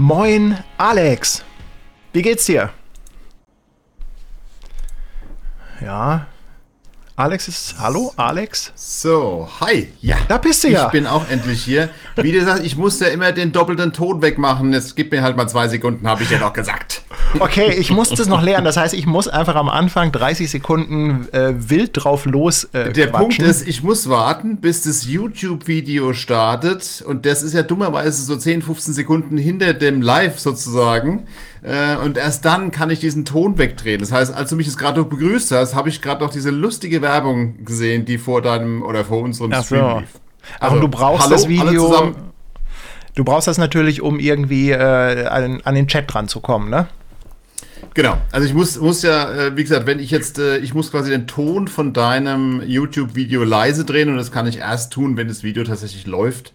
Moin, Alex. Wie geht's dir? Ja. Alex ist. Hallo, Alex? So, hi. Ja. Da bist du ja. Ich bin auch endlich hier. Wie gesagt, ich musste ja immer den doppelten Ton wegmachen. Es gibt mir halt mal zwei Sekunden, habe ich dir noch gesagt. Okay, ich muss das noch lernen. Das heißt, ich muss einfach am Anfang 30 Sekunden äh, wild drauf los. Äh, Der Punkt ist, ich muss warten, bis das YouTube-Video startet. Und das ist ja dummerweise so 10, 15 Sekunden hinter dem Live sozusagen. Äh, und erst dann kann ich diesen Ton wegdrehen. Das heißt, als du mich jetzt gerade noch begrüßt hast, habe ich gerade noch diese lustige Werbung gesehen, die vor deinem oder vor unserem Ach Stream lief. Also, Aber du brauchst hallo, das Video. Du brauchst das natürlich, um irgendwie äh, an, an den Chat dran zu kommen, ne? Genau. Also ich muss, muss ja, äh, wie gesagt, wenn ich jetzt, äh, ich muss quasi den Ton von deinem YouTube-Video leise drehen und das kann ich erst tun, wenn das Video tatsächlich läuft.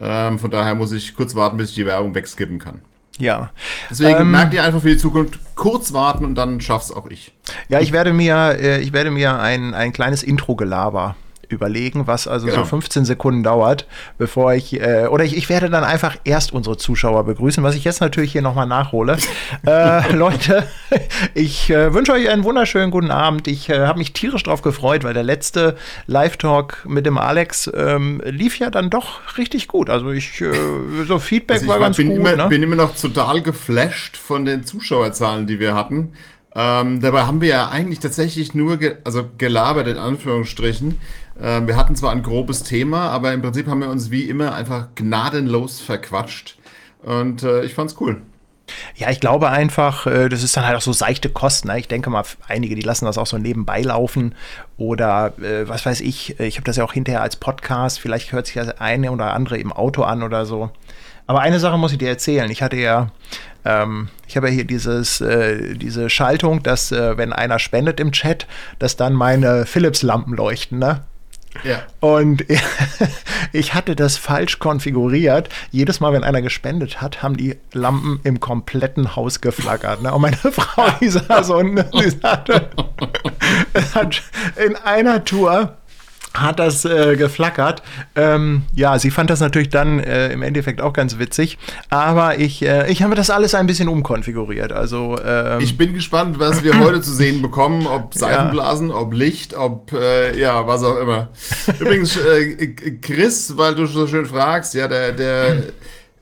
Ähm, von daher muss ich kurz warten, bis ich die Werbung wegskippen kann. Ja. Deswegen ähm, merkt ihr einfach für die Zukunft kurz warten und dann schaff's auch ich. Ja, ich werde mir, äh, ich werde mir ein, ein kleines Intro-Gelaber überlegen, was also genau. so 15 Sekunden dauert, bevor ich, äh, oder ich, ich werde dann einfach erst unsere Zuschauer begrüßen, was ich jetzt natürlich hier nochmal nachhole. äh, Leute, ich äh, wünsche euch einen wunderschönen guten Abend. Ich äh, habe mich tierisch drauf gefreut, weil der letzte Live-Talk mit dem Alex ähm, lief ja dann doch richtig gut. Also ich, äh, so Feedback also war ganz bin gut. Immer, ne? bin immer noch total geflasht von den Zuschauerzahlen, die wir hatten. Ähm, dabei haben wir ja eigentlich tatsächlich nur ge also gelabert, in Anführungsstrichen. Ähm, wir hatten zwar ein grobes Thema, aber im Prinzip haben wir uns wie immer einfach gnadenlos verquatscht. Und äh, ich fand's cool. Ja, ich glaube einfach, äh, das ist dann halt auch so seichte Kosten. Ne? Ich denke mal, einige, die lassen das auch so nebenbei laufen oder äh, was weiß ich. Äh, ich habe das ja auch hinterher als Podcast. Vielleicht hört sich das eine oder andere im Auto an oder so. Aber eine Sache muss ich dir erzählen. Ich hatte ja, ähm, ich habe ja hier dieses, äh, diese Schaltung, dass äh, wenn einer spendet im Chat, dass dann meine Philips-Lampen leuchten, ne? Ja. Und ich hatte das falsch konfiguriert. Jedes Mal, wenn einer gespendet hat, haben die Lampen im kompletten Haus geflackert. Ne? Und meine Frau, die saß und die sagte, hat in einer Tour hat das äh, geflackert. Ähm, ja, sie fand das natürlich dann äh, im Endeffekt auch ganz witzig. Aber ich, äh, ich habe das alles ein bisschen umkonfiguriert. Also ähm, ich bin gespannt, was wir heute zu sehen bekommen. Ob Seifenblasen, ja. ob Licht, ob äh, ja was auch immer. Übrigens, äh, Chris, weil du so schön fragst, ja der der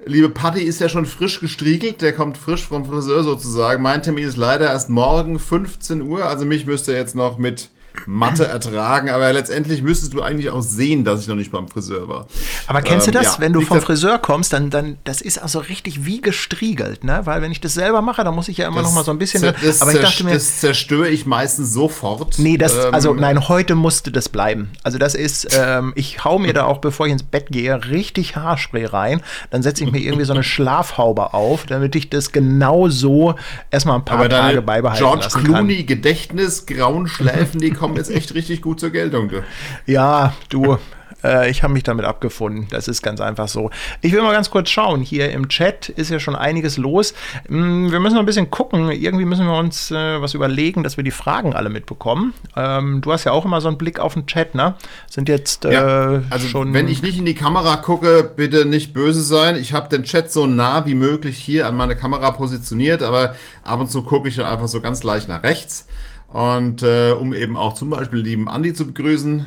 Liebe Patty ist ja schon frisch gestriegelt, der kommt frisch vom Friseur sozusagen. Mein Termin ist leider erst morgen 15 Uhr, also mich müsste jetzt noch mit Mathe ertragen, aber letztendlich müsstest du eigentlich auch sehen, dass ich noch nicht beim Friseur war. Aber kennst ähm, du das, ja, wenn du vom Friseur kommst, dann, dann, das ist also richtig wie gestriegelt, ne? Weil wenn ich das selber mache, dann muss ich ja immer das, noch mal so ein bisschen. Das, aber ich dachte mir, das zerstöre ich meistens sofort. Nee, das, ähm, also nein, heute musste das bleiben. Also das ist, ähm, ich hau mir da auch, bevor ich ins Bett gehe, richtig Haarspray rein. Dann setze ich mir irgendwie so eine Schlafhaube auf, damit ich das genau so erstmal ein paar Tage beibehalten George Clooney Gedächtnis, grauen Schläfen, die kommen jetzt echt richtig gut zur Geltung. Du. Ja, du, äh, ich habe mich damit abgefunden. Das ist ganz einfach so. Ich will mal ganz kurz schauen. Hier im Chat ist ja schon einiges los. Mm, wir müssen noch ein bisschen gucken. Irgendwie müssen wir uns äh, was überlegen, dass wir die Fragen alle mitbekommen. Ähm, du hast ja auch immer so einen Blick auf den Chat, ne? Sind jetzt äh, ja, also schon. Wenn ich nicht in die Kamera gucke, bitte nicht böse sein. Ich habe den Chat so nah wie möglich hier an meine Kamera positioniert, aber ab und zu gucke ich einfach so ganz leicht nach rechts. Und äh, um eben auch zum Beispiel lieben Andi zu begrüßen.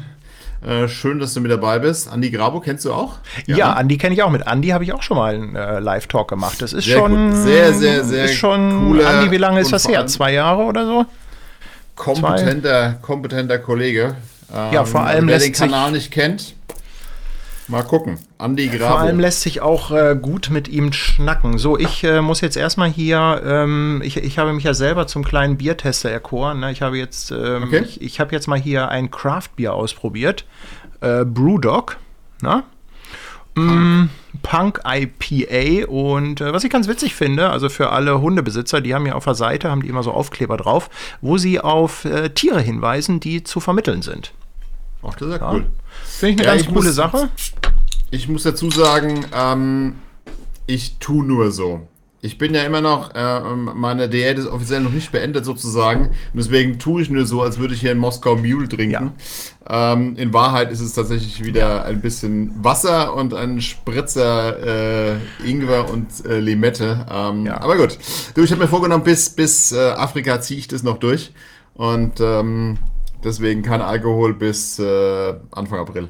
Äh, schön, dass du mit dabei bist. Andi Grabo kennst du auch? Ja, ja Andi kenne ich auch. Mit Andi habe ich auch schon mal einen äh, Live-Talk gemacht. Das ist sehr schon. Gut. Sehr, sehr, sehr ist schon. Cooler Andi, wie lange ist das her? Zwei Jahre oder so? Kompetenter, kompetenter Kollege. Ähm, ja, vor allem. Wer den Kanal nicht kennt, Mal gucken. Andi Grabo. Vor allem lässt sich auch äh, gut mit ihm schnacken. So, ich äh, muss jetzt erstmal hier, ähm, ich, ich habe mich ja selber zum kleinen Biertester erkoren. Ne? Ich habe jetzt, ähm, okay. ich, ich habe jetzt mal hier ein Craft-Bier ausprobiert. Äh, Brewdog. Ne? Mm, Punk IPA und äh, was ich ganz witzig finde, also für alle Hundebesitzer, die haben ja auf der Seite, haben die immer so Aufkleber drauf, wo sie auf äh, Tiere hinweisen, die zu vermitteln sind. Ach, das ist ja, cool. Finde ich eine ja, ganz ich coole muss, Sache. Ich muss dazu sagen, ähm, ich tue nur so. Ich bin ja immer noch, äh, meine Diät ist offiziell noch nicht beendet sozusagen. Und deswegen tue ich nur so, als würde ich hier in Moskau Mule trinken. Ja. Ähm, in Wahrheit ist es tatsächlich wieder ein bisschen Wasser und ein Spritzer äh, Ingwer und äh, Limette. Ähm, ja. Aber gut, du, ich habe mir vorgenommen, bis, bis äh, Afrika ziehe ich das noch durch. Und ähm, deswegen kein Alkohol bis äh, Anfang April.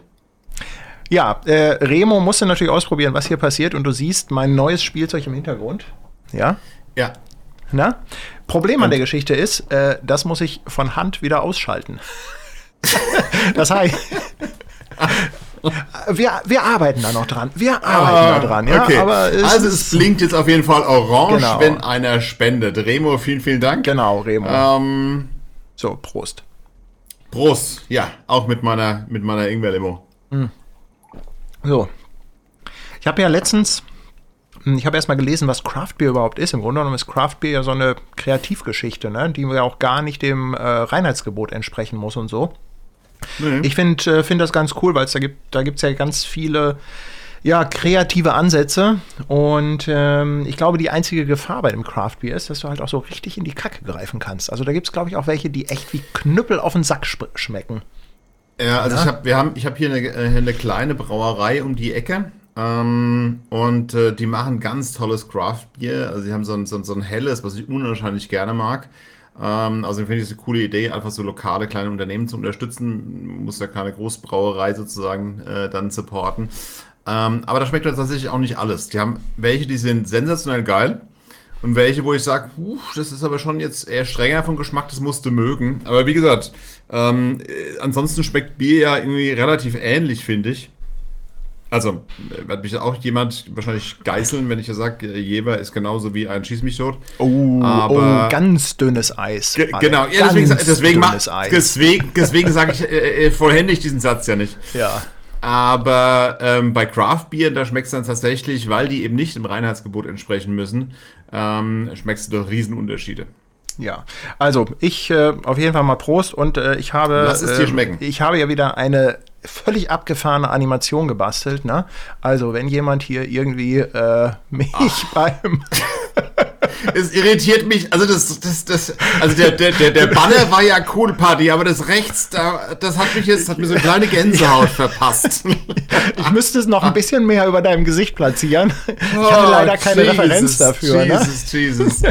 Ja, äh, Remo musste natürlich ausprobieren, was hier passiert und du siehst mein neues Spielzeug im Hintergrund. Ja? Ja. Na? Problem an der Geschichte ist, äh, das muss ich von Hand wieder ausschalten. das heißt, wir, wir arbeiten da noch dran. Wir arbeiten ah, da dran, ja. Okay. Aber es also es blinkt jetzt auf jeden Fall orange, genau. wenn einer spendet. Remo, vielen, vielen Dank. Genau, Remo. Ähm, so, Prost. Prost, ja, auch mit meiner, mit meiner Ingwer-Limo. Mm. So. Ich habe ja letztens hm, ich habe erstmal gelesen, was Craft Beer überhaupt ist. Im Grunde genommen ist Craft Beer ja so eine Kreativgeschichte, ne? die ja auch gar nicht dem äh, Reinheitsgebot entsprechen muss und so. Nee. Ich finde äh, find das ganz cool, weil es da gibt, da gibt es ja ganz viele ja, kreative Ansätze. Und ähm, ich glaube, die einzige Gefahr bei dem Craft Beer ist, dass du halt auch so richtig in die Kacke greifen kannst. Also da gibt es, glaube ich, auch welche, die echt wie Knüppel auf den Sack schmecken. Ja, also ja? ich habe hab, hab hier eine, äh, eine kleine Brauerei um die Ecke. Ähm, und äh, die machen ganz tolles Craft Beer. Also sie haben so ein, so, so ein helles, was ich unwahrscheinlich gerne mag. Ähm, also finde ich es eine coole Idee, einfach so lokale kleine Unternehmen zu unterstützen. Muss ja keine Großbrauerei sozusagen äh, dann supporten. Ähm, aber da schmeckt tatsächlich auch nicht alles. Die haben welche, die sind sensationell geil. Und welche, wo ich sage, das ist aber schon jetzt eher strenger vom Geschmack, das musste mögen. Aber wie gesagt, ähm, äh, ansonsten schmeckt Bier ja irgendwie relativ ähnlich, finde ich. Also, äh, wird mich auch jemand wahrscheinlich geißeln, wenn ich ja sage, äh, Jever ist genauso wie ein Schieß mich tot. Oh, aber oh ganz dünnes Eis. Genau, ja, deswegen, deswegen, deswegen, deswegen sage ich äh, vollhändig diesen Satz ja nicht. Ja. Aber ähm, bei Craft Beer, da schmeckt es dann tatsächlich, weil die eben nicht dem Reinheitsgebot entsprechen müssen, ähm, schmeckst du doch Riesenunterschiede. Ja, also ich äh, auf jeden Fall mal Prost und äh, ich habe. Lass es dir schmecken. Ich habe ja wieder eine völlig abgefahrene Animation gebastelt. Ne? Also wenn jemand hier irgendwie äh, mich Ach. beim es irritiert mich, also das, das, das, also der, der, der, der Banner war ja cool Party, aber das rechts, da, das hat mich jetzt, hat mir so eine kleine Gänsehaut verpasst. Ich müsste es noch ein bisschen mehr über deinem Gesicht platzieren. Ich hatte leider keine Jesus, Referenz dafür. Jesus, ne? Jesus.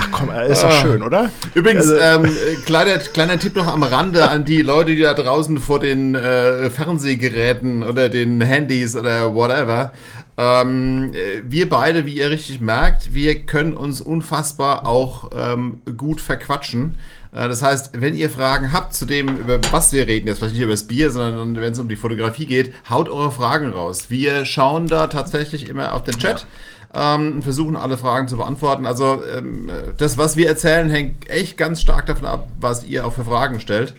Ach komm, ist doch ah. schön, oder? Übrigens, also, ähm, kleiner, kleiner Tipp noch am Rande an die Leute, die da draußen vor den äh, Fernsehgeräten oder den Handys oder whatever ähm, wir beide, wie ihr richtig merkt, wir können uns unfassbar auch ähm, gut verquatschen. Äh, das heißt, wenn ihr Fragen habt zu dem, über was wir reden, jetzt vielleicht nicht über das Bier, sondern wenn es um die Fotografie geht, haut eure Fragen raus. Wir schauen da tatsächlich immer auf den Chat. Ja. Ähm, versuchen alle Fragen zu beantworten. Also ähm, das, was wir erzählen, hängt echt ganz stark davon ab, was ihr auch für Fragen stellt.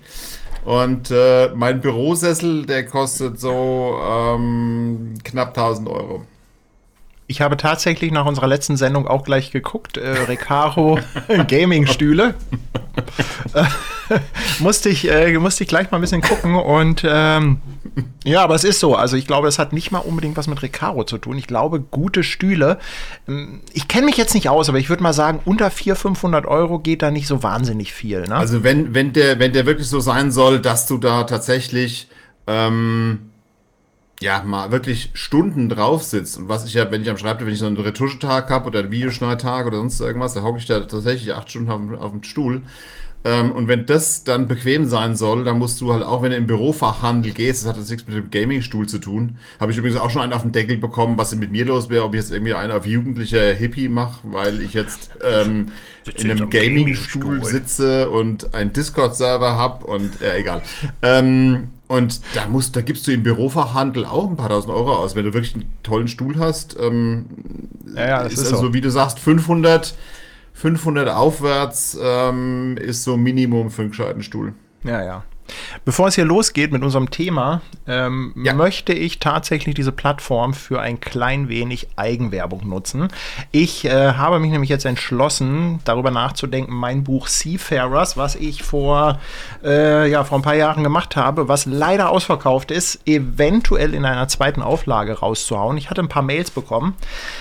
Und äh, mein Bürosessel, der kostet so ähm, knapp 1000 Euro. Ich habe tatsächlich nach unserer letzten Sendung auch gleich geguckt. Äh, Recaro Gaming-Stühle. musste, ich, äh, musste ich gleich mal ein bisschen gucken. Und ähm, ja, aber es ist so. Also ich glaube, es hat nicht mal unbedingt was mit Recaro zu tun. Ich glaube, gute Stühle. Ähm, ich kenne mich jetzt nicht aus, aber ich würde mal sagen, unter 400, 500 Euro geht da nicht so wahnsinnig viel. Ne? Also wenn, wenn, der, wenn der wirklich so sein soll, dass du da tatsächlich... Ähm ja, mal wirklich Stunden drauf sitzt. Und was ich ja, wenn ich am Schreibtisch, wenn ich so einen Retuschetag habe oder einen Videoschneidtag oder sonst irgendwas, da hocke ich da tatsächlich acht Stunden auf, auf dem Stuhl. Ähm, und wenn das dann bequem sein soll, dann musst du halt auch, wenn du im Bürofachhandel gehst, das hat jetzt nichts mit dem Gamingstuhl zu tun. Habe ich übrigens auch schon einen auf den Deckel bekommen, was mit mir los wäre, ob ich jetzt irgendwie einen auf jugendlicher Hippie mache, weil ich jetzt ähm, in einem Gamingstuhl sitze und einen Discord-Server habe und äh, egal. ähm, und da musst, da gibst du im Bürofachhandel auch ein paar tausend Euro aus, wenn du wirklich einen tollen Stuhl hast. Ähm, ja, ja, das ist, ist also, so. wie du sagst, 500, 500 aufwärts ähm, ist so Minimum für einen gescheiten Stuhl. Ja, ja. Bevor es hier losgeht mit unserem Thema, ähm, Ja. möchte ich tatsächlich diese Plattform für ein klein wenig Eigenwerbung nutzen. Ich äh, habe mich nämlich jetzt entschlossen, darüber nachzudenken, mein Buch Seafarers, was ich vor, äh, ja, vor ein paar Jahren gemacht habe, was leider ausverkauft ist, eventuell in einer zweiten Auflage rauszuhauen. Ich hatte ein paar Mails bekommen.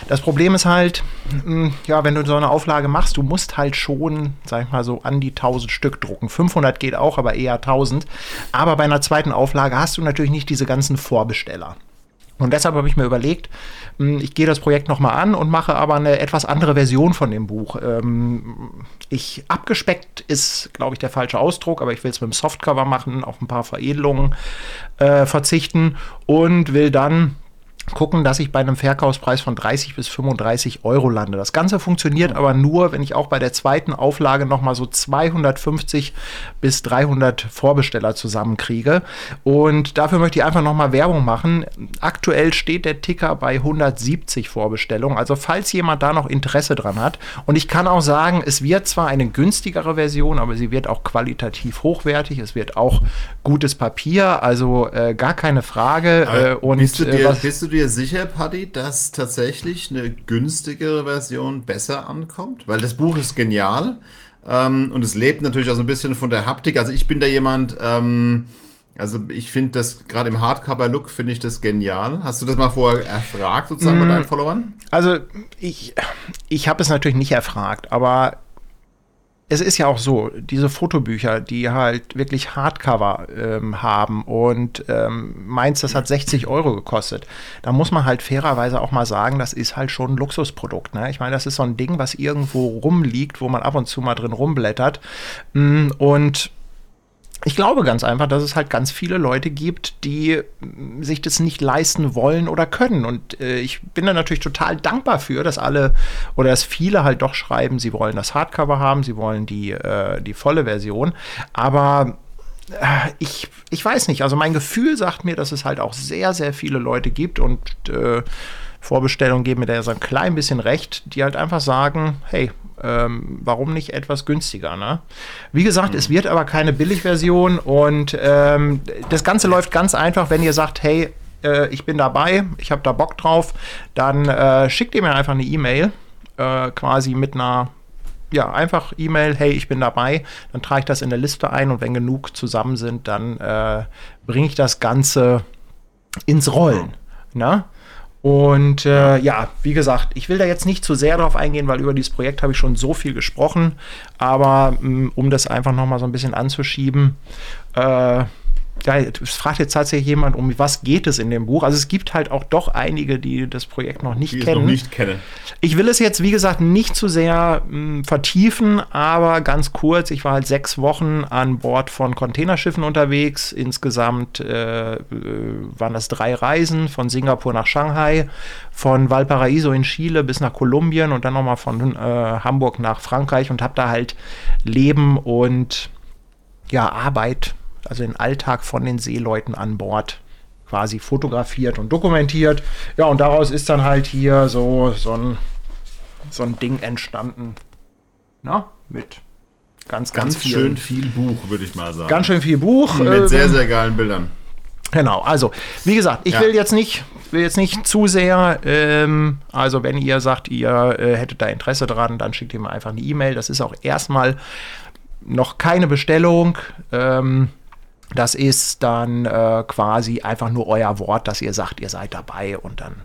Das Problem ist halt, mh, ja, wenn du so eine Auflage machst, du musst halt schon, sag ich mal so, an die 1000 Stück drucken. 500 geht auch, aber eher 1000. Aber bei einer zweiten Auflage hast du natürlich nicht diese ganzen Vorbesteller. Und deshalb habe ich mir überlegt, mh, ich gehe das Projekt nochmal an und mache aber eine etwas andere Version von dem Buch. Ähm, Ich abgespeckt ist, glaube ich, der falsche Ausdruck, aber ich will es mit dem Softcover machen, auf ein paar Veredelungen äh, verzichten und will dann gucken, dass ich bei einem Verkaufspreis von 30 bis 35 Euro lande. Das Ganze funktioniert aber nur, wenn ich auch bei der zweiten Auflage nochmal so 250 bis 300 Vorbesteller zusammenkriege. Und dafür möchte ich einfach nochmal Werbung machen. Aktuell steht der Ticker bei 170 Vorbestellungen. Also falls jemand da noch Interesse dran hat. Und ich kann auch sagen, es wird zwar eine günstigere Version, aber sie wird auch qualitativ hochwertig. Es wird auch gutes Papier, also äh, gar keine Frage. Äh, und bist, du äh, dir, was- bist du dir sicher, Paddy, dass tatsächlich eine günstigere Version besser ankommt? Weil das Buch ist genial ähm, und es lebt natürlich auch so ein bisschen von der Haptik. Also ich bin da jemand, ähm, also ich finde das gerade im Hardcover-Look finde ich das genial. Hast du das mal vorher erfragt sozusagen Mm. bei deinen Followern? Also ich, ich habe es natürlich nicht erfragt, aber es ist ja auch so, diese Fotobücher, die halt wirklich Hardcover ähm, haben und ähm, meins, das hat 60 Euro gekostet. Da muss man halt fairerweise auch mal sagen, das ist halt schon ein Luxusprodukt. Ne? Ich meine, das ist so ein Ding, was irgendwo rumliegt, wo man ab und zu mal drin rumblättert. Mm, Und ich glaube ganz einfach, dass es halt ganz viele Leute gibt, die mm, sich das nicht leisten wollen oder können. Und äh, ich bin da natürlich total dankbar für, dass alle oder dass viele halt doch schreiben, sie wollen das Hardcover haben, sie wollen die, äh, die volle Version. Aber äh, ich, ich weiß nicht, also mein Gefühl sagt mir, dass es halt auch sehr, sehr viele Leute gibt und äh, Vorbestellungen geben mir da so ein klein bisschen recht, die halt einfach sagen, hey, ähm, warum nicht etwas günstiger, ne? Wie gesagt, es wird aber keine Billigversion und ähm, das Ganze läuft ganz einfach, wenn ihr sagt, hey, äh, ich bin dabei, ich habe da Bock drauf, dann äh, schickt ihr mir einfach eine E-Mail, äh, quasi mit einer ja, einfach E-Mail, hey, ich bin dabei, dann trage ich das in der Liste ein und wenn genug zusammen sind, dann äh, bringe ich das Ganze ins Rollen. Ne? Und äh, ja, wie gesagt, ich will da jetzt nicht zu sehr drauf eingehen, weil über dieses Projekt habe ich schon so viel gesprochen. Aber mh, um das einfach noch mal so ein bisschen anzuschieben, äh, es fragt jetzt tatsächlich jemand, um was geht es in dem Buch. Also es gibt halt auch doch einige, die das Projekt noch nicht Die kennen. noch nicht kenne. Ich will es jetzt, wie gesagt, nicht zu sehr mh, vertiefen, aber ganz kurz. Ich war halt sechs Wochen an Bord von Containerschiffen unterwegs. Insgesamt äh, äh, waren das drei Reisen von Singapur nach Shanghai, von Valparaiso in Chile bis nach Kolumbien und dann nochmal von äh, Hamburg nach Frankreich und habe da halt Leben und ja, Arbeit, also den Alltag von den Seeleuten an Bord quasi fotografiert und dokumentiert. Ja, und daraus ist dann halt hier so, so, ein, so ein Ding entstanden. Na, mit ganz, ganz, Ganz viel. schön viel Buch, würde ich mal sagen. Ganz schön viel Buch. Mit ähm, sehr, sehr geilen Bildern. Genau, also wie gesagt, ich Ja. will jetzt nicht, will jetzt nicht zu sehr. Ähm, also wenn ihr sagt, ihr äh, hättet da Interesse dran, dann schickt ihr mir einfach eine E-Mail. Das ist auch erstmal noch keine Bestellung. Ähm, das ist dann äh, quasi einfach nur euer Wort, dass ihr sagt, ihr seid dabei und dann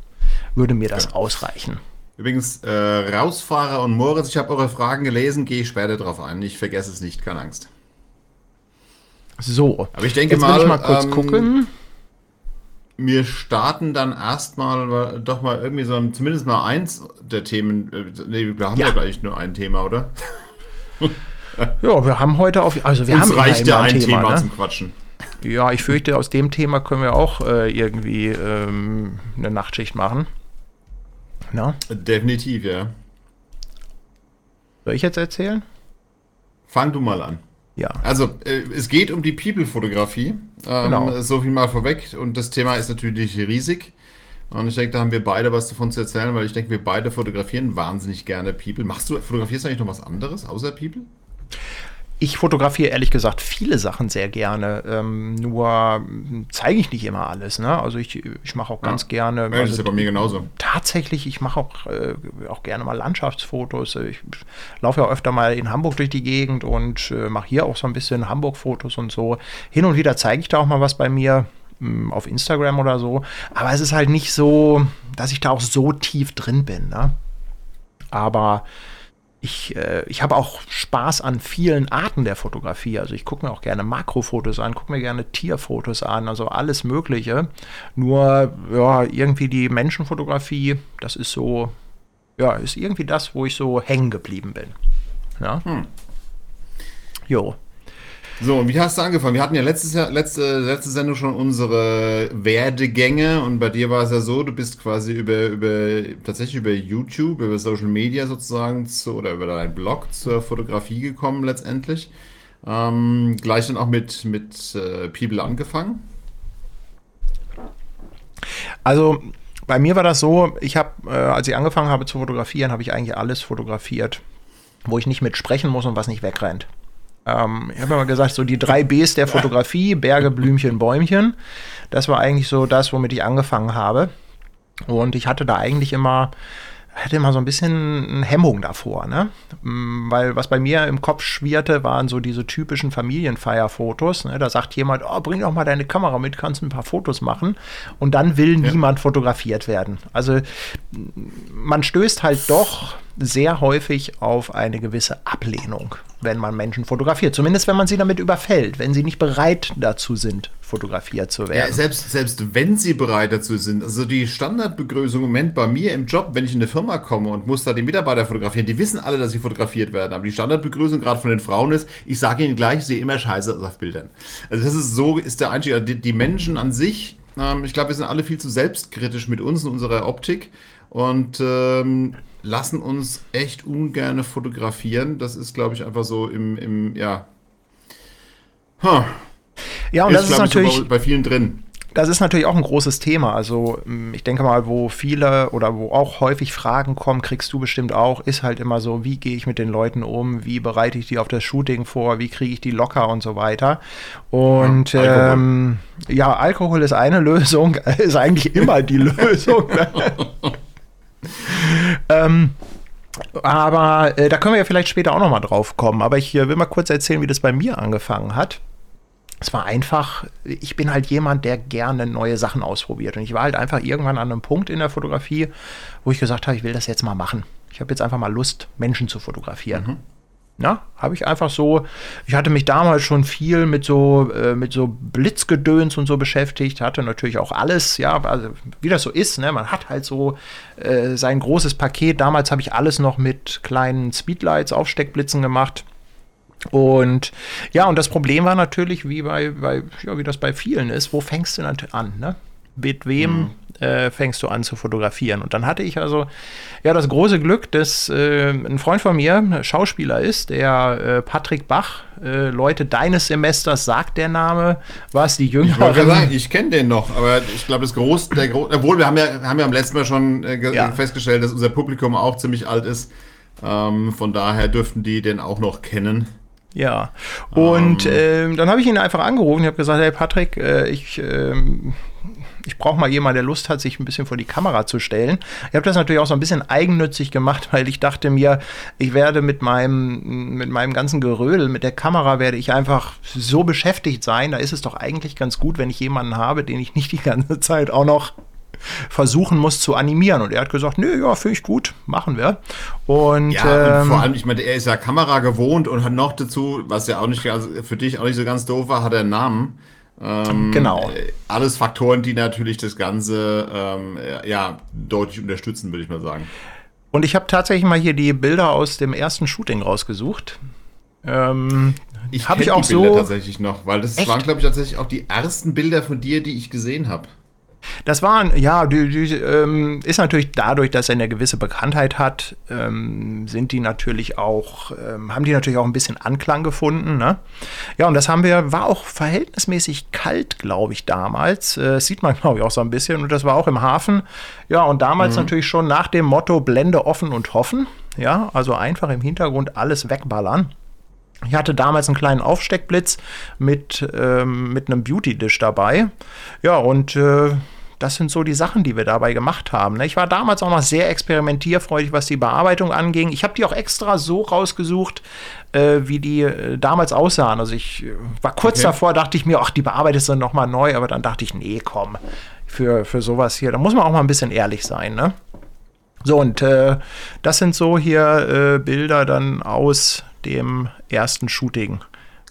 würde mir das ausreichen. Übrigens, äh, Rausfahrer und Moritz, ich habe eure Fragen gelesen, gehe ich später drauf ein. Ich vergesse es nicht, keine Angst. So, Aber ich denke jetzt mal, ich mal kurz ähm, gucken. Wir starten dann erstmal doch mal irgendwie so ein, zumindest mal eins der Themen. äh, Nee, wir haben ja, Ja. gleich nur ein Thema, oder? Ja, wir haben heute auf, also wir Uns haben reicht ja ein Thema, ne? zum Quatschen. Ja, ich fürchte, aus dem Thema können wir auch äh, irgendwie ähm, eine Nachtschicht machen. Na, Definitiv, ja. soll ich jetzt erzählen? Fang du mal an. Ja. Also, äh, es geht um die People-Fotografie. Ähm, Genau. So viel mal vorweg. Und das Thema ist natürlich riesig. Und ich denke, da haben wir beide was davon zu erzählen, weil ich denke, wir beide fotografieren wahnsinnig gerne People. Machst du, fotografierst du eigentlich noch was anderes außer People? Ich fotografiere ehrlich gesagt viele Sachen sehr gerne, ähm, nur zeige ich nicht immer alles. Ne? Also ich, ich mache auch ganz ja. gerne. Ja, das also ist ja bei mir genauso. Tatsächlich, ich mache auch, äh, auch gerne mal Landschaftsfotos. Ich laufe ja öfter mal in Hamburg durch die Gegend und äh, mache hier auch so ein bisschen Hamburg-Fotos und so. Hin und wieder zeige ich da auch mal was bei mir hm, auf Instagram oder so. Aber es ist halt nicht so, dass ich da auch so tief drin bin. Ne? Aber ich, äh, ich habe auch Spaß an vielen Arten der Fotografie. Also ich gucke mir auch gerne Makrofotos an, gucke mir gerne Tierfotos an, also alles Mögliche. Nur ja, irgendwie die Menschenfotografie, das ist so, ja, ist irgendwie das, wo ich so hängen geblieben bin. Ja. Hm. Jo. So, und wie hast du angefangen? Wir hatten ja letztes Jahr, letzte, letzte Sendung schon unsere Werdegänge und bei dir war es ja so, du bist quasi über, über tatsächlich über YouTube, über Social Media sozusagen zu, oder über deinen Blog zur Fotografie gekommen letztendlich. Ähm, gleich dann auch mit, mit äh, People angefangen. Also bei mir war das so, ich habe, äh, als ich angefangen habe zu fotografieren, habe ich eigentlich alles fotografiert, wo ich nicht mit sprechen muss und was nicht wegrennt. Ähm, ich habe mal gesagt, so die drei Bs der Fotografie, Berge, Blümchen, Bäumchen. Das war eigentlich so das, womit ich angefangen habe. Und ich hatte da eigentlich immer hatte immer so ein bisschen Hemmung davor, ne? Weil was bei mir im Kopf schwirrte, waren so diese typischen Familienfeierfotos. Ne? Da sagt jemand, oh, bring doch mal deine Kamera mit, kannst ein paar Fotos machen. Und dann will ja. niemand fotografiert werden. Also man stößt halt doch sehr häufig auf eine gewisse Ablehnung, wenn man Menschen fotografiert. Zumindest wenn man sie damit überfällt, wenn sie nicht bereit dazu sind, fotografiert zu werden. Ja, selbst, selbst wenn sie bereit dazu sind. Also die Standardbegrüßung im Moment bei mir im Job, wenn ich in eine Firma komme und muss da die Mitarbeiter fotografieren, die wissen alle, dass sie fotografiert werden. Aber die Standardbegrüßung gerade von den Frauen ist, ich sage ihnen gleich, ich sehe immer scheiße auf Bildern. Also das ist so, ist der Einstieg. Die, die Menschen an sich, ähm, ich glaube, wir sind alle viel zu selbstkritisch mit uns und unserer Optik. Und ähm, lassen uns echt ungern fotografieren. Das ist, glaube ich, einfach so im, im ja. Huh. Ja, und ist, das ist natürlich so bei, bei vielen drin. Das ist natürlich auch ein großes Thema. Also mm, ich denke mal, wo viele oder wo auch häufig Fragen kommen, kriegst du bestimmt auch, ist halt immer so, wie gehe ich mit den Leuten um, wie bereite ich die auf das Shooting vor, wie kriege ich die locker und so weiter. Und ja, Alkohol. Ähm, ja, Alkohol ist eine Lösung, ist eigentlich immer die Lösung. Ne? ähm, aber äh, da können wir ja vielleicht später auch noch mal drauf kommen. Aber ich äh, will mal kurz erzählen, wie das bei mir angefangen hat. Es war einfach, ich bin halt jemand, der gerne neue Sachen ausprobiert. Und ich war halt einfach irgendwann an einem Punkt in der Fotografie, wo ich gesagt habe, ich will das jetzt mal machen. Ich habe jetzt einfach mal Lust, Menschen zu fotografieren. Mhm. Na, habe ich einfach so, ich hatte mich damals schon viel mit so, äh, mit so Blitzgedöns und so beschäftigt, hatte natürlich auch alles, ja, also wie das so ist, ne, man hat halt so äh, sein großes Paket. Damals habe ich alles noch mit kleinen Speedlights, Aufsteckblitzen gemacht. Und ja, und das Problem war natürlich, wie bei, bei ja, wie das bei vielen ist, wo fängst du an, ne? Mit wem mhm äh, fängst du an zu fotografieren. Und dann hatte ich also ja das große Glück, dass äh, ein Freund von mir Schauspieler ist, der äh, Patrick Bach, äh, Leute deines Semesters sagt der Name, was die Jüngeren. Ich sagen, ich kenne den noch, aber ich glaube, das groß, der Gro obwohl wir haben ja, haben ja am letzten Mal schon äh, ja. festgestellt, dass unser Publikum auch ziemlich alt ist. Ähm, von daher dürften die den auch noch kennen. Ja, und um. Ähm. äh, dann habe ich ihn einfach angerufen. Ich habe gesagt, hey Patrick, äh, ich ähm, ich brauche mal jemanden, der Lust hat, sich ein bisschen vor die Kamera zu stellen. Ich habe das natürlich auch so ein bisschen eigennützig gemacht, weil ich dachte mir, ich werde mit meinem, mit meinem ganzen Gerödel, mit der Kamera werde ich einfach so beschäftigt sein. Da ist es doch eigentlich ganz gut, wenn ich jemanden habe, den ich nicht die ganze Zeit auch noch versuchen muss zu animieren. Und er hat gesagt, nö, ja, finde ich gut, machen wir. Und, ja, ähm, vor allem, ich meine, er ist ja Kamera gewohnt und hat noch dazu, was ja auch nicht für dich auch nicht so ganz doof war, hat er einen Namen. Ähm, genau. Äh, alles Faktoren, die natürlich das Ganze ähm, ja, deutlich unterstützen, würde ich mal sagen. Und ich habe tatsächlich mal hier die Bilder aus dem ersten Shooting rausgesucht. Ähm, ich habe ich auch die Bilder so tatsächlich noch, weil das Echt? waren, glaube ich, tatsächlich auch die ersten Bilder von dir, die ich gesehen habe. Das war, ja, die, die ähm, ist natürlich dadurch, dass er eine gewisse Bekanntheit hat, ähm, sind die natürlich auch, ähm, haben die natürlich auch ein bisschen Anklang gefunden. Ne? Ja, und das haben wir, war auch verhältnismäßig kalt, glaube ich, damals. Äh, sieht man, glaube ich, auch so ein bisschen. Und das war auch im Hafen. Ja, und damals mhm. natürlich schon nach dem Motto Blende offen und hoffen. Ja, also einfach im Hintergrund alles wegballern. Ich hatte damals einen kleinen Aufsteckblitz mit, ähm, mit einem Beauty-Dish dabei. Ja, und äh, das sind so die Sachen, die wir dabei gemacht haben. Ne? Ich war damals auch noch sehr experimentierfreudig, was die Bearbeitung anging. Ich habe die auch extra so rausgesucht, äh, wie die äh, damals aussahen. Also ich äh, war kurz okay. davor, dachte ich mir, ach, die bearbeitest du nochmal neu, aber dann dachte ich, nee, komm, für, für sowas hier, da muss man auch mal ein bisschen ehrlich sein, ne? So, und äh, das sind so hier äh, Bilder dann aus dem ersten Shooting,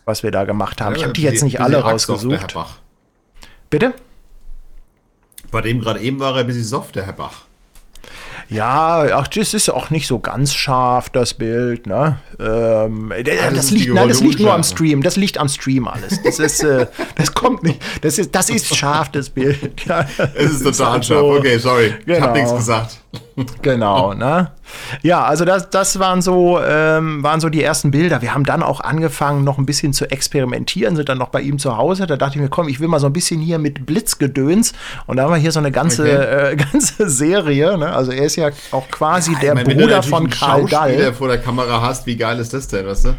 was wir da gemacht haben. Ja, ich habe die jetzt nicht alle rausgesucht. Bitte? Bei dem gerade eben war er ein bisschen soft, der Herr Bach. Ja, ach, das ist auch nicht so ganz scharf, das Bild. Ne? Ähm, das, das liegt, nein, das liegt nur am Stream. Das liegt am Stream alles. Das ist, äh, das kommt nicht. Das ist, das ist scharf, das Bild. Ja, es ist total scharf. Okay, sorry. Genau. Ich hab nichts gesagt. Genau, ne? Ja, also das, das waren, so, ähm, waren so die ersten Bilder. Wir haben dann auch angefangen, noch ein bisschen zu experimentieren, sind dann noch bei ihm zu Hause. Da dachte ich mir, komm, ich will mal so ein bisschen hier mit Blitzgedöns. Und da haben wir hier so eine ganze, okay. äh, ganze Serie. Ne? Also er ist ja auch quasi ja, der meine, Bruder von Karl Dall. Wenn du vor der Kamera hast, wie geil ist das denn, weißt du?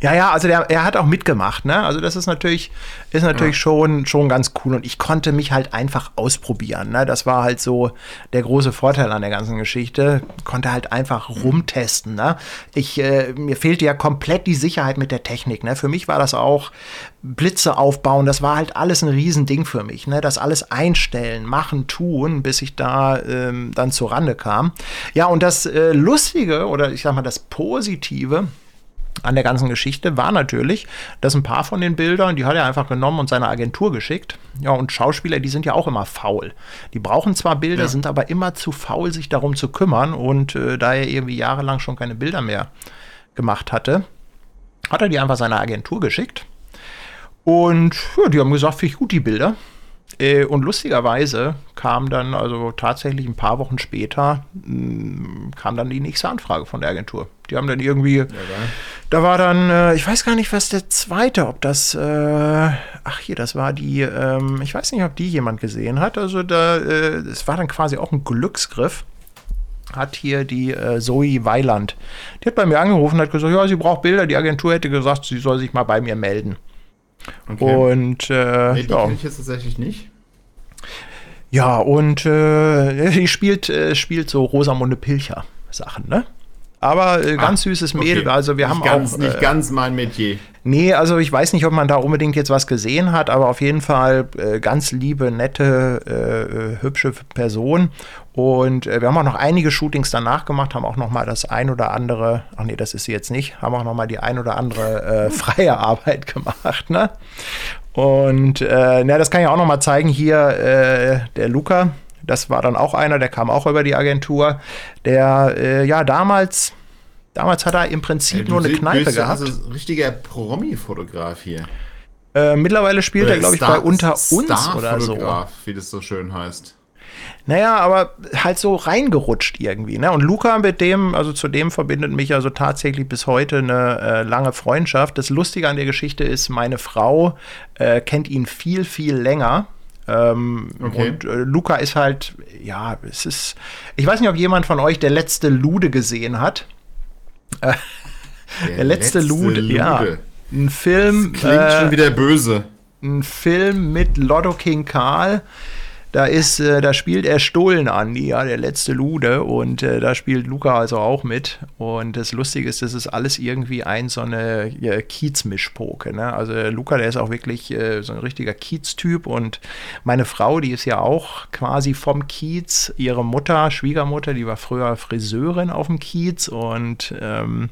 Ja, ja, also der, er hat auch mitgemacht, ne? Also das ist natürlich, ist natürlich ja. schon, schon ganz cool. Und ich konnte mich halt einfach ausprobieren. Ne? Das war halt so der große Vorteil an der ganzen Geschichte. Konnte halt einfach rumtesten. Ne? Ich, äh, mir fehlte ja komplett die Sicherheit mit der Technik. Ne? Für mich war das auch Blitze aufbauen. Das war halt alles ein Riesending für mich. Ne? Das alles einstellen, machen, tun, bis ich da ähm, dann zur Rande kam. Ja, und das äh, Lustige oder ich sag mal das Positive an der ganzen Geschichte war natürlich, dass ein paar von den Bildern, die hat er einfach genommen und seiner Agentur geschickt. Ja, und Schauspieler, die sind ja auch immer faul. Die brauchen zwar Bilder, ja. sind aber immer zu faul, sich darum zu kümmern. Und äh, da er irgendwie jahrelang schon keine Bilder mehr gemacht hatte, hat er die einfach seiner Agentur geschickt. Und ja, die haben gesagt, finde ich gut, die Bilder. Äh, und lustigerweise kam dann, also tatsächlich ein paar Wochen später, hm, kam dann die nächste Anfrage von der Agentur. Die haben dann irgendwie, ja, da war dann, äh, ich weiß gar nicht, was der zweite, ob das, äh, ach hier, das war die, ähm, ich weiß nicht, ob die jemand gesehen hat. Also da, es war dann quasi auch ein Glücksgriff hat hier die äh, Zoe Weiland. Die hat bei mir angerufen und hat gesagt, ja, sie braucht Bilder. Die Agentur hätte gesagt, sie soll sich mal bei mir melden. Okay. Und äh, nee, die ja. ich jetzt tatsächlich nicht. Ja, und äh, die spielt, äh, spielt so Rosamunde Pilcher Sachen, ne? Aber äh, ganz ah, süßes Mädel. Okay. Also wir nicht haben ganz, auch. Nicht äh, ganz mein Metier. Nee, also ich weiß nicht, ob man da unbedingt jetzt was gesehen hat, aber auf jeden Fall äh, ganz liebe, nette, äh, hübsche Person. Und äh, wir haben auch noch einige Shootings danach gemacht, haben auch noch mal das ein oder andere, ach nee, das ist sie jetzt nicht, haben auch noch mal die ein oder andere äh, freie Arbeit gemacht, ne? Und äh, na, das kann ich auch noch mal zeigen. Hier äh, der Luca, das war dann auch einer, der kam auch über die Agentur. Der, äh, ja, damals, damals hat er im Prinzip nur eine Kneipe gehabt. Also richtiger Promi-Fotograf hier. Äh, mittlerweile spielt oder er, glaube ich, bei Unter uns oder so. Wie das so schön heißt. Naja, aber halt so reingerutscht irgendwie. Ne? Und Luca mit dem, also zu dem verbindet mich also tatsächlich bis heute eine äh, lange Freundschaft. Das Lustige an der Geschichte ist, meine Frau äh, kennt ihn viel, viel länger. Ähm, okay. Und äh, Luca ist halt, ja, es ist, ich weiß nicht, ob jemand von euch der letzte Lude gesehen hat. der, der letzte, letzte Lude, Lude, ja. Ein Film. Das klingt schon äh, wieder böse. Ein Film mit Lotto King Karl da ist, äh, da spielt er Stullen an, ja, der letzte Lude. Und äh, da spielt Luca also auch mit. Und das Lustige ist, das ist alles irgendwie ein so eine ja, Kiez-Mischpoke, ne? Also Luca, der ist auch wirklich äh, so ein richtiger Kiez-Typ. Und meine Frau, die ist ja auch quasi vom Kiez, ihre Mutter, Schwiegermutter, die war früher Friseurin auf dem Kiez. Und ähm,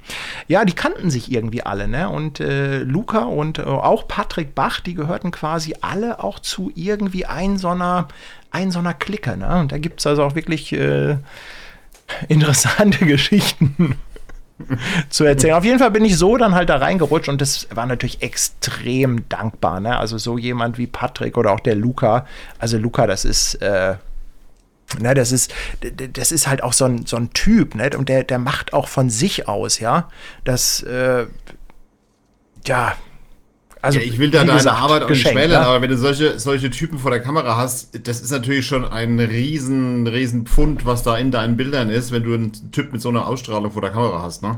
ja, die kannten sich irgendwie alle, ne? Und äh, Luca und äh, auch Patrick Bach, die gehörten quasi alle auch zu irgendwie ein so einer ein so einer Clique. Ne? Und da gibt es also auch wirklich äh, interessante Geschichten zu erzählen. Auf jeden Fall bin ich so dann halt da reingerutscht und das war natürlich extrem dankbar. Ne? Also so jemand wie Patrick oder auch der Luca. Also Luca, das ist, äh, ne, das ist, das ist halt auch so ein, so ein Typ, ne? Und der, der macht auch von sich aus, ja. Das, äh, ja, also, ja, ich will da deine gesagt, Arbeit auch nicht schmälern, ja? aber wenn du solche, solche Typen vor der Kamera hast, das ist natürlich schon ein riesen, riesen Pfund, was da in deinen Bildern ist, wenn du einen Typ mit so einer Ausstrahlung vor der Kamera hast, ne?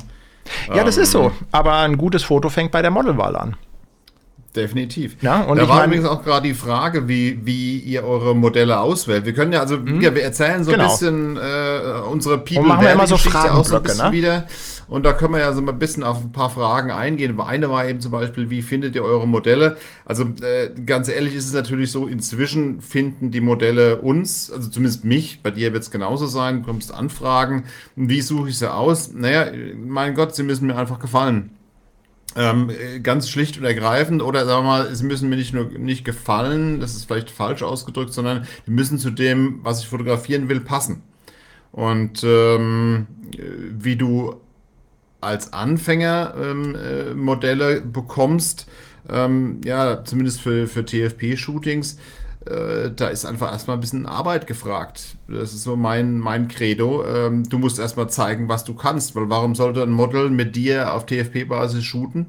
Ja, das ähm, ist so. Aber ein gutes Foto fängt bei der Modelwahl an. Definitiv. Ja, und da war mein, übrigens auch gerade die Frage, wie, wie ihr eure Modelle auswählt. Wir können ja also, mhm. wir erzählen so genau. ein bisschen äh, unsere People und machen wir immer so auch so ne? wieder. Und da können wir ja so ein bisschen auf ein paar Fragen eingehen. Eine war eben zum Beispiel, wie findet ihr eure Modelle? Also äh, ganz ehrlich ist es natürlich so, inzwischen finden die Modelle uns, also zumindest mich, bei dir wird es genauso sein, du kommst Anfragen. Wie suche ich sie aus? Naja, mein Gott, sie müssen mir einfach gefallen. Ähm, ganz schlicht und ergreifend, oder sagen wir mal, sie müssen mir nicht nur nicht gefallen, das ist vielleicht falsch ausgedrückt, sondern die müssen zu dem, was ich fotografieren will, passen. Und ähm, wie du als Anfänger ähm, äh, bekommst, ähm, ja, zumindest für, für TFP-Shootings, äh, da ist einfach erstmal ein bisschen Arbeit gefragt. Das ist so mein, mein Credo. Ähm, du musst erstmal zeigen, was du kannst, weil warum sollte ein Model mit dir auf TFP-Basis shooten,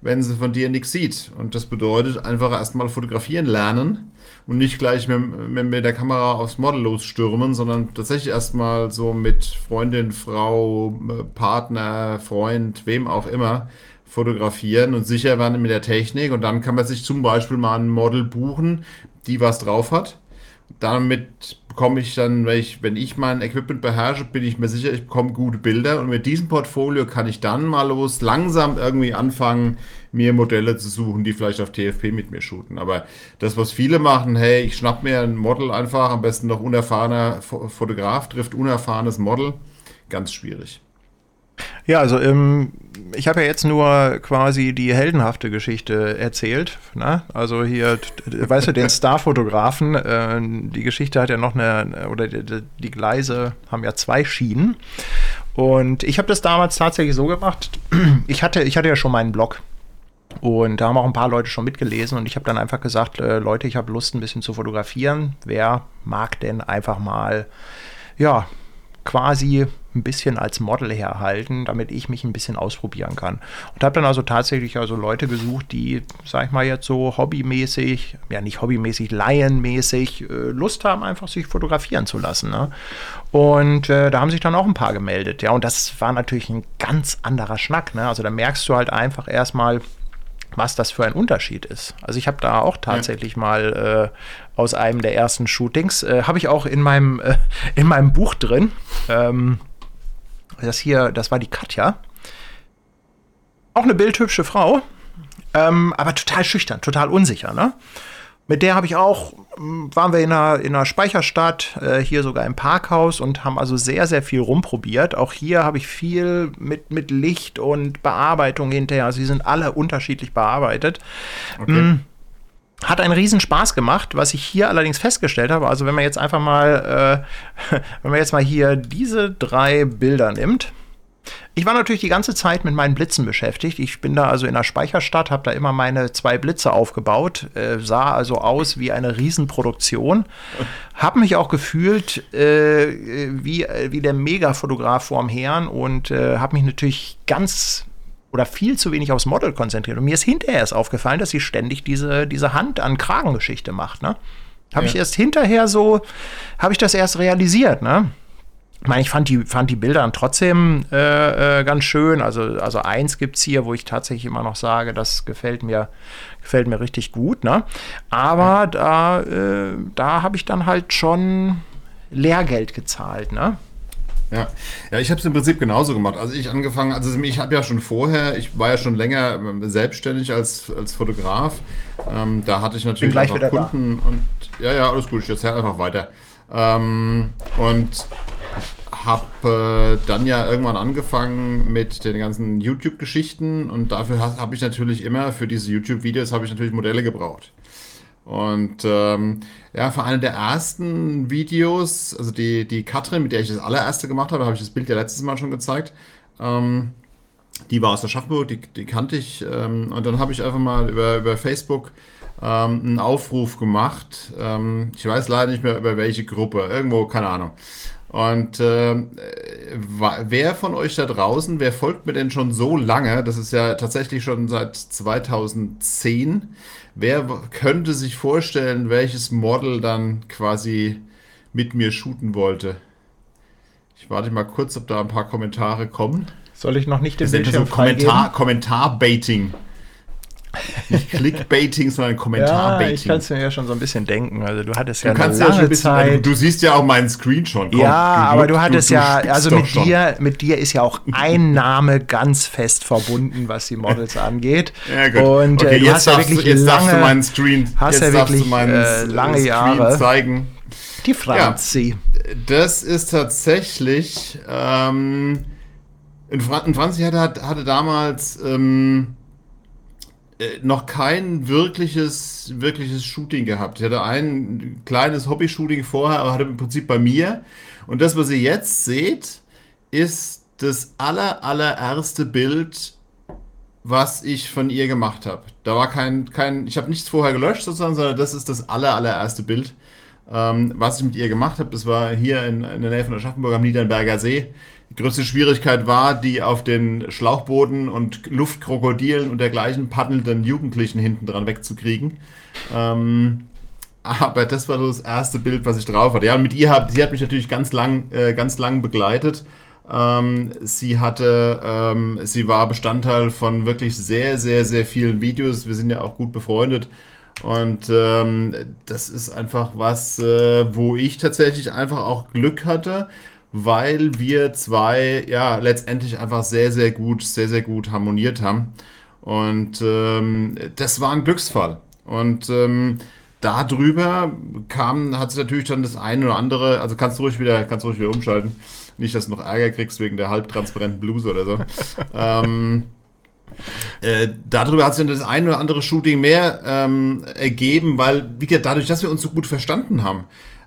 wenn sie von dir nichts sieht? Und das bedeutet einfach erstmal fotografieren lernen und nicht gleich mit, mit, der Kamera aufs Model losstürmen, sondern tatsächlich erstmal so mit Freundin, Frau, Partner, Freund, wem auch immer fotografieren und sicher werden mit der Technik und dann kann man sich zum Beispiel mal ein Model buchen, die was drauf hat. Damit bekomme ich dann, wenn ich, wenn ich mein Equipment beherrsche, bin ich mir sicher, ich bekomme gute Bilder und mit diesem Portfolio kann ich dann mal los langsam irgendwie anfangen, mir Modelle zu suchen, die vielleicht auf TFP mit mir shooten. Aber das, was viele machen, hey, ich schnapp mir ein Model einfach, am besten noch unerfahrener Fotograf trifft unerfahrenes Model, ganz schwierig. Ja, also ähm, ich habe ja jetzt nur quasi die heldenhafte Geschichte erzählt. Ne? Also hier, weißt du, den Starfotografen, äh, die Geschichte hat ja noch eine, oder die, die Gleise haben ja zwei Schienen. Und ich habe das damals tatsächlich so gemacht. Ich hatte, ich hatte ja schon meinen Blog. Und da haben auch ein paar Leute schon mitgelesen und ich habe dann einfach gesagt, äh, Leute, ich habe Lust ein bisschen zu fotografieren. Wer mag denn einfach mal, ja, quasi ein bisschen als Model herhalten, damit ich mich ein bisschen ausprobieren kann. Und habe dann also tatsächlich also Leute gesucht, die, sag ich mal jetzt so hobbymäßig, ja nicht hobbymäßig, laienmäßig äh, Lust haben, einfach sich fotografieren zu lassen. Ne? Und äh, da haben sich dann auch ein paar gemeldet. Ja, und das war natürlich ein ganz anderer Schnack. Ne? Also da merkst du halt einfach erstmal, was das für ein Unterschied ist. Also ich habe da auch tatsächlich ja. mal äh, aus einem der ersten Shootings, äh, habe ich auch in meinem, äh, in meinem Buch drin. Ähm, das hier, das war die Katja. Auch eine bildhübsche Frau, ähm, aber total schüchtern, total unsicher, ne? Mit der habe ich auch, hm, waren wir in einer, in einer Speicherstadt, äh, hier sogar im Parkhaus und haben also sehr, sehr viel rumprobiert. Auch hier habe ich viel mit, mit Licht und Bearbeitung hinterher. Also, sie sind alle unterschiedlich bearbeitet. Okay. Mhm. Hat einen riesen Spaß gemacht, was ich hier allerdings festgestellt habe. Also, wenn man jetzt einfach mal, äh, wenn man jetzt mal hier diese drei Bilder nimmt, ich war natürlich die ganze Zeit mit meinen Blitzen beschäftigt. Ich bin da also in der Speicherstadt, habe da immer meine zwei Blitze aufgebaut, äh, sah also aus wie eine Riesenproduktion. Habe mich auch gefühlt äh, wie, wie der Megafotograf vorm Herrn und äh, habe mich natürlich ganz oder viel zu wenig aufs Model konzentriert. Und mir ist hinterher erst aufgefallen, dass sie ständig diese, diese Hand an Kragengeschichte macht. Ne? Habe ja. ich erst hinterher so, habe ich das erst realisiert. Ne? Ich meine, ich fand die, fand die Bilder dann trotzdem äh, äh, ganz schön. Also, also eins gibt es hier, wo ich tatsächlich immer noch sage, das gefällt mir, gefällt mir richtig gut. Ne? Aber da, äh, da habe ich dann halt schon Lehrgeld gezahlt. Ne? Ja, ja ich habe es im Prinzip genauso gemacht. Also ich angefangen, also ich habe ja schon vorher, ich war ja schon länger ähm, selbstständig als, als Fotograf. Ähm, da hatte ich natürlich auch Kunden da. und ja, ja, alles gut, ich erzähle einfach weiter. Ähm, und habe äh, dann ja irgendwann angefangen mit den ganzen YouTube-Geschichten und dafür habe ich natürlich immer, für diese YouTube-Videos habe ich natürlich Modelle gebraucht. Und ähm, ja, für eine der ersten Videos, also die, die Katrin, mit der ich das allererste gemacht habe, habe ich das Bild ja letztes Mal schon gezeigt. Ähm, die war aus der Schaffburg, die, die kannte ich. Ähm, und dann habe ich einfach mal über, über Facebook ähm, einen Aufruf gemacht. Ähm, ich weiß leider nicht mehr über welche Gruppe, irgendwo, keine Ahnung. Und äh, wer von euch da draußen, wer folgt mir denn schon so lange? Das ist ja tatsächlich schon seit 2010. Wer könnte sich vorstellen, welches Model dann quasi mit mir shooten wollte? Ich warte mal kurz, ob da ein paar Kommentare kommen. Soll ich noch nicht den das Bildschirm so Kommentar, Kommentar-Baiting. Nicht Clickbaiting, sondern Kommentarbaiting. Ja, ich kann es mir ja schon so ein bisschen denken. Also du hattest ja du lange ja bisschen, Zeit. Also du siehst ja auch meinen Screenshot. Komm, ja, du, aber du hattest du, ja, also mit dir, mit dir ist ja auch ein Name ganz fest verbunden, was die Models angeht. Ja, gut. Und okay, äh, du hast ja wirklich jetzt lange, darfst du meinen Screen, hast ja wirklich äh, lange Screen Jahre zeigen. Die Franzi. Ja, das ist tatsächlich ähm, in Franzi hatte, hatte damals ähm, äh, noch kein wirkliches, wirkliches Shooting gehabt. Ich hatte ein kleines Hobby-Shooting vorher, aber hatte im Prinzip bei mir. Und das, was ihr jetzt seht, ist das aller, allererste Bild, was ich von ihr gemacht habe. Da war kein, kein ich habe nichts vorher gelöscht sozusagen, sondern das ist das aller, allererste Bild, ähm, was ich mit ihr gemacht habe. Das war hier in, in der Nähe von der Schaffenburg am Niedernberger See. Größte Schwierigkeit war, die auf den Schlauchbooten und Luftkrokodilen und dergleichen paddelnden Jugendlichen hinten dran wegzukriegen. Ähm, aber das war so das erste Bild, was ich drauf hatte. Ja, mit ihr hat, sie hat mich natürlich ganz lang, äh, ganz lang begleitet. Ähm, sie hatte, ähm, sie war Bestandteil von wirklich sehr, sehr, sehr vielen Videos. Wir sind ja auch gut befreundet. Und ähm, das ist einfach was, äh, wo ich tatsächlich einfach auch Glück hatte, weil wir zwei ja letztendlich einfach sehr, sehr gut, sehr, sehr gut harmoniert haben. Und ähm, das war ein Glücksfall. Und ähm, darüber kam, hat sich natürlich dann das eine oder andere, also kannst du ruhig wieder, kannst du ruhig wieder umschalten. Nicht, dass du noch Ärger kriegst wegen der halbtransparenten Bluse oder so. ähm, äh, darüber hat sich dann das eine oder andere Shooting mehr ähm, ergeben, weil, wie gesagt, dadurch, dass wir uns so gut verstanden haben,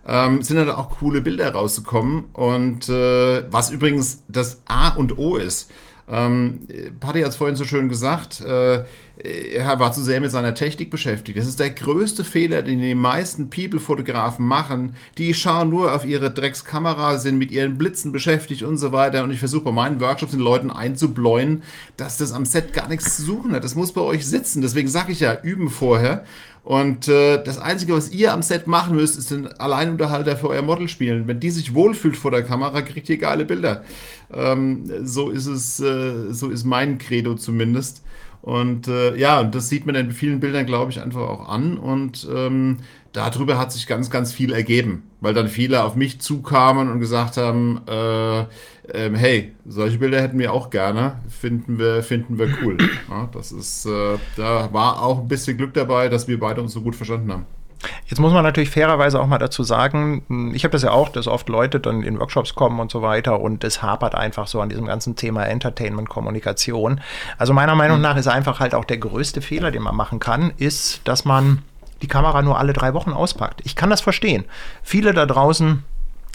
ähm, sind dann auch coole Bilder rausgekommen. Und äh, was übrigens das A und O ist, ähm, Paddy hat es vorhin so schön gesagt, äh, er war zu sehr mit seiner Technik beschäftigt. Das ist der größte Fehler, den die meisten People-Fotografen machen. Die schauen nur auf ihre Dreckskamera, sind mit ihren Blitzen beschäftigt und so weiter. Und ich versuche bei meinen Workshops den Leuten einzubläuen, dass das am Set gar nichts zu suchen hat. Das muss bei euch sitzen. Deswegen sage ich ja, üben vorher. Und äh, das Einzige, was ihr am Set machen müsst, ist den Alleinunterhalter für euer Model spielen. Wenn die sich wohlfühlt vor der Kamera, kriegt ihr geile Bilder. Ähm, so ist es, äh, so ist mein Credo zumindest. Und äh, ja, das sieht man in vielen Bildern, glaube ich, einfach auch an. Und ähm, darüber hat sich ganz, ganz viel ergeben, weil dann viele auf mich zukamen und gesagt haben, äh, äh, hey, solche Bilder hätten wir auch gerne, finden wir, finden wir cool. Ja, das ist, äh, da war auch ein bisschen Glück dabei, dass wir beide uns so gut verstanden haben. Jetzt muss man natürlich fairerweise auch mal dazu sagen, ich habe das ja auch, dass oft Leute dann in Workshops kommen und so weiter und es hapert einfach so an diesem ganzen Thema Entertainment, Kommunikation. Also meiner Meinung hm. nach ist einfach halt auch der größte Fehler, den man machen kann, ist, dass man die Kamera nur alle drei Wochen auspackt. Ich kann das verstehen. Viele da draußen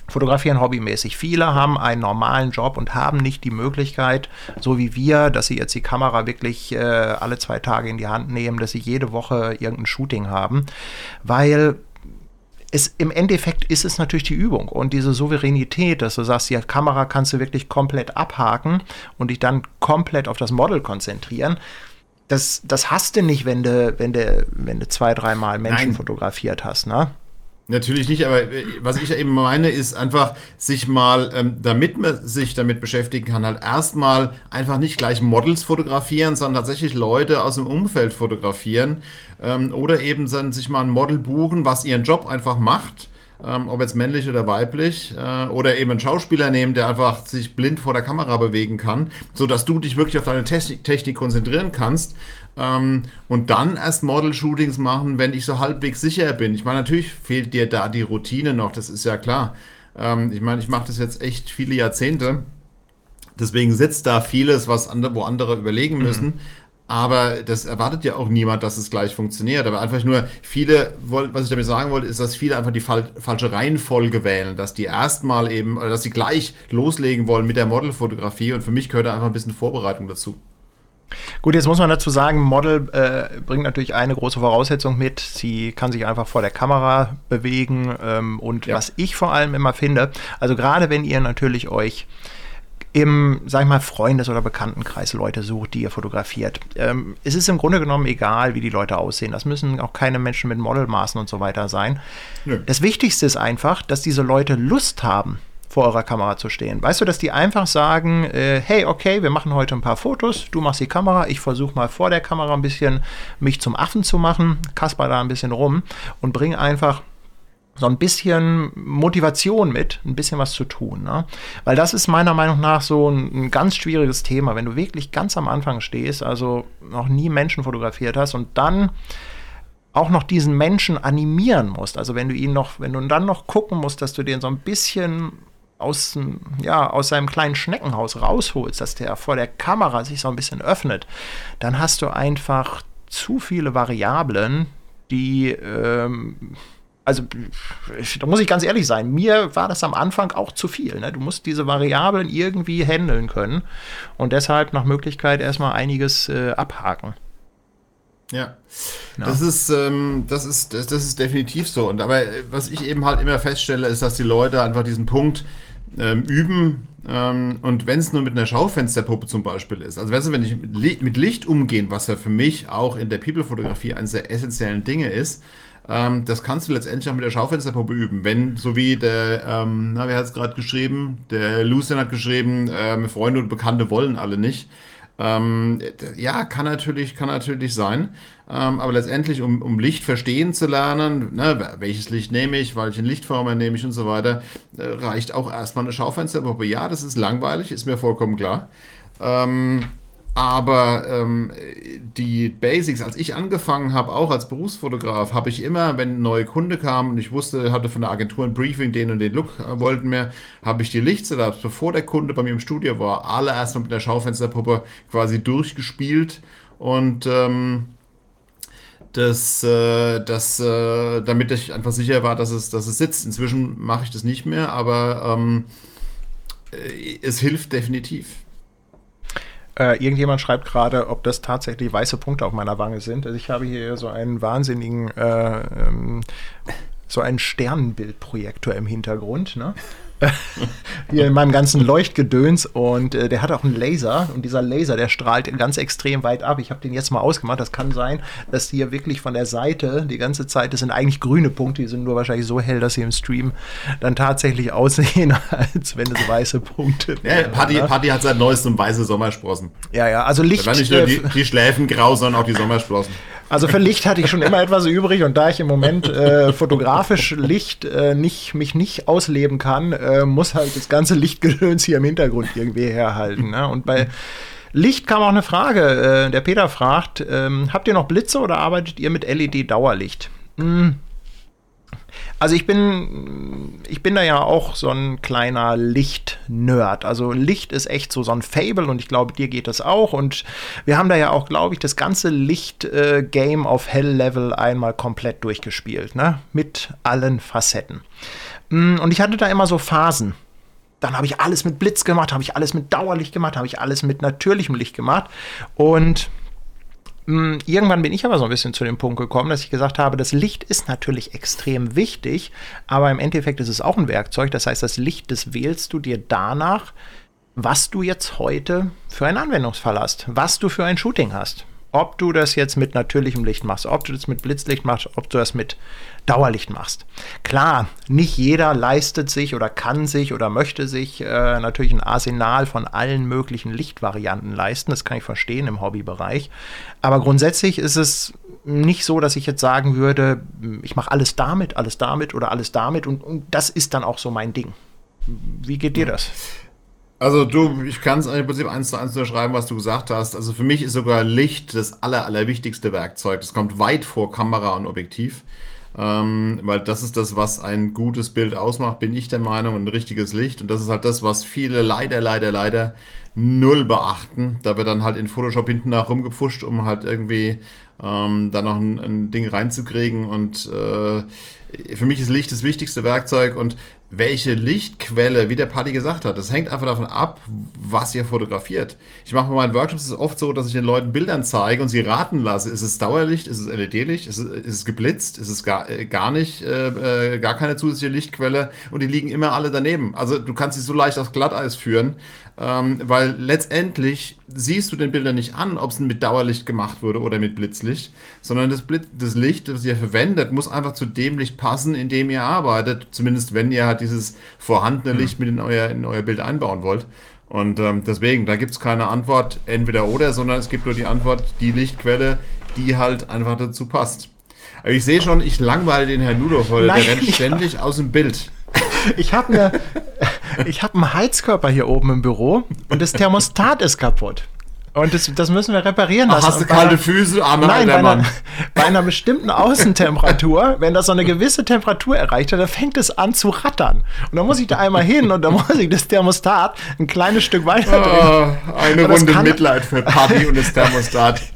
fotografieren hobbymäßig. Viele haben einen normalen Job und haben nicht die Möglichkeit, so wie wir, dass sie jetzt die Kamera wirklich äh, alle zwei Tage in die Hand nehmen, dass sie jede Woche irgendein Shooting haben, weil es, im Endeffekt ist es natürlich die Übung und diese Souveränität, dass du sagst, die Kamera kannst du wirklich komplett abhaken und dich dann komplett auf das Model konzentrieren. Das, das hast du nicht, wenn du, wenn du, wenn du zwei, dreimal Menschen Nein. fotografiert hast, ne? Natürlich nicht, aber äh, was ich eben meine, ist einfach, sich mal, ähm, damit man sich damit beschäftigen kann, halt erstmal einfach nicht gleich Models fotografieren, sondern tatsächlich Leute aus dem Umfeld fotografieren ähm, oder eben dann sich mal ein Model buchen, was ihren Job einfach macht. Ähm, ob jetzt männlich oder weiblich, äh, oder eben einen Schauspieler nehmen, der einfach sich blind vor der Kamera bewegen kann, so dass du dich wirklich auf deine Technik, konzentrieren kannst ähm, und dann erst Model-Shootings machen, wenn ich so halbwegs sicher bin. Ich meine, natürlich fehlt dir da die Routine noch, das ist ja klar. Ähm, ich meine, ich mache das jetzt echt viele Jahrzehnte. Deswegen sitzt da vieles, was andere, wo andere überlegen müssen. Mhm. Aber das erwartet ja auch niemand, dass es gleich funktioniert. Aber einfach nur viele, was ich damit sagen wollte, ist, dass viele einfach die falsche Reihenfolge wählen, dass die erstmal eben, oder dass sie gleich loslegen wollen mit der Modelfotografie. Und für mich gehört da einfach ein bisschen Vorbereitung dazu. Gut, jetzt muss man dazu sagen, Model äh, bringt natürlich eine große Voraussetzung mit. Sie kann sich einfach vor der Kamera bewegen. Ähm, und ja. was ich vor allem immer finde, also gerade wenn ihr natürlich euch im, sag ich mal, Freundes- oder Bekanntenkreis Leute sucht, die ihr fotografiert. Ähm, es ist im Grunde genommen egal, wie die Leute aussehen. Das müssen auch keine Menschen mit Modelmaßen und so weiter sein. Nö. Das Wichtigste ist einfach, dass diese Leute Lust haben, vor eurer Kamera zu stehen. Weißt du, dass die einfach sagen, äh, hey, okay, wir machen heute ein paar Fotos, du machst die Kamera, ich versuche mal vor der Kamera ein bisschen mich zum Affen zu machen, kasper da ein bisschen rum und bring einfach so ein bisschen Motivation mit, ein bisschen was zu tun. Ne? Weil das ist meiner Meinung nach so ein, ein, ganz schwieriges Thema, wenn du wirklich ganz am Anfang stehst, also noch nie Menschen fotografiert hast und dann auch noch diesen Menschen animieren musst. Also wenn du ihn noch, wenn du dann noch gucken musst, dass du den so ein bisschen aus, ja, aus seinem kleinen Schneckenhaus rausholst, dass der vor der Kamera sich so ein bisschen öffnet, dann hast du einfach zu viele Variablen, die ähm, also da muss ich ganz ehrlich sein, mir war das am Anfang auch zu viel. Ne? Du musst diese Variablen irgendwie handeln können und deshalb nach Möglichkeit erstmal einiges äh, abhaken. Ja, ja. Das, ist, ähm, das, ist, das, das ist definitiv so. Und aber äh, was ich eben halt immer feststelle, ist, dass die Leute einfach diesen Punkt ähm, üben. Ähm, und wenn es nur mit einer Schaufensterpuppe zum Beispiel ist, also wenn ich mit Licht umgehen, was ja für mich auch in der People-Fotografie eines der essentiellen Dinge ist, ähm, das kannst du letztendlich auch mit der Schaufensterpuppe üben. Wenn, so wie der, ähm, na, wer hat es gerade geschrieben? Der Lucian hat geschrieben, äh, Freunde und Bekannte wollen alle nicht. Ähm, ja, kann natürlich, kann natürlich sein. Ähm, aber letztendlich, um, um Licht verstehen zu lernen, ne, welches Licht nehme ich, welchen Lichtformer nehme ich und so weiter, äh, reicht auch erstmal eine Schaufensterpuppe. Ja, das ist langweilig, ist mir vollkommen klar. Ähm, aber ähm, die Basics, als ich angefangen habe, auch als Berufsfotograf, habe ich immer, wenn ein neuer Kunde kam und ich wusste, hatte von der Agentur ein Briefing, den und den Look äh, wollten wir, habe ich die Lichtsetups, bevor der Kunde bei mir im Studio war, alle erstmal mit der Schaufensterpuppe quasi durchgespielt und ähm, das, äh, das, äh, damit ich einfach sicher war, dass es, dass es sitzt. Inzwischen mache ich das nicht mehr, aber ähm, äh, es hilft definitiv. Äh, irgendjemand schreibt gerade, ob das tatsächlich weiße Punkte auf meiner Wange sind. Also ich habe hier so einen wahnsinnigen, äh, ähm, so einen Sternenbildprojektor im Hintergrund. Ne? hier in meinem ganzen Leuchtgedöns und äh, der hat auch einen Laser und dieser Laser, der strahlt ganz extrem weit ab. Ich habe den jetzt mal ausgemacht. Das kann sein, dass hier wirklich von der Seite die ganze Zeit, das sind eigentlich grüne Punkte, die sind nur wahrscheinlich so hell, dass sie im Stream dann tatsächlich aussehen, als wenn es weiße Punkte wären. Ja, Paddy, Paddy hat seit neuestem weiße Sommersprossen. Ja, ja, also Licht. Da nicht nur die, die Schläfen grau, sondern auch die Sommersprossen. Also für Licht hatte ich schon immer etwas übrig und da ich im Moment äh, fotografisch Licht äh, nicht, mich nicht ausleben kann, äh, muss halt das ganze Lichtgedöns hier im Hintergrund irgendwie herhalten. Ne? Und bei Licht kam auch eine Frage. Äh, der Peter fragt, ähm, habt ihr noch Blitze oder arbeitet ihr mit LED-Dauerlicht? Hm. Also ich bin, ich bin da ja auch so ein kleiner Licht-Nerd. Also Licht ist echt so, so ein Fable und ich glaube, dir geht das auch. Und wir haben da ja auch, glaube ich, das ganze Licht-Game auf Hell-Level einmal komplett durchgespielt, ne? Mit allen Facetten. Mm, und ich hatte da immer so Phasen. Dann habe ich alles mit Blitz gemacht, habe ich alles mit Dauerlicht gemacht, habe ich alles mit natürlichem Licht gemacht. Und hm, irgendwann bin ich aber so ein bisschen zu dem Punkt gekommen, dass ich gesagt habe, das Licht ist natürlich extrem wichtig, aber im Endeffekt ist es auch ein Werkzeug. Das heißt, das Licht, das wählst du dir danach, was du jetzt heute für einen Anwendungsfall hast, was du für ein Shooting hast ob du das jetzt mit natürlichem Licht machst, ob du das mit Blitzlicht machst, ob du das mit Dauerlicht machst. Klar, nicht jeder leistet sich oder kann sich oder möchte sich äh, natürlich ein Arsenal von allen möglichen Lichtvarianten leisten. Das kann ich verstehen im Hobbybereich. Aber grundsätzlich ist es nicht so, dass ich jetzt sagen würde, ich mache alles damit, alles damit oder alles damit und, und das ist dann auch so mein Ding. Wie geht dir das? Also du, ich kann es im Prinzip eins zu eins unterschreiben, was du gesagt hast. Also für mich ist sogar Licht das aller, allerwichtigste Werkzeug. Das kommt weit vor Kamera und Objektiv. Ähm, weil das ist das, was ein gutes Bild ausmacht, bin ich der Meinung, ein richtiges Licht. Und das ist halt das, was viele leider, leider, leider null beachten. Da wird dann halt in Photoshop hinten nach rumgepfuscht, um halt irgendwie ähm, da noch ein, ein Ding reinzukriegen. Und äh, für mich ist Licht das wichtigste Werkzeug und welche Lichtquelle, wie der Paddy gesagt hat, das hängt einfach davon ab, was ihr fotografiert. Ich mache bei meinen Workshops es oft so, dass ich den Leuten Bildern zeige und sie raten lasse. Ist es Dauerlicht? Ist es LED-Licht? Ist, ist es, geblitzt? Ist es gar, äh, gar nicht, äh, äh, gar keine zusätzliche Lichtquelle? Und die liegen immer alle daneben. Also du kannst sie so leicht aufs Glatteis führen. Ähm, weil letztendlich siehst du den Bildern nicht an, ob es mit Dauerlicht gemacht wurde oder mit Blitzlicht, sondern das, Blitz, das Licht, das ihr verwendet, muss einfach zu dem Licht passen, in dem ihr arbeitet, zumindest wenn ihr halt dieses vorhandene hm. Licht mit in euer, in euer Bild einbauen wollt. Und ähm, deswegen, da gibt es keine Antwort entweder oder, sondern es gibt nur die Antwort, die Lichtquelle, die halt einfach dazu passt. Aber ich sehe schon, ich langweile den Herrn Nudow heute, der rennt ständig aus dem Bild. Ich habe ne, hab einen Heizkörper hier oben im Büro und das Thermostat ist kaputt. Und das, das müssen wir reparieren lassen. Ach, hast du kalte einer, Füße, armer Nein, bei einer, bei einer, bestimmten Außentemperatur, wenn das so eine gewisse Temperatur erreicht hat, dann fängt es an zu rattern. Und dann muss ich da einmal hin und dann muss ich das Thermostat ein kleines Stück weiter drehen. Oh, eine Runde Mitleid für Paddy und das Thermostat.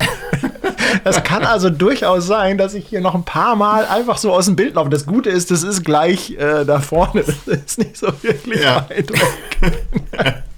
Das kann also durchaus sein, dass ich hier noch ein paar Mal einfach so aus dem Bild laufe. Das Gute ist, das ist gleich äh, da vorne. Das ist nicht so wirklich ja. weit.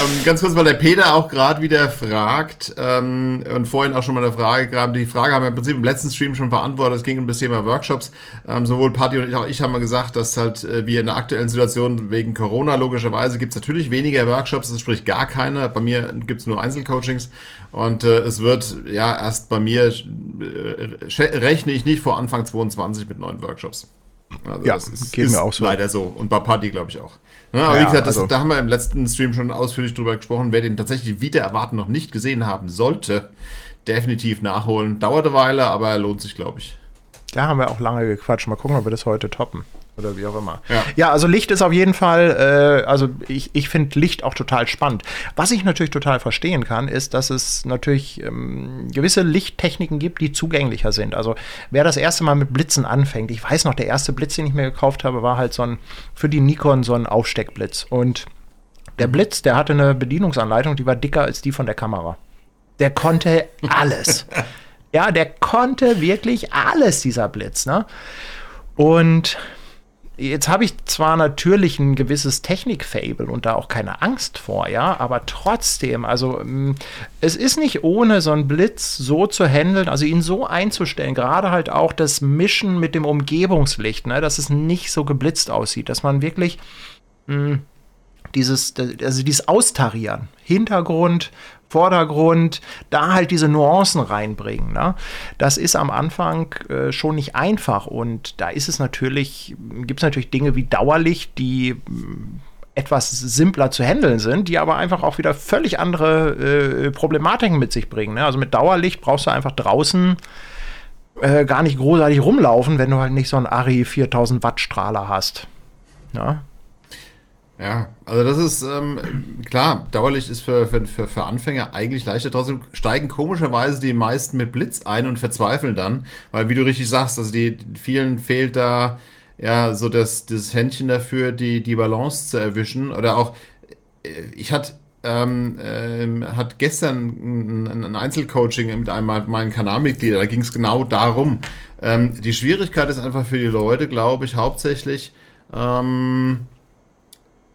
Ähm, ganz kurz, weil der Peter auch gerade wieder fragt ähm, und vorhin auch schon mal eine Frage gerade. Die Frage haben wir im Prinzip im letzten Stream schon beantwortet. Es ging um das Thema Workshops. Ähm, sowohl Patti und ich, auch ich haben mal gesagt, dass halt äh, wir in der aktuellen Situation wegen Corona logischerweise gibt es natürlich weniger Workshops, das sprich gar keine. Bei mir gibt es nur Einzelcoachings und äh, es wird ja erst bei mir äh, rechne ich nicht vor Anfang 22 mit neuen Workshops. Also ja, das ist, geht ist mir auch so. leider so. Und bei Party glaube ich auch. Ja, aber ja, wie gesagt, das, also, da haben wir im letzten Stream schon ausführlich drüber gesprochen. Wer den tatsächlich wieder erwarten noch nicht gesehen haben sollte, definitiv nachholen. Dauert eine Weile, aber lohnt sich, glaube ich. Da haben wir auch lange gequatscht. Mal gucken, ob wir das heute toppen. Oder wie auch immer. Ja, ja also Licht ist auf jeden Fall, äh, also ich, ich finde Licht auch total spannend. Was ich natürlich total verstehen kann, ist, dass es natürlich ähm, gewisse Lichttechniken gibt, die zugänglicher sind. Also wer das erste Mal mit Blitzen anfängt, ich weiß noch, der erste Blitz, den ich mir gekauft habe, war halt so ein, für die Nikon so ein Aufsteckblitz. Und der Blitz, der hatte eine Bedienungsanleitung, die war dicker als die von der Kamera. Der konnte alles. ja, der konnte wirklich alles, dieser Blitz. Ne? Und Jetzt habe ich zwar natürlich ein gewisses Technik-Fable und da auch keine Angst vor, ja, aber trotzdem, also mm, es ist nicht ohne so einen Blitz so zu handeln, also ihn so einzustellen, gerade halt auch das Mischen mit dem Umgebungslicht, ne, dass es nicht so geblitzt aussieht, dass man wirklich mh, mm, dieses, also dieses Austarieren, Hintergrund, Vordergrund, da halt diese Nuancen reinbringen. Ne? Das ist am Anfang äh, schon nicht einfach und da ist es natürlich, gibt es natürlich Dinge wie Dauerlicht, die mm, etwas simpler zu handeln sind, die aber einfach auch wieder völlig andere äh, Problematiken mit sich bringen. Ne? Also mit Dauerlicht brauchst du einfach draußen äh, gar nicht großartig rumlaufen, wenn du halt nicht so einen Ari 4000 Watt Strahler hast. Ja? Ja, also das ist ähm, klar, Dauerlicht ist für, für, für, Anfänger eigentlich leichter. Trotzdem steigen komischerweise die meisten mit Blitz ein und verzweifeln dann, weil wie du richtig sagst, also die vielen fehlt da ja so das, das Händchen dafür, die, die Balance zu erwischen. Oder auch, äh, ich hatte ähm, ähm, hat gestern ein, ein Einzelcoaching mit einem meiner Kanalmitglieder, da ging es genau darum. Ähm, die Schwierigkeit ist einfach für die Leute, glaube ich, hauptsächlich, ähm,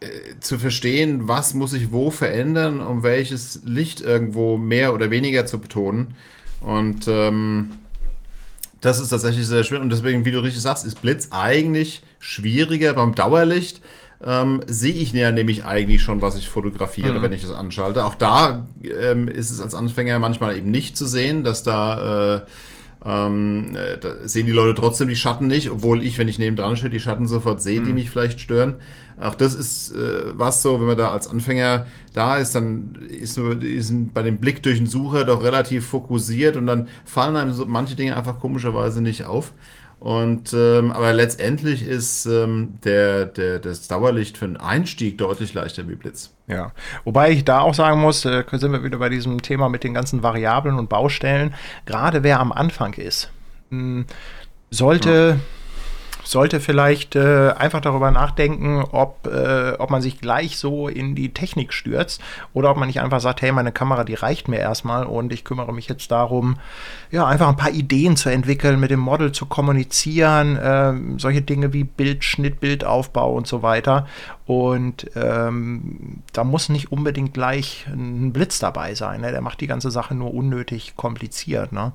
äh, zu verstehen, was muss ich wo verändern, um welches Licht irgendwo mehr oder weniger zu betonen. Und ähm, das ist tatsächlich sehr schwer. Und deswegen, wie du richtig sagst, ist Blitz eigentlich schwieriger beim Dauerlicht. Ähm, sehe ich ja nämlich eigentlich schon, was ich fotografiere, mhm. wenn ich das anschalte. Auch da ähm, ist es als Anfänger manchmal eben nicht zu sehen, dass da äh, ähm, äh, da sehen die Leute trotzdem die Schatten nicht, obwohl ich, wenn ich neben dran stehe, die Schatten sofort sehe, die mhm. mich vielleicht stören. Auch das ist äh, was so, wenn man da als Anfänger da ist, dann ist, nur, ist bei dem Blick durch den Sucher doch relativ fokussiert und dann fallen einem so manche Dinge einfach komischerweise nicht auf. Und ähm, aber letztendlich ist ähm, der, der, das Dauerlicht für einen Einstieg deutlich leichter wie Blitz. Ja, wobei ich da auch sagen muss, äh, sind wir wieder bei diesem Thema mit den ganzen Variablen und Baustellen. Gerade wer am Anfang ist, mh, hm, sollte. Ja sollte vielleicht äh, einfach darüber nachdenken, ob, äh, ob man sich gleich so in die Technik stürzt oder ob man nicht einfach sagt, hey, meine Kamera, die reicht mir erstmal und ich kümmere mich jetzt darum, ja, einfach ein paar Ideen zu entwickeln, mit dem Model zu kommunizieren, äh, solche Dinge wie Bildschnitt, Bildaufbau und so weiter. Und ähm, da muss nicht unbedingt gleich ein Blitz dabei sein. Ne? Der macht die ganze Sache nur unnötig kompliziert. Ne?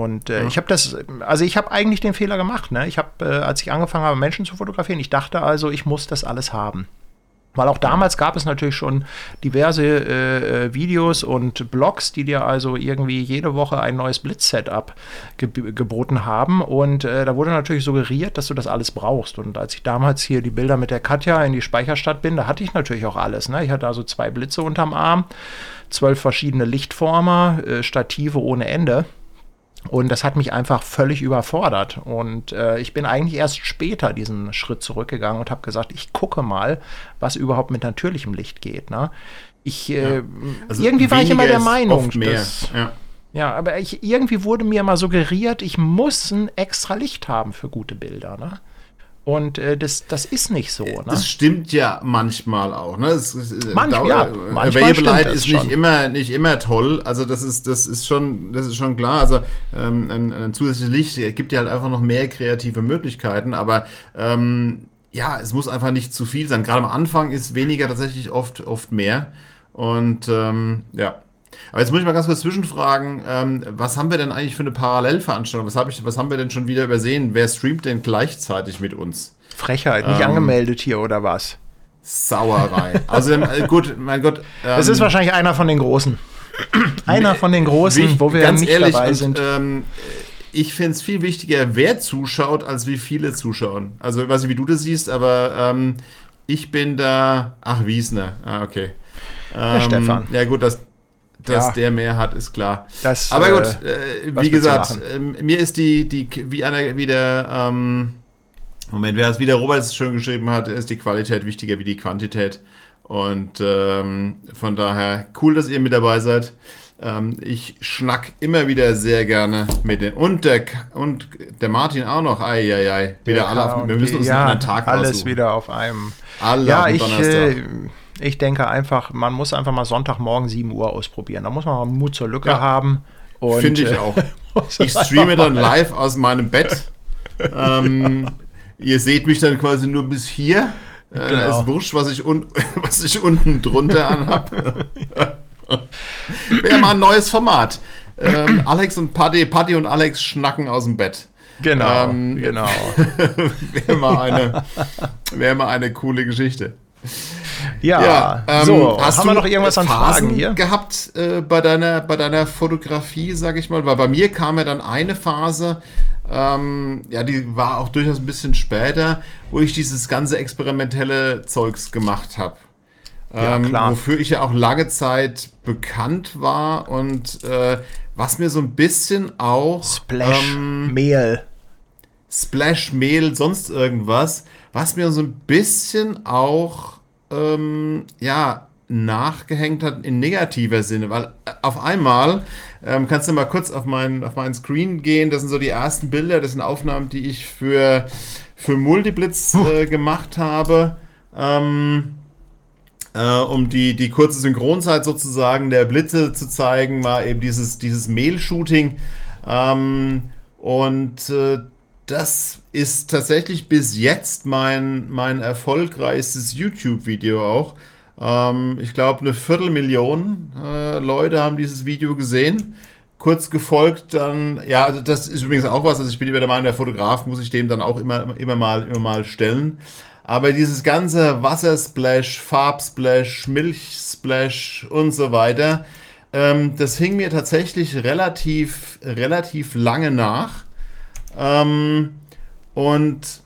Und äh, ja. ich habe das, also ich habe eigentlich den Fehler gemacht. Ne? Ich habe, äh, als ich angefangen habe, Menschen zu fotografieren, ich dachte also, ich muss das alles haben. Weil auch damals gab es natürlich schon diverse äh, äh, Videos und Blogs, die dir also irgendwie jede Woche ein neues Blitz-Setup ge geboten haben. Und äh, da wurde natürlich suggeriert, dass du das alles brauchst. Und als ich damals hier die Bilder mit der Katja in die Speicherstadt bin, da hatte ich natürlich auch alles. Ne? Ich hatte also zwei Blitze unterm Arm, zwölf verschiedene Lichtformer, äh, Stative ohne Ende. Und das hat mich einfach völlig überfordert. Und äh, ich bin eigentlich erst später diesen Schritt zurückgegangen und habe gesagt, ich gucke mal, was überhaupt mit natürlichem Licht geht. Ne? Ich, äh, ja. also irgendwie war ich immer der Meinung, dass, ja. ja. aber ich, irgendwie wurde mir mal suggeriert, ich muss ein extra Licht haben für gute Bilder. Ne? Und äh, das, das ist nicht so. Ne? Das stimmt ja manchmal auch. Ne? Das, äh, Manch, ja, Available ist nicht immer, nicht immer toll. Also das ist, das ist schon, das ist schon klar. Also ähm, ein, ein zusätzliches Licht gibt ja halt einfach noch mehr kreative Möglichkeiten. Aber ähm, ja, es muss einfach nicht zu viel sein. Gerade am Anfang ist weniger tatsächlich oft, oft mehr. Und ähm, ja. Aber jetzt muss ich mal ganz kurz zwischenfragen, ähm, was haben wir denn eigentlich für eine Parallelveranstaltung? Was, hab ich, was haben wir denn schon wieder übersehen? Wer streamt denn gleichzeitig mit uns? Frechheit, nicht ähm, angemeldet hier oder was? Sauerei. Also äh, gut, mein Gott. Es ist ähm, wahrscheinlich einer von den Großen. einer von den Großen, ich, wo wir nicht ehrlich, dabei sind. Und, ähm, ich finde es viel wichtiger, wer zuschaut, als wie viele zuschauen. Also ich weiß nicht, wie du das siehst, aber ähm, ich bin da. Ach, Wiesner. Ah, okay. Ähm, Stefan. Ja, gut, das, dass ja, der mehr hat, ist klar. Das, Aber gut, äh, äh wie gesagt, äh, mir ist die, die wie, einer, wie der, ähm, Moment, wer es wieder Robert schön geschrieben hat, ist die Qualität wichtiger wie die Quantität. Und ähm, von daher cool, dass ihr mit dabei seid. Ähm, ich schnack immer wieder sehr gerne mit den und der und der Martin auch noch. Ei, ei, ei. Wieder alle auf, wir müssen uns ja, einen Tag alles aussuchen. wieder auf einem. Alle ja, ich, äh, ich denke einfach, man muss einfach mal Sonntagmorgen 7 Uhr ausprobieren. Da muss man mal Mut zur Lücke ja, haben. Finde ich auch. ich streame dann live aus meinem Bett. ähm, ihr seht mich dann quasi nur bis hier. Äh, genau. Ist wurscht, was ich, un was ich unten drunter anhab. Wäre mal ein neues Format. Ähm, Alex und Paddy, Paddy und Alex schnacken aus dem Bett. Genau, ähm, genau. Wäre mal, eine, wär mal eine coole Geschichte. Ja, ja ähm, so, hast haben wir noch irgendwas an Phasen Fragen hier? gehabt äh, bei, deiner, bei deiner Fotografie, sag ich mal? Weil bei mir kam ja dann eine Phase, ähm, ja, die war auch durchaus ein bisschen später, wo ich dieses ganze experimentelle Zeugs gemacht habe. Ähm, ja, wofür ich ja auch lange Zeit bekannt war und äh, was mir so ein bisschen auch Splash ähm, Mehl Splash Mehl sonst irgendwas, was mir so ein bisschen auch ähm, ja, nachgehängt hat in negativer Sinne, weil äh, auf einmal ähm, kannst du mal kurz auf meinen, auf meinen Screen gehen. Das sind so die ersten Bilder, das sind Aufnahmen, die ich für, für Multiblitz äh, gemacht habe. Ähm, äh, um die, die kurze Synchronzeit sozusagen der Blitze zu zeigen, war eben dieses, dieses Mail-Shooting. Ähm, und äh, das ist tatsächlich bis jetzt mein, mein erfolgreichstes YouTube-Video auch. Ähm, ich glaube, eine Viertelmillion äh, Leute haben dieses Video gesehen. Kurz gefolgt dann, ja, also das ist übrigens auch was, also ich bin immer der Meinung, der Fotograf muss ich dem dann auch immer, immer, mal, immer mal stellen. Aber dieses ganze Wassersplash, Farbsplash, Milchsplash und so weiter, ähm, das hing mir tatsächlich relativ, relativ lange nach. Ähm, und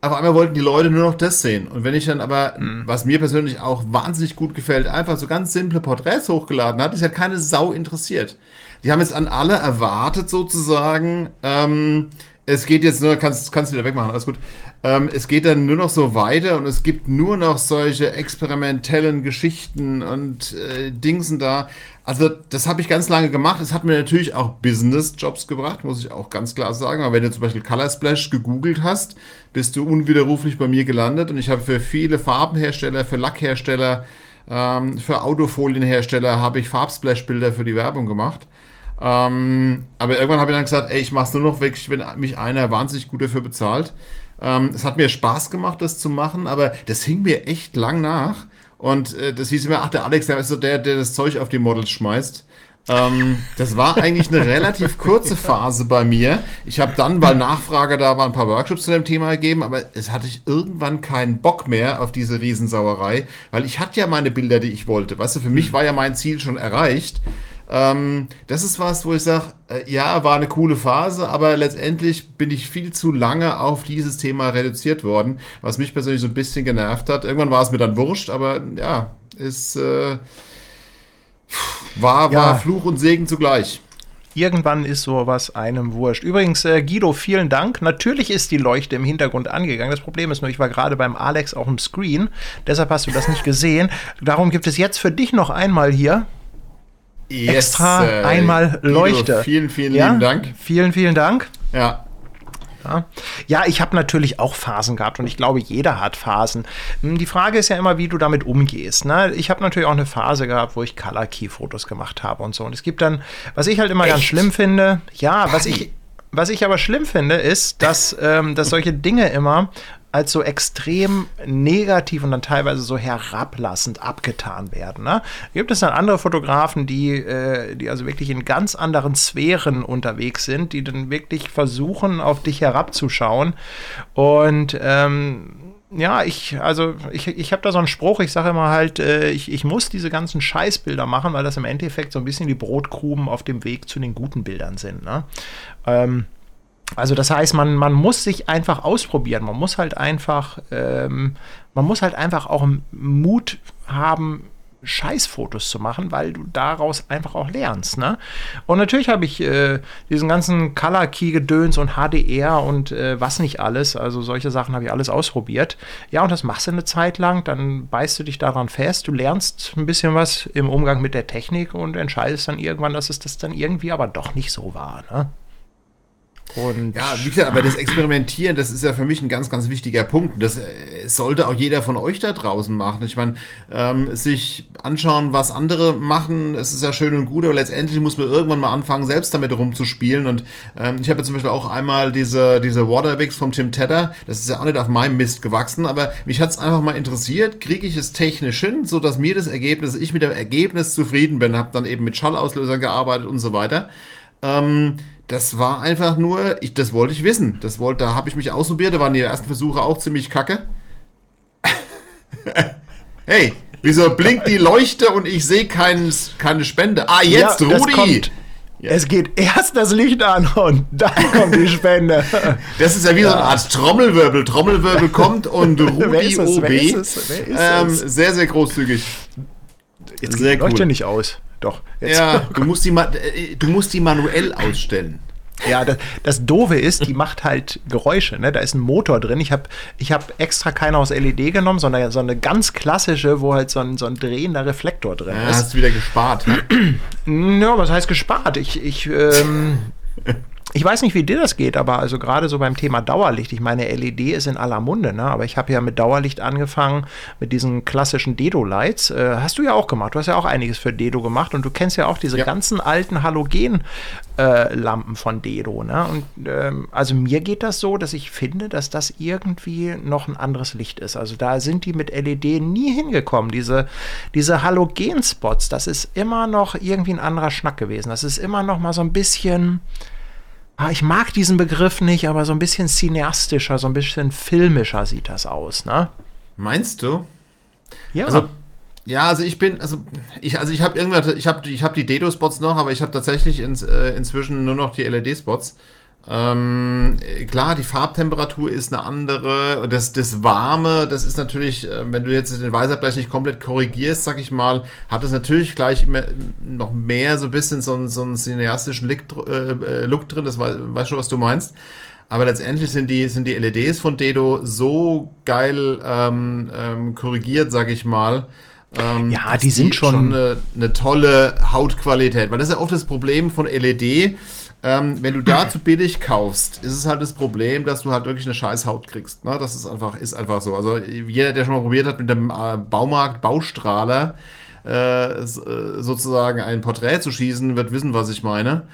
auf einmal wollten die Leute nur noch das sehen. Und wenn ich dann aber, mhm. was mir persönlich auch wahnsinnig gut gefällt, einfach so ganz simple Porträts hochgeladen hat, ist ja keine Sau interessiert. Die haben jetzt an alle erwartet sozusagen, ähm, es geht jetzt nur, kannst, kannst du wieder wegmachen, alles gut. Ähm, es geht dann nur noch so weiter und es gibt nur noch solche experimentellen Geschichten und äh, Dingsen da. Also das habe ich ganz lange gemacht. Es hat mir natürlich auch Business-Jobs gebracht, muss ich auch ganz klar sagen. Aber wenn du zum Beispiel Color Splash gegoogelt hast, bist du unwiderruflich bei mir gelandet. Und ich habe für viele Farbenhersteller, für Lackhersteller, ähm, für Autofolienhersteller habe ich Farbsplash-Bilder für die Werbung gemacht. Ähm, aber irgendwann habe ich dann gesagt, ey, ich mache es nur noch weg, wenn mich einer wahnsinnig gut dafür bezahlt. Ähm, es hat mir Spaß gemacht, das zu machen, aber das hing mir echt lang nach. Und äh, das hieß immer, ach, der Alex, der ist so der, der das Zeug auf die Models schmeißt. Ähm, das war eigentlich eine relativ kurze Phase bei mir. Ich habe dann, weil Nachfrage da war, ein paar Workshops zu dem Thema gegeben, aber es hatte ich irgendwann keinen Bock mehr auf diese Riesensauerei, weil ich hatte ja meine Bilder, die ich wollte. Weißt du, für mich war ja mein Ziel schon erreicht. Ähm, das ist was, wo ich sage, äh, ja, war eine coole Phase, aber letztendlich bin ich viel zu lange auf dieses Thema reduziert worden, was mich persönlich so ein bisschen genervt hat. Irgendwann war es mir dann wurscht, aber ja, ist äh, war, ja. war Fluch und Segen zugleich. Irgendwann ist sowas einem wurscht. Übrigens, äh, Guido, vielen Dank. Natürlich ist die Leuchte im Hintergrund angegangen. Das Problem ist nur, ich war gerade beim Alex auf dem Screen. Deshalb hast du das nicht gesehen. Darum gibt es jetzt für dich noch einmal hier yes, extra äh, einmal Leuchte. Guido, vielen, vielen ja? lieben Dank. Vielen, vielen Dank. Ja. Ja, ja ich habe natürlich auch Phasen gehabt und ich glaube, jeder hat Phasen. Hm, die Frage ist ja immer, wie du damit umgehst. Ne? Ich habe natürlich auch eine Phase gehabt, wo ich Color Key Fotos gemacht habe und so. Und es gibt dann, was ich halt immer Echt? ganz schlimm finde, ja, was ich, was ich aber schlimm finde, ist, dass, ähm, dass solche Dinge immer als so extrem negativ und dann teilweise so herablassend abgetan werden. Ne? Gibt es dann andere Fotografen, die, äh, die also wirklich in ganz anderen Sphären unterwegs sind, die dann wirklich versuchen, auf dich herabzuschauen. Und ähm, ja, ich, also ich, ich habe da so einen Spruch, ich sage immer halt, äh, ich, ich muss diese ganzen Scheißbilder machen, weil das im Endeffekt so ein bisschen die Brotkrumen auf dem Weg zu den guten Bildern sind. Ne? Ähm, also das heißt, man, man muss sich einfach ausprobieren. Man muss halt einfach, ähm, man muss halt einfach auch Mut haben, Scheißfotos zu machen, weil du daraus einfach auch lernst. Ne? Und natürlich habe ich äh, diesen ganzen Color Key Gedöns und HDR und äh, was nicht alles, also solche Sachen habe ich alles ausprobiert. Ja, und das machst du eine Zeit lang, dann beißt du dich daran fest, du lernst ein bisschen was im Umgang mit der Technik und entscheidest dann irgendwann, dass es das dann irgendwie aber doch nicht so war. Ne? Und ja, wie gesagt, aber das Experimentieren, das ist ja für mich ein ganz, ganz wichtiger Punkt. Das äh, sollte auch jeder von euch da draußen machen. Ich meine, ähm, sich anschauen, was andere machen, es ist ja schön und gut, aber letztendlich muss man irgendwann mal anfangen, selbst damit rumzuspielen. Und ähm, ich habe zum Beispiel auch einmal diese, diese Waterwix vom Tim Tedder, das ist ja auch nicht auf meinem Mist gewachsen, aber mich hat es einfach mal interessiert, kriege ich es technisch hin, so dass mir das Ergebnis, ich mit dem Ergebnis zufrieden bin, habe dann eben mit Schallauslösern gearbeitet und so weiter. Ähm, das war einfach nur, ich, das wollte ich wissen. Das wollte, da habe ich mich ausprobiert, da waren die ersten Versuche auch ziemlich kacke. hey, wieso blinkt die Leuchte und ich sehe kein, keine Spende? Ah, jetzt, ja, Rudi! Ja. Es geht erst das Licht an und dann kommt die Spende. Das ist ja wie ja. so eine Art Trommelwirbel. Trommelwirbel kommt und Rudi OB. Ähm, sehr, sehr großzügig. Jetzt sehr geht die Leuchte cool. nicht aus. Doch. Jetzt. Ja, du musst, die, äh, du musst die manuell ausstellen. Ja, das, das Doofe ist, die macht halt Geräusche. Ne? Da ist ein Motor drin. Ich habe ich hab extra keine aus LED genommen, sondern so eine ganz klassische, wo halt so ein, so ein drehender Reflektor drin ja, ist. Hast du wieder gespart. Ne? ja, was heißt gespart? Ich, ich ähm, Ich weiß nicht, wie dir das geht, aber also gerade so beim Thema Dauerlicht, ich meine, LED ist in aller Munde, ne? aber ich habe ja mit Dauerlicht angefangen, mit diesen klassischen Dedo-Lights. Äh, hast du ja auch gemacht. Du hast ja auch einiges für Dedo gemacht und du kennst ja auch diese ja. ganzen alten Halogen-Lampen äh, von Dedo. Ne? Und ähm, also mir geht das so, dass ich finde, dass das irgendwie noch ein anderes Licht ist. Also da sind die mit LED nie hingekommen. Diese, diese Halogen-Spots, das ist immer noch irgendwie ein anderer Schnack gewesen. Das ist immer noch mal so ein bisschen ah, ich mag diesen Begriff nicht, aber so ein bisschen cineastischer, so ein bisschen filmischer sieht das aus, ne? Meinst du? Ja. Also, ja, also ich bin, also ich, also ich habe irgendwas, ich habe, ich habe die Dedo-Spots noch, aber ich habe tatsächlich ins, äh, inzwischen nur noch die LED-Spots. Ähm, klar, die Farbtemperatur ist eine andere. Das, das Warme, das ist natürlich, äh, wenn du jetzt den Weißabgleich nicht komplett korrigierst, sag ich mal, hat es natürlich gleich immer noch mehr so ein bisschen so, einen, so einen cineastischen Look, äh, Look drin. Das weißt du, was du meinst. Aber letztendlich sind die, sind die LEDs von Dedo so geil ähm, ähm, korrigiert, sag ich mal. Ähm, ja, die sind schon, schon eine, eine tolle Hautqualität. Weil das ist ja oft das Problem von LED ähm, wenn du da zu billig kaufst, ist es halt das Problem, dass du halt wirklich eine scheiß Haut kriegst. Ne? Das ist einfach, ist einfach so. Also jeder, der schon mal probiert hat, mit dem äh, Baumarkt Baustrahler äh, äh, sozusagen ein Porträt zu schießen, wird wissen, was ich meine.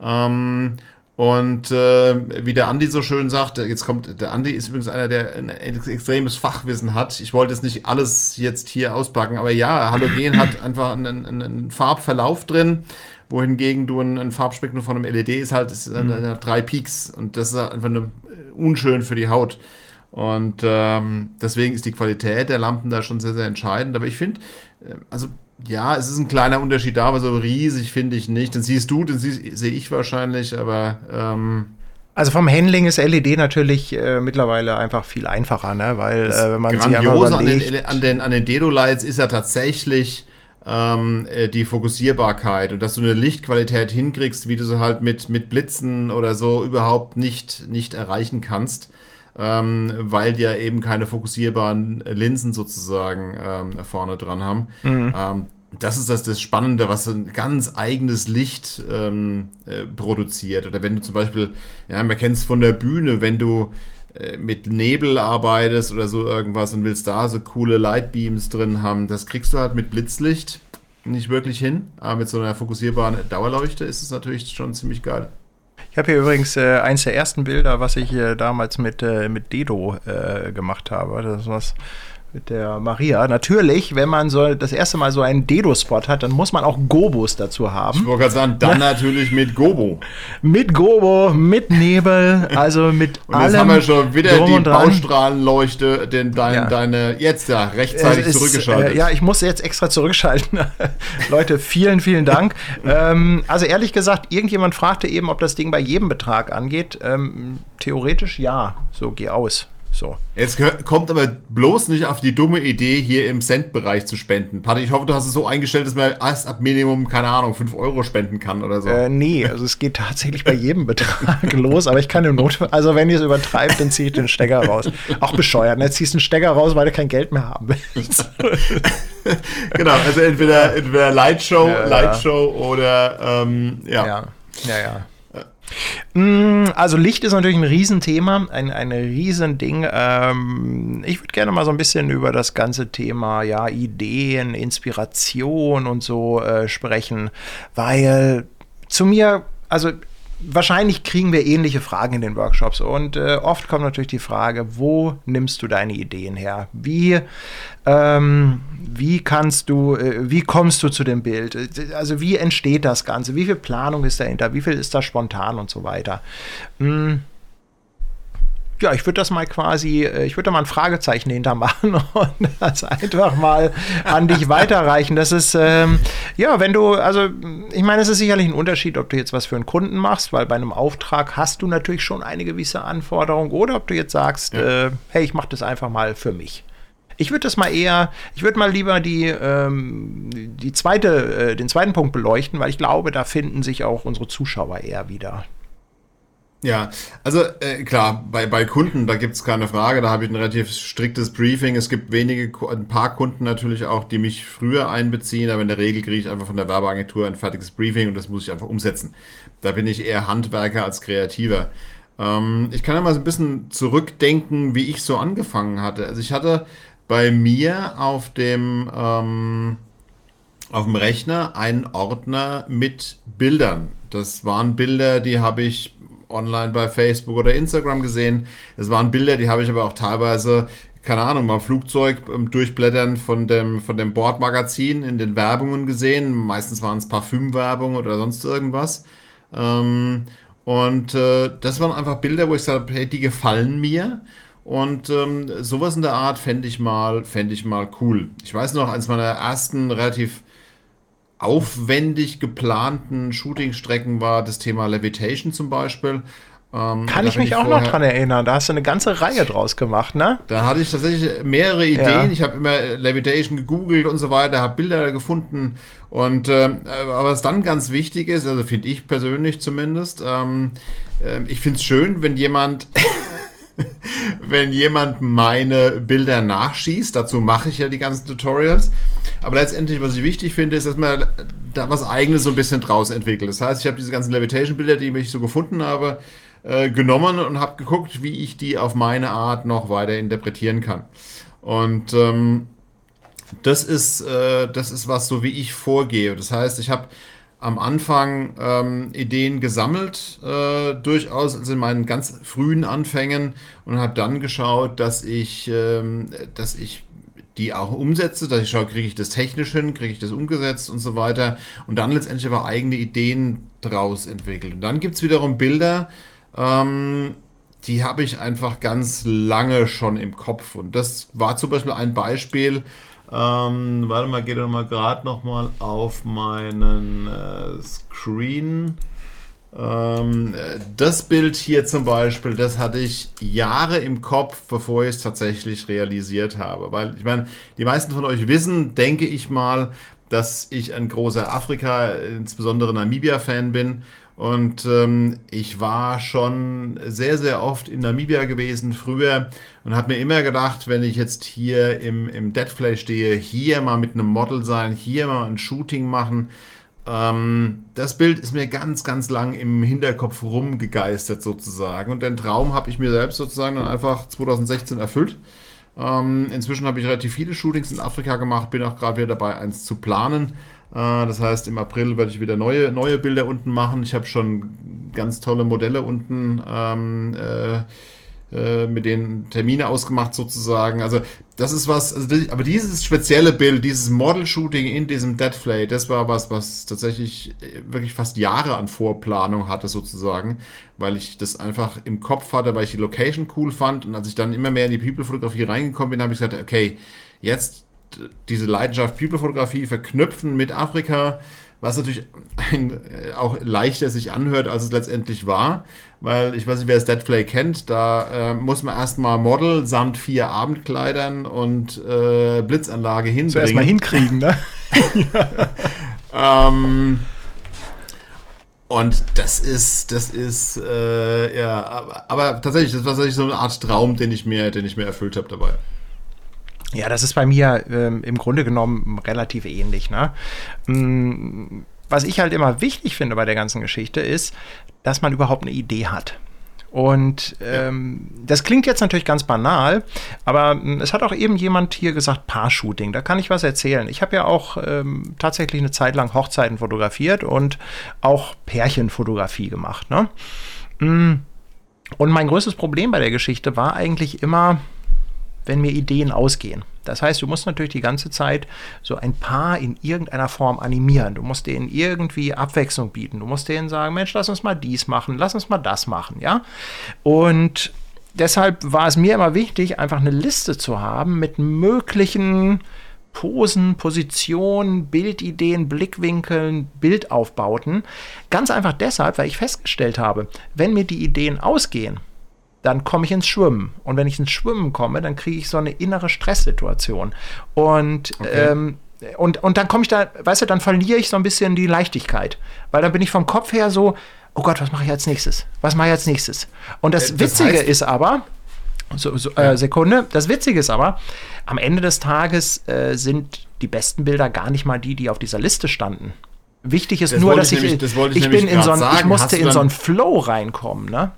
Ähm, Und äh, wie der Andi so schön sagt, jetzt kommt, der Andi ist übrigens einer, der ein extremes Fachwissen hat. Ich wollte jetzt nicht alles jetzt hier auspacken, aber ja, Halogen hat einfach einen, einen Farbverlauf drin, wohingegen du ein, ein Farbspektrum von einem LED ist halt ist eine, eine, drei Peaks und das ist einfach eine, unschön für die Haut. Und ähm, deswegen ist die Qualität der Lampen da schon sehr, sehr entscheidend. Aber ich finde, äh, also ja, es ist ein kleiner Unterschied da, aber so riesig finde ich nicht. Den siehst du, den sehe ich wahrscheinlich, aber. Ähm, also vom Handling ist LED natürlich äh, mittlerweile einfach viel einfacher, ne? weil äh, wenn man sich einmal an den, an den, an den Dedo-Lights ist ja tatsächlich ähm, äh, die Fokussierbarkeit und dass du eine Lichtqualität hinkriegst, wie du sie halt mit, mit Blitzen oder so überhaupt nicht, nicht erreichen kannst ähm, weil die ja eben keine fokussierbaren Linsen sozusagen ähm, vorne dran haben. Mhm. Ähm, das ist das, das Spannende, was ein ganz eigenes Licht ähm, äh, produziert. Oder wenn du zum Beispiel, ja, man kennt es von der Bühne, wenn du mit Nebel arbeitest oder so irgendwas und willst da so coole Lightbeams drin haben, das kriegst du halt mit Blitzlicht nicht wirklich hin. Aber mit so einer fokussierbaren Dauerleuchte ist es natürlich schon ziemlich geil. Ich habe hier übrigens äh, eins der ersten Bilder, was ich äh, damals mit, äh, mit Dedo äh, gemacht habe. Das ist was mit der Maria. Natürlich, wenn man so das erste Mal so einen Dedo-Spot hat, dann muss man auch Gobos dazu haben. Ich wollte gerade sagen, dann natürlich mit Gobo. Mit Gobo, mit Nebel, also mit und allem. Jetzt haben wir schon wieder die Baustrahlenleuchte, denn dein, ja. deine jetzt ja rechtzeitig ist, zurückgeschaltet. Äh, ja, ich muss jetzt extra zurückschalten. Leute, vielen, vielen Dank. ähm, also ehrlich gesagt, irgendjemand fragte eben, ob das Ding bei jedem Betrag angeht. Ähm, theoretisch ja. So, geh aus. So. Jetzt kommt aber bloß nicht auf die dumme Idee, hier im Cent-Bereich zu spenden. Patti, ich hoffe, du hast es so eingestellt, dass man erst ab Minimum, keine Ahnung, 5 Euro spenden kann oder so. Äh, nee, also es geht tatsächlich bei jedem Betrag los, aber ich kann im Notfall, also wenn ihr es übertreibt, dann ziehe ich den Stecker raus. Auch bescheuert, ne? jetzt ziehst du den Stecker raus, weil du kein Geld mehr haben willst. genau, also entweder, entweder Lightshow, ja, Lightshow oder ähm, ja. Ja, ja. ja. Mm, also Licht ist natürlich ein Riesenthema, ein, ein Riesending. Ähm, ich würde gerne mal so ein bisschen über das ganze Thema ja, Ideen, Inspiration und so äh, sprechen, weil zu mir, also wahrscheinlich kriegen wir ähnliche Fragen in den Workshops und äh, oft kommt natürlich die Frage, wo nimmst du deine Ideen her? Wie, ähm, wie kannst du, äh, wie kommst du zu dem Bild? Also wie entsteht das Ganze? Wie viel Planung ist dahinter? Wie viel ist da spontan und so weiter? Hm ja, ich würde das mal quasi, äh, ich würde da mal ein Fragezeichen hintermachen und das einfach mal an dich weiterreichen. Das ist, ähm, ja, wenn du, also ich meine, es ist sicherlich ein Unterschied, ob du jetzt was für einen Kunden machst, weil bei einem Auftrag hast du natürlich schon eine gewisse Anforderung oder ob du jetzt sagst, ja. äh, hey, ich mache das einfach mal für mich. Ich würde das mal eher, ich würde mal lieber die, ähm, die zweite, äh, den zweiten Punkt beleuchten, weil ich glaube, da finden sich auch unsere Zuschauer eher wieder. Ja, also äh, klar, bei, bei Kunden, da gibt's keine Frage, da habe ich ein relativ striktes Briefing. Es gibt wenige, ein paar Kunden natürlich auch, die mich früher einbeziehen, aber in der Regel kriege ich einfach von der Werbeagentur ein fertiges Briefing und das muss ich einfach umsetzen. Da bin ich eher Handwerker als Kreativer. Ähm, ich kann ja mal so ein bisschen zurückdenken, wie ich so angefangen hatte. Also ich hatte bei mir auf dem, ähm, auf dem Rechner einen Ordner mit Bildern. Das waren Bilder, die habe ich online bei Facebook oder Instagram gesehen. Es waren Bilder, die habe ich aber auch teilweise, keine Ahnung, mal Flugzeug ähm, durchblättern von dem, von dem Bordmagazin in den Werbungen gesehen. Meistens waren es Parfümwerbung oder sonst irgendwas. Ähm, und äh, das waren einfach Bilder, wo ich sage, hey, die gefallen mir. Und ähm, sowas in der Art fände ich mal, fände ich mal cool. Ich weiß noch, eines meiner ersten relativ aufwendig geplanten Shootingstrecken war das Thema Levitation zum Beispiel. Ähm, Kann ich mich ich auch noch dran erinnern. Da hast du eine ganze Reihe draus gemacht, ne? Da hatte ich tatsächlich mehrere Ideen. Ja. Ich habe immer Levitation gegoogelt und so weiter, habe Bilder gefunden. Und äh, aber was dann ganz wichtig ist, also finde ich persönlich zumindest, ähm, äh, ich finde es schön, wenn jemand wenn jemand meine Bilder nachschießt. Dazu mache ich ja die ganzen Tutorials. Aber letztendlich, was ich wichtig finde, ist, dass man da was Eigenes so ein bisschen draus entwickelt. Das heißt, ich habe diese ganzen Levitation-Bilder, die ich so gefunden habe, äh, genommen und habe geguckt, wie ich die auf meine Art noch weiter interpretieren kann. Und ähm, das ist, äh, das ist was, so wie ich vorgehe. Das heißt, ich habe am Anfang ähm, Ideen gesammelt, äh, durchaus also in meinen ganz frühen Anfängen und habe dann geschaut, dass ich, ähm, dass ich die auch umsetze, dass ich schaue, kriege ich das technisch hin, kriege ich das umgesetzt und so weiter und dann letztendlich aber eigene Ideen draus entwickelt. Und dann gibt es wiederum Bilder, ähm, die habe ich einfach ganz lange schon im Kopf und das war zum Beispiel ein Beispiel, ähm, warte mal, geht doch mal gerade noch mal auf meinen äh, Screen. Ähm, das Bild hier zum Beispiel, das hatte ich Jahre im Kopf, bevor ich es tatsächlich realisiert habe. Weil ich meine, die meisten von euch wissen, denke ich mal, dass ich ein großer Afrika, insbesondere Namibia-Fan bin. Und ähm, ich war schon sehr, sehr oft in Namibia gewesen früher und habe mir immer gedacht, wenn ich jetzt hier im, im Deadflay stehe, hier mal mit einem Model sein, hier mal ein Shooting machen. Ähm, das Bild ist mir ganz, ganz lang im Hinterkopf rumgegeistert sozusagen. Und den Traum habe ich mir selbst sozusagen dann einfach 2016 erfüllt. Ähm, inzwischen habe ich relativ viele Shootings in Afrika gemacht, bin auch gerade wieder dabei, eins zu planen. Äh, das heißt, im April werde ich wieder neue, neue Bilder unten machen. Ich habe schon ganz tolle Modelle unten ähm, äh, äh, mit den Termine ausgemacht sozusagen. Also das ist was, also das, aber dieses spezielle Bild, dieses Model-Shooting in diesem Deadflay, das war was, was tatsächlich äh, wirklich fast Jahre an Vorplanung hatte sozusagen, weil ich das einfach im Kopf hatte, weil ich die Location cool fand und als ich dann immer mehr in die People-Fotografie reingekommen bin, habe ich gesagt, okay, jetzt diese Leidenschaft People-Fotografie verknüpfen mit Afrika, was natürlich ein, äh, auch leichter sich anhört, als es letztendlich war. Weil ich weiß nicht, wer das Deadflay kennt, da äh, muss man erstmal Model samt vier Abendkleidern und äh, Blitzanlage hinbringen. Zuerst mal hinkriegen, ne? ähm, und das ist, das ist, äh, ja, aber, aber, tatsächlich, das war tatsächlich so eine Art Traum, den ich mir, den ich mir erfüllt habe dabei. Ja, das ist bei mir ähm, im Grunde genommen relativ ähnlich. Ne? Mm, was ich halt immer wichtig finde bei der ganzen Geschichte ist, dass man überhaupt eine Idee hat. Und ähm, das klingt jetzt natürlich ganz banal, aber ähm, es hat auch eben jemand hier gesagt, Paar-Shooting. Da kann ich was erzählen. Ich habe ja auch ähm, tatsächlich eine Zeit lang Hochzeiten fotografiert und auch Pärchenfotografie gemacht. Ne? Mm, und mein größtes Problem bei der Geschichte war eigentlich immer, wenn mir Ideen ausgehen. Das heißt, du musst natürlich die ganze Zeit so ein Paar in irgendeiner Form animieren. Du musst denen irgendwie Abwechslung bieten. Du musst denen sagen, Mensch, lass uns mal dies machen, lass uns mal das machen, ja? Und deshalb war es mir immer wichtig, einfach eine Liste zu haben mit möglichen Posen, Positionen, Bildideen, Blickwinkeln, Bildaufbauten. Ganz einfach deshalb, weil ich festgestellt habe, wenn mir die Ideen ausgehen, dann komme ich ins Schwimmen. Und wenn ich ins Schwimmen komme, dann kriege ich so eine innere Stresssituation. Und, okay. ähm, und, und dann komme ich da, weißt du, dann verliere ich so ein bisschen die Leichtigkeit. Weil dann bin ich vom Kopf her so, oh Gott, was mache ich als nächstes? Was mache ich als nächstes? Und das, äh, das Witzige heißt, ist aber, so, so, äh, Sekunde, das Witzige ist aber, am Ende des Tages äh, sind die besten Bilder gar nicht mal die, die auf dieser Liste standen. Wichtig ist das nur, dass ich, ich, nämlich, das ich, ich bin in so ein, ich musste in so einen Flow reinkommen, ne?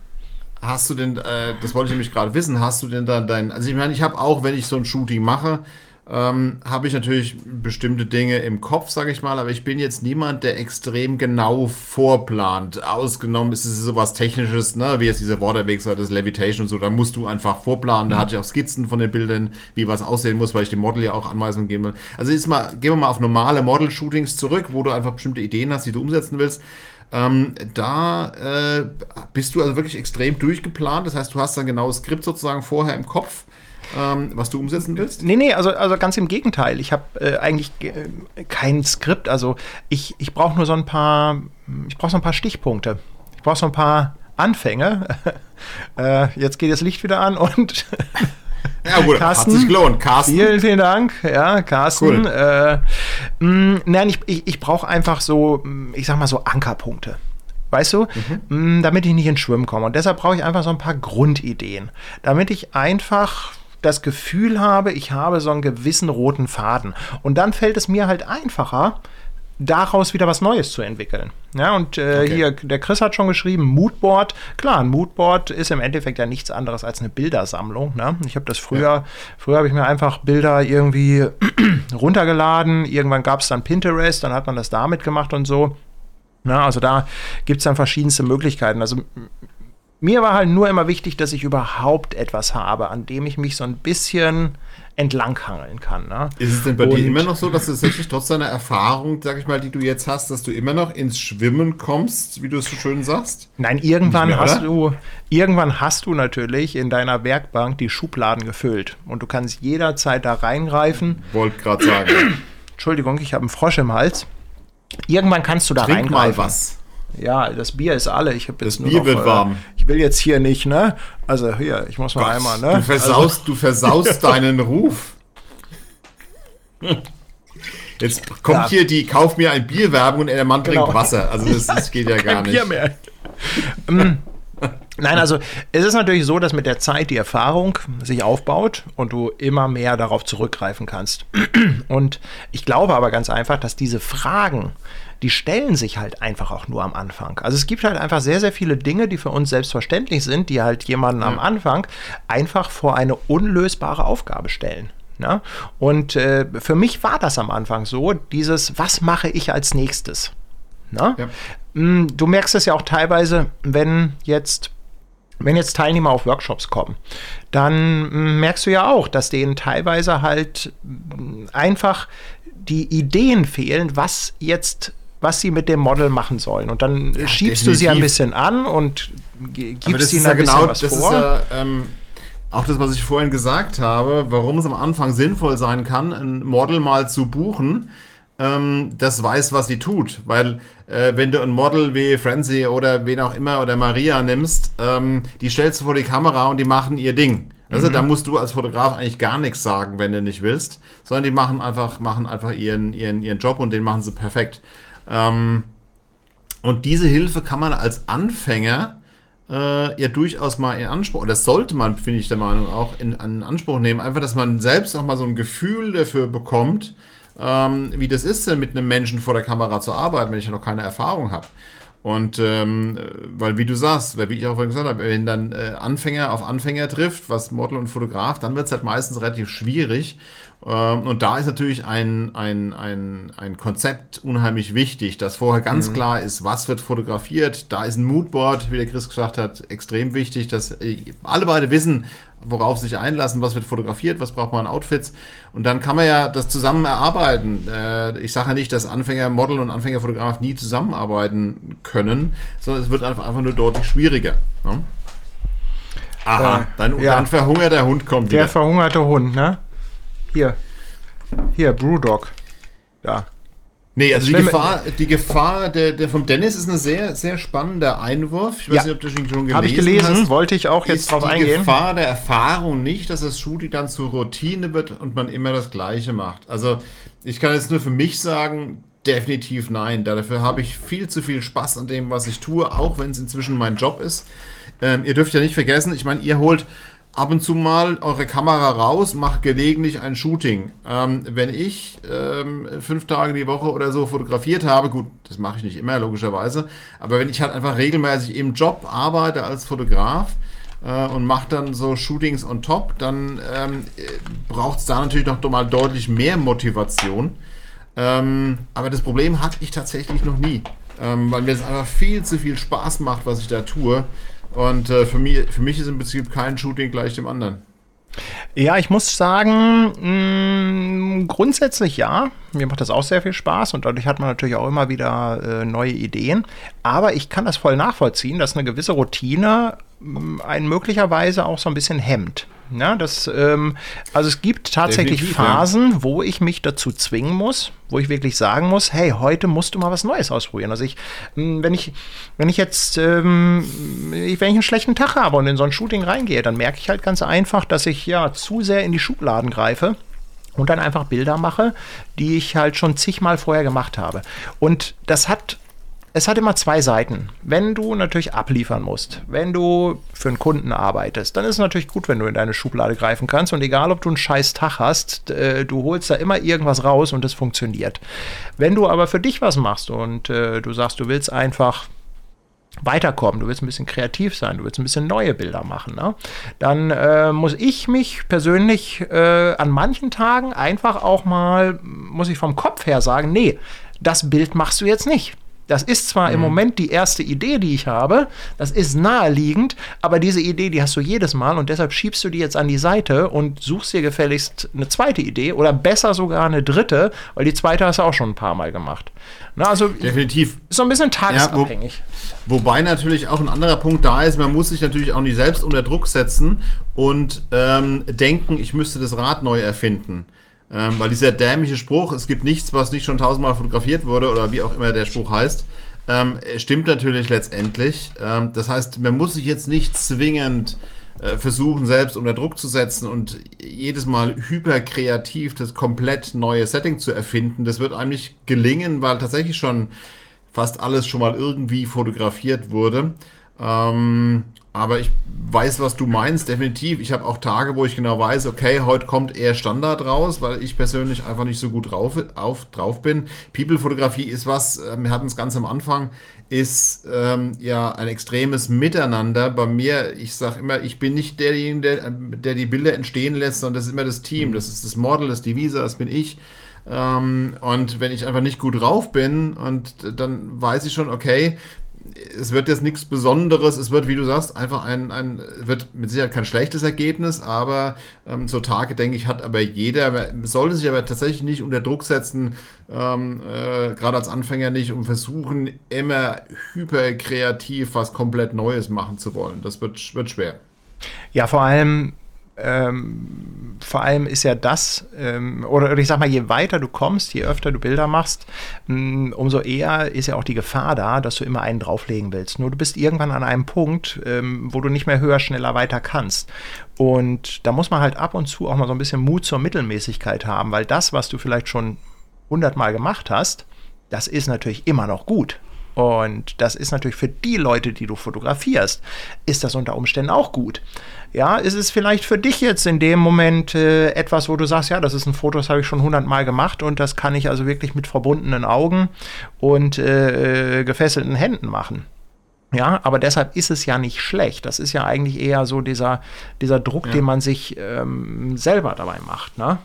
Hast du denn, äh, das wollte ich nämlich gerade wissen, hast du denn dann dein, also ich meine, ich habe auch, wenn ich so ein Shooting mache, ähm, habe ich natürlich bestimmte Dinge im Kopf, sage ich mal, aber ich bin jetzt niemand, der extrem genau vorplant. Ausgenommen ist es sowas Technisches, ne, wie jetzt dieser Waterweg oder das Levitation und so, da musst du einfach vorplanen. Da mhm. hatte ich auch Skizzen von den Bildern, wie was aussehen muss, weil ich dem Model ja auch Anweisungen geben will. Also jetzt mal, gehen wir mal auf normale Model-Shootings zurück, wo du einfach bestimmte Ideen hast, die du umsetzen willst. Ähm, da äh, bist du also wirklich extrem durchgeplant. Das heißt, du hast dann genau das Skript sozusagen vorher im Kopf. Ähm, was du umsetzen willst? Nee, nee, also, also ganz im Gegenteil. Ich habe äh, eigentlich äh, kein Skript. Also ich, ich brauche nur so ein paar, ich brauche so ein paar Stichpunkte. Ich brauche so ein paar Anfänge. äh, jetzt geht das Licht wieder an und Ja, gut, Carsten, hat sich gelohnt. Carsten. Vielen, vielen Dank. Ja, Carsten. Cool. Äh, mh, mm, nein, ich, ich, ich brauche einfach so, mm, ich sag mal so Ankerpunkte. Weißt du, mhm. mh, mm, damit ich nicht ins Schwimmen komme. Und deshalb brauche ich einfach so ein paar Grundideen. Damit ich einfach das Gefühl habe, ich habe so einen gewissen roten Faden. Und dann fällt es mir halt einfacher, daraus wieder was Neues zu entwickeln. Ja, und äh, okay. hier, der Chris hat schon geschrieben, Moodboard. Klar, ein Moodboard ist im Endeffekt ja nichts anderes als eine Bildersammlung. Ne? Ich habe das früher, ja. früher habe ich mir einfach Bilder irgendwie runtergeladen. Irgendwann gab es dann Pinterest, dann hat man das damit gemacht und so. Na, also da gibt es dann verschiedenste Möglichkeiten. Also mir war halt nur immer wichtig, dass ich überhaupt etwas habe, an dem ich mich so ein bisschen entlanghangeln kann. Ne? Ist es denn bei und, dir immer noch so, dass es wirklich trotz deiner Erfahrung, sag ich mal, die du jetzt hast, dass du immer noch ins Schwimmen kommst, wie du es so schön sagst? Nein, irgendwann mehr, hast du, irgendwann hast du natürlich in deiner Werkbank die Schubladen gefüllt und du kannst jederzeit da reingreifen. Wollte gerade sagen. Entschuldigung, ich habe einen Frosch im Hals. Irgendwann kannst du da Trink reingreifen. Mal was. Ja, das Bier ist alle. Ich habe jetzt das Bier noch, wird äh, warm. Ich will jetzt hier nicht, ne? Also hier, ich muss mal Gott, einmal, ne? Du versaust, also, du versaust deinen Ruf. Jetzt kommt ja. hier die Kauf mir ein Bier Werbung und der Mann genau. trinkt Wasser. Also das, das geht ja gar nicht. Bier mehr. Mm. Nein, also es ist natürlich so, dass mit der Zeit die Erfahrung sich aufbaut und du immer mehr darauf zurückgreifen kannst. Und ich glaube aber ganz einfach, dass diese Fragen, die stellen sich halt einfach auch nur am Anfang. Also es gibt halt einfach sehr, sehr viele Dinge, die für uns selbstverständlich sind, die halt jemanden ja. am Anfang einfach vor eine unlösbare Aufgabe stellen. Ja? Und äh, für mich war das am Anfang so, dieses, was mache ich als nächstes? Ja. Mm, du merkst es ja auch teilweise, wenn jetzt wenn jetzt Teilnehmer auf Workshops kommen, dann mm, merkst du ja auch, dass denen teilweise halt mm, einfach die Ideen fehlen, was jetzt was sie mit dem Model machen sollen. Und dann ja, schiebst definitiv. du sie ein bisschen an und gibst ihnen ein bisschen genau, was das vor. Ja, ähm, auch das, was ich vorhin gesagt habe, warum es am Anfang sinnvoll sein kann, ein Model mal zu buchen, ähm, das weiß, was sie tut. Weil äh, wenn du ein Model wie Frenzy oder wen auch immer oder Maria nimmst, ähm, die stellst du vor die Kamera und die machen ihr Ding. Also mhm. da musst du als Fotograf eigentlich gar nichts sagen, wenn du nicht willst, sondern die machen einfach, machen einfach ihren, ihren, ihren Job und den machen sie perfekt. Ähm, und diese Hilfe kann man als Anfänger äh, ja durchaus mal in Anspruch, oder sollte man, finde ich der Meinung, auch in, in Anspruch nehmen. Einfach, dass man selbst auch mal so ein Gefühl dafür bekommt, ähm, wie das ist, mit einem Menschen vor der Kamera zu arbeiten, wenn ich ja noch keine Erfahrung habe. Und ähm, weil, wie du sagst, wie ich auch vorhin gesagt habe, wenn dann äh, Anfänger auf Anfänger trifft, was Model und Fotograf, dann wird es halt meistens relativ schwierig. Ähm, und da ist natürlich ein, ein, ein, ein Konzept unheimlich wichtig, dass vorher ganz mhm. klar ist, was wird fotografiert. Da ist ein Moodboard, wie der Chris gesagt hat, extrem wichtig, dass äh, alle beide wissen, worauf sich einlassen, was wird fotografiert, was braucht man an Outfits. Und dann kann man ja das zusammen erarbeiten. Äh, ich sage ja nicht, dass Anfängermodel und Anfängerfotograf nie zusammenarbeiten können, sondern es wird einfach, nur deutlich schwieriger. Ne? Aha, äh, dann, ja. dann verhungert der Hund kommt Der wieder. verhungerte Hund, ne? Hier. Hier, Brewdog. Da. Nee, also die Gefahr, die Gefahr der, der vom Dennis ist ein sehr, sehr spannender Einwurf. Ich weiß ja. nicht, ob du schon gelesen hast. Habe ich gelesen, hast. wollte ich auch jetzt drauf eingehen. Die Gefahr der Erfahrung nicht, dass das Shooting dann zur Routine wird und man immer das Gleiche macht. Also ich kann jetzt nur für mich sagen, definitiv nein. Dafür habe ich viel zu viel Spaß an dem, was ich tue, auch wenn es inzwischen mein Job ist. Ähm, ihr dürft ja nicht vergessen, ich meine, ihr holt ab und zu mal eure Kamera raus, macht gelegentlich ein Shooting. Ähm, wenn ich ähm, fünf Tage die Woche oder so fotografiert habe, gut, das mache ich nicht immer, logischerweise, aber wenn ich halt einfach regelmäßig im Job arbeite als Fotograf, äh, und mache dann so Shootings on top, dann ähm, braucht es da natürlich noch mal deutlich mehr Motivation. Ähm, aber das Problem hatte ich tatsächlich noch nie, ähm, weil mir es einfach viel zu viel Spaß macht, was ich da tue. Und äh, für, mich, für mich ist im Prinzip kein Shooting gleich dem anderen. Ja, ich muss sagen, mh, mm, grundsätzlich ja. Mir macht das auch sehr viel Spaß und dadurch hat man natürlich auch immer wieder äh, neue Ideen. Aber ich kann das voll nachvollziehen, dass eine gewisse Routine mh, einen möglicherweise auch so ein bisschen hemmt. Ja, das, ähm, also es gibt tatsächlich Definitiv, Phasen, ja. wo ich mich dazu zwingen muss, wo ich wirklich sagen muss, hey, heute musst du mal was Neues ausprobieren. Also ich, hm, wenn ich, wenn ich jetzt, ähm, wenn ich einen schlechten Tag habe und in so ein Shooting reingehe, dann merke ich halt ganz einfach, dass ich ja zu sehr in die Schubladen greife und dann einfach Bilder mache, die ich halt schon zigmal vorher gemacht habe. Und das hat es hat immer zwei Seiten. Wenn du natürlich abliefern musst, wenn du für einen Kunden arbeitest, dann ist es natürlich gut, wenn du in deine Schublade greifen kannst und egal, ob du einen scheiß Tag hast, äh, du holst da immer irgendwas raus und es funktioniert. Wenn du aber für dich was machst und äh, du sagst, du willst einfach weiterkommen, du willst ein bisschen kreativ sein, du willst ein bisschen neue Bilder machen, ne? dann äh, muss ich mich persönlich äh, an manchen Tagen einfach auch mal, muss ich vom Kopf her sagen, nee, das Bild machst du jetzt nicht Das ist zwar mhm. im Moment die erste Idee, die ich habe, das ist naheliegend, aber diese Idee, die hast du jedes Mal und deshalb schiebst du die jetzt an die Seite und suchst dir gefälligst eine zweite Idee oder besser sogar eine dritte, weil die zweite hast du auch schon ein paar Mal gemacht. Na, also definitiv. Ist so ein bisschen tagesabhängig. Ja, wo, wobei natürlich auch ein anderer Punkt da ist, man muss sich natürlich auch nicht selbst unter Druck setzen und ähm, denken, ich müsste das Rad neu erfinden. Ähm, weil dieser dämliche Spruch, es gibt nichts, was nicht schon tausendmal fotografiert wurde oder wie auch immer der Spruch heißt, ähm, stimmt natürlich letztendlich. Ähm, das heißt, man muss sich jetzt nicht zwingend äh, versuchen, selbst unter Druck zu setzen und jedes Mal hyperkreativ das komplett neue Setting zu erfinden. Das wird einem nicht gelingen, weil tatsächlich schon fast alles schon mal irgendwie fotografiert wurde. Ähm, aber ich weiß, was du meinst, definitiv. Ich habe auch Tage, wo ich genau weiß, okay, heute kommt eher Standard raus, weil ich persönlich einfach nicht so gut drauf, auf, drauf bin. People-Fotografie ist was, äh, wir hatten es ganz am Anfang, ist ähm, ja ein extremes Miteinander. Bei mir, ich sage immer, ich bin nicht derjenige, der, der die Bilder entstehen lässt, sondern das ist immer das Team. Das ist das Model, das ist die Visa, das bin ich. Ähm, und wenn ich einfach nicht gut drauf bin, und dann weiß ich schon, okay, es wird jetzt nichts Besonderes, es wird, wie du sagst, einfach ein, ein wird mit Sicherheit kein schlechtes Ergebnis, aber ähm, so Tage, denke ich, hat aber jeder, sollte sich aber tatsächlich nicht unter Druck setzen, ähm, äh, gerade als Anfänger nicht, um versuchen, immer hyperkreativ was komplett Neues machen zu wollen. Das wird, wird schwer. Ja, vor allem ähm, vor allem ist ja das, ähm, oder ich sag mal, je weiter du kommst, je öfter du Bilder machst, mh, mm, umso eher ist ja auch die Gefahr da, dass du immer einen drauflegen willst. Nur du bist irgendwann an einem Punkt, ähm, wo du nicht mehr höher, schneller, weiter kannst. Und da muss man halt ab und zu auch mal so ein bisschen Mut zur Mittelmäßigkeit haben, weil das, was du vielleicht schon hundertmal gemacht hast, das ist natürlich immer noch gut. Und das ist natürlich für die Leute, die du fotografierst, ist das unter Umständen auch gut. Ja, ist es vielleicht für dich jetzt in dem Moment äh, etwas, wo du sagst, ja, das ist ein Foto, das habe ich schon hundertmal gemacht und das kann ich also wirklich mit verbundenen Augen und äh, gefesselten Händen machen. Ja, aber deshalb ist es ja nicht schlecht. Das ist ja eigentlich eher so dieser, dieser Druck, ja. den man sich ähm, selber dabei macht. Ne?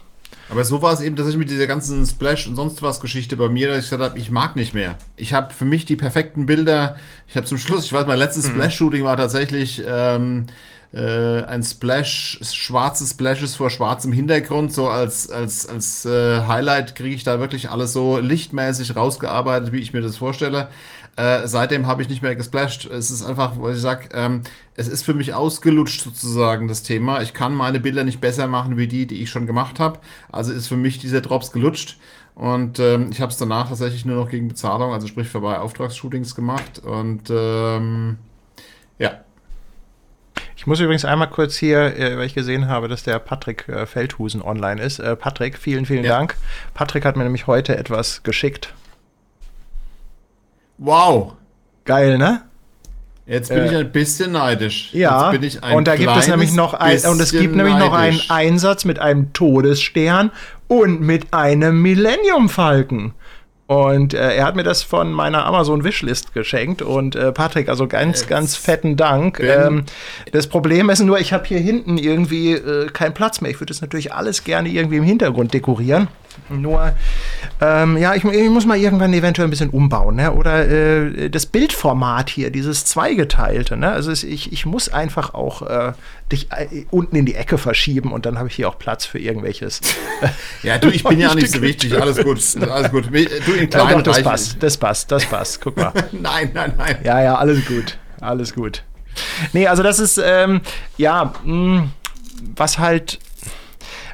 Aber so war es eben tatsächlich mit dieser ganzen Splash und sonst was Geschichte bei mir, dass ich gesagt habe, ich mag nicht mehr. Ich habe für mich die perfekten Bilder. Ich habe zum Schluss, ich weiß, mein letztes mhm. Splash-Shooting war tatsächlich ähm, äh, ein Splash, schwarzes Splashes vor schwarzem Hintergrund. So als, als, als äh, Highlight kriege ich da wirklich alles so lichtmäßig rausgearbeitet, wie ich mir das vorstelle. Äh, seitdem habe ich nicht mehr gesplasht. Es ist einfach, wo ich sage, ähm, es ist für mich ausgelutscht sozusagen das Thema. Ich kann meine Bilder nicht besser machen wie die, die ich schon gemacht habe. Also ist für mich dieser Drops gelutscht. Und ähm, ich habe es danach tatsächlich nur noch gegen Bezahlung, also sprich vorbei Auftragsshootings gemacht. Und ähm, ja, ich muss übrigens einmal kurz hier, äh, weil ich gesehen habe, dass der Patrick äh, Feldhusen online ist. Äh, Patrick, vielen, vielen ja. Dank. Patrick hat mir nämlich heute etwas geschickt. Wow. Geil, ne? Jetzt bin ich ein bisschen neidisch. Ja, und da gibt es nämlich noch ein, und es gibt nämlich noch einen Einsatz mit einem Todesstern und mit einem Millennium Falken. Und äh, er hat mir das von meiner Amazon Wishlist geschenkt. Und äh, Patrick, also ganz, ganz fetten Dank. Ähm, das Problem ist nur, ich habe hier hinten irgendwie äh, keinen Platz mehr. Ich würde das natürlich alles gerne irgendwie im Hintergrund dekorieren. Nur, ähm, ja, ich, ich, muss mal irgendwann eventuell ein bisschen umbauen, ne? Oder äh, das Bildformat hier, dieses zweigeteilte, ne? Also es, ich, ich muss einfach auch äh, dich äh, unten in die Ecke verschieben und dann habe ich hier auch Platz für irgendwelches. ja, du, ich bin ja nicht so wichtig, alles gut, alles gut. Du in kleinen ja, doch, das passt, das passt, das passt. Guck mal. nein, nein, nein. Ja, ja, alles gut, alles gut. Nee, also das ist, ähm, ja, mh, hm, was halt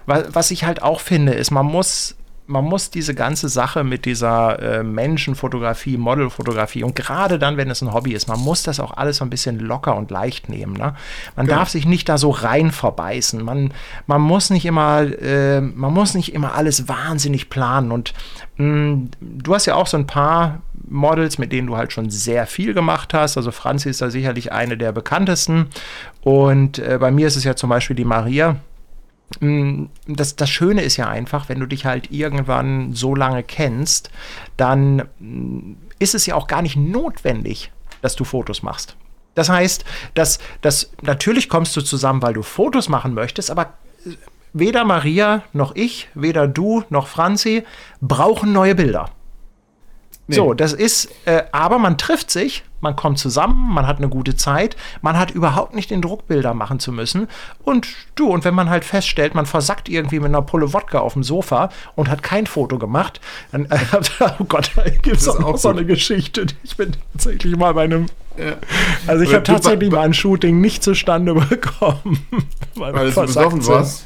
was ich halt auch finde, ist, man muss man muss diese ganze Sache mit dieser äh, Menschenfotografie, Modelfotografie und gerade dann, wenn es ein Hobby ist, man muss das auch alles so ein bisschen locker und leicht nehmen. Ne? Man genau. darf sich nicht da so rein verbeißen. Man, man muss nicht immer, äh, man muss nicht immer alles wahnsinnig planen. Und mh, mm, du hast ja auch so ein paar Models, mit denen du halt schon sehr viel gemacht hast. Also Franzi ist da sicherlich eine der bekanntesten. Und äh, bei mir ist es ja zum Beispiel die Maria das, das Schöne ist ja einfach, wenn du dich halt irgendwann so lange kennst, dann mm, ist es ja auch gar nicht notwendig, dass du Fotos machst. Das heißt, dass, dass natürlich kommst du zusammen, weil du Fotos machen möchtest, aber äh, weder Maria noch ich, weder du noch Franzi brauchen neue Bilder. Nee. So, das ist, äh, aber man trifft sich, man kommt zusammen, man hat eine gute Zeit, man hat überhaupt nicht den Druckbilder machen zu müssen. Und du, und wenn man halt feststellt, man versackt irgendwie mit einer Pulle Wodka auf dem Sofa und hat kein Foto gemacht, dann, äh, oh Gott, da gibt es auch, auch so eine Geschichte. Ich bin tatsächlich mal bei einem ja. Also ich habe tatsächlich mal ein Shooting nicht zustande bekommen. weil, weil du besoffen warst?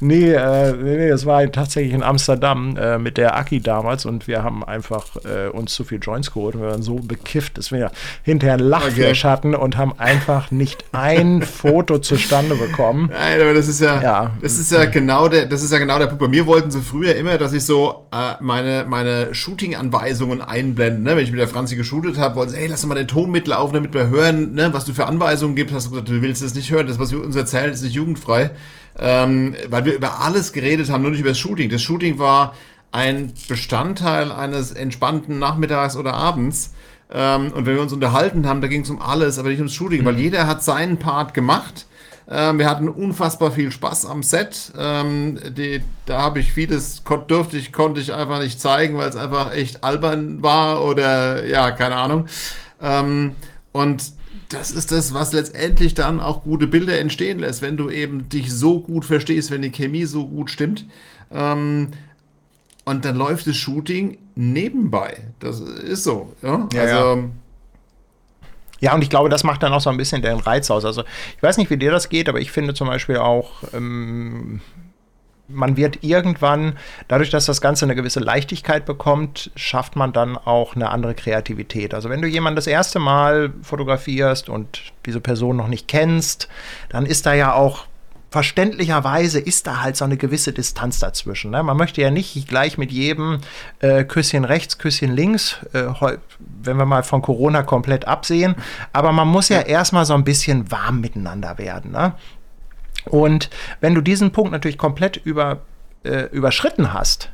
Nee, äh, nee, nee, es war tatsächlich in Amsterdam äh, mit der Aki damals und wir haben einfach äh, uns zu viel Joints geholt und wir waren so bekifft, dass wir hinterher einen Lachflash okay. hatten und haben einfach nicht ein Foto zustande bekommen. Nein, aber das ist ja, ja, das ist ja genau der, das ist ja genau der Punkt. Bei mir wollten sie früher immer, dass ich so äh, meine, meine Shooting-Anweisungen einblende. Ne? Wenn ich mit der Franzi geshootet habe, wollten sie, hey, lass mal den Ton mitlaufen laufen, damit wir hören, ne, was du für Anweisungen gibst. Hast du gesagt, du willst es nicht hören. Das, was wir uns erzählen, ist nicht jugendfrei. Ähm, weil wir über alles geredet haben, nur nicht über das Shooting. Das Shooting war ein Bestandteil eines entspannten Nachmittags oder Abends. Ähm, und wenn wir uns unterhalten haben, da ging es um alles, aber nicht ums Shooting, mhm. weil jeder hat seinen Part gemacht. Ähm, wir hatten unfassbar viel Spaß am Set. Ähm, die, da habe ich vieles, durfte ich, konnte ich einfach nicht zeigen, weil es einfach echt albern war oder ja, keine Ahnung. Ähm, und das ist das, was letztendlich dann auch gute Bilder entstehen lässt, wenn du eben dich so gut verstehst, wenn die Chemie so gut stimmt. Ähm, und dann läuft das Shooting nebenbei. Das ist so. Ja, ja also. Ja. Ja, und ich glaube, das macht dann auch so ein bisschen den Reiz aus. Also, ich weiß nicht, wie dir das geht, aber ich finde zum Beispiel auch, ähm, man wird irgendwann, dadurch, dass das Ganze eine gewisse Leichtigkeit bekommt, schafft man dann auch eine andere Kreativität. Also wenn du jemanden das erste Mal fotografierst und diese Person noch nicht kennst, dann ist da ja auch verständlicherweise ist da halt so eine gewisse Distanz dazwischen. Ne? Man möchte ja nicht gleich mit jedem äh, Küsschen rechts, Küsschen links, äh, wenn wir mal von Corona komplett absehen, aber man muss ja erstmal so ein bisschen warm miteinander werden. Ne? Und wenn du diesen Punkt natürlich komplett über, äh, überschritten hast,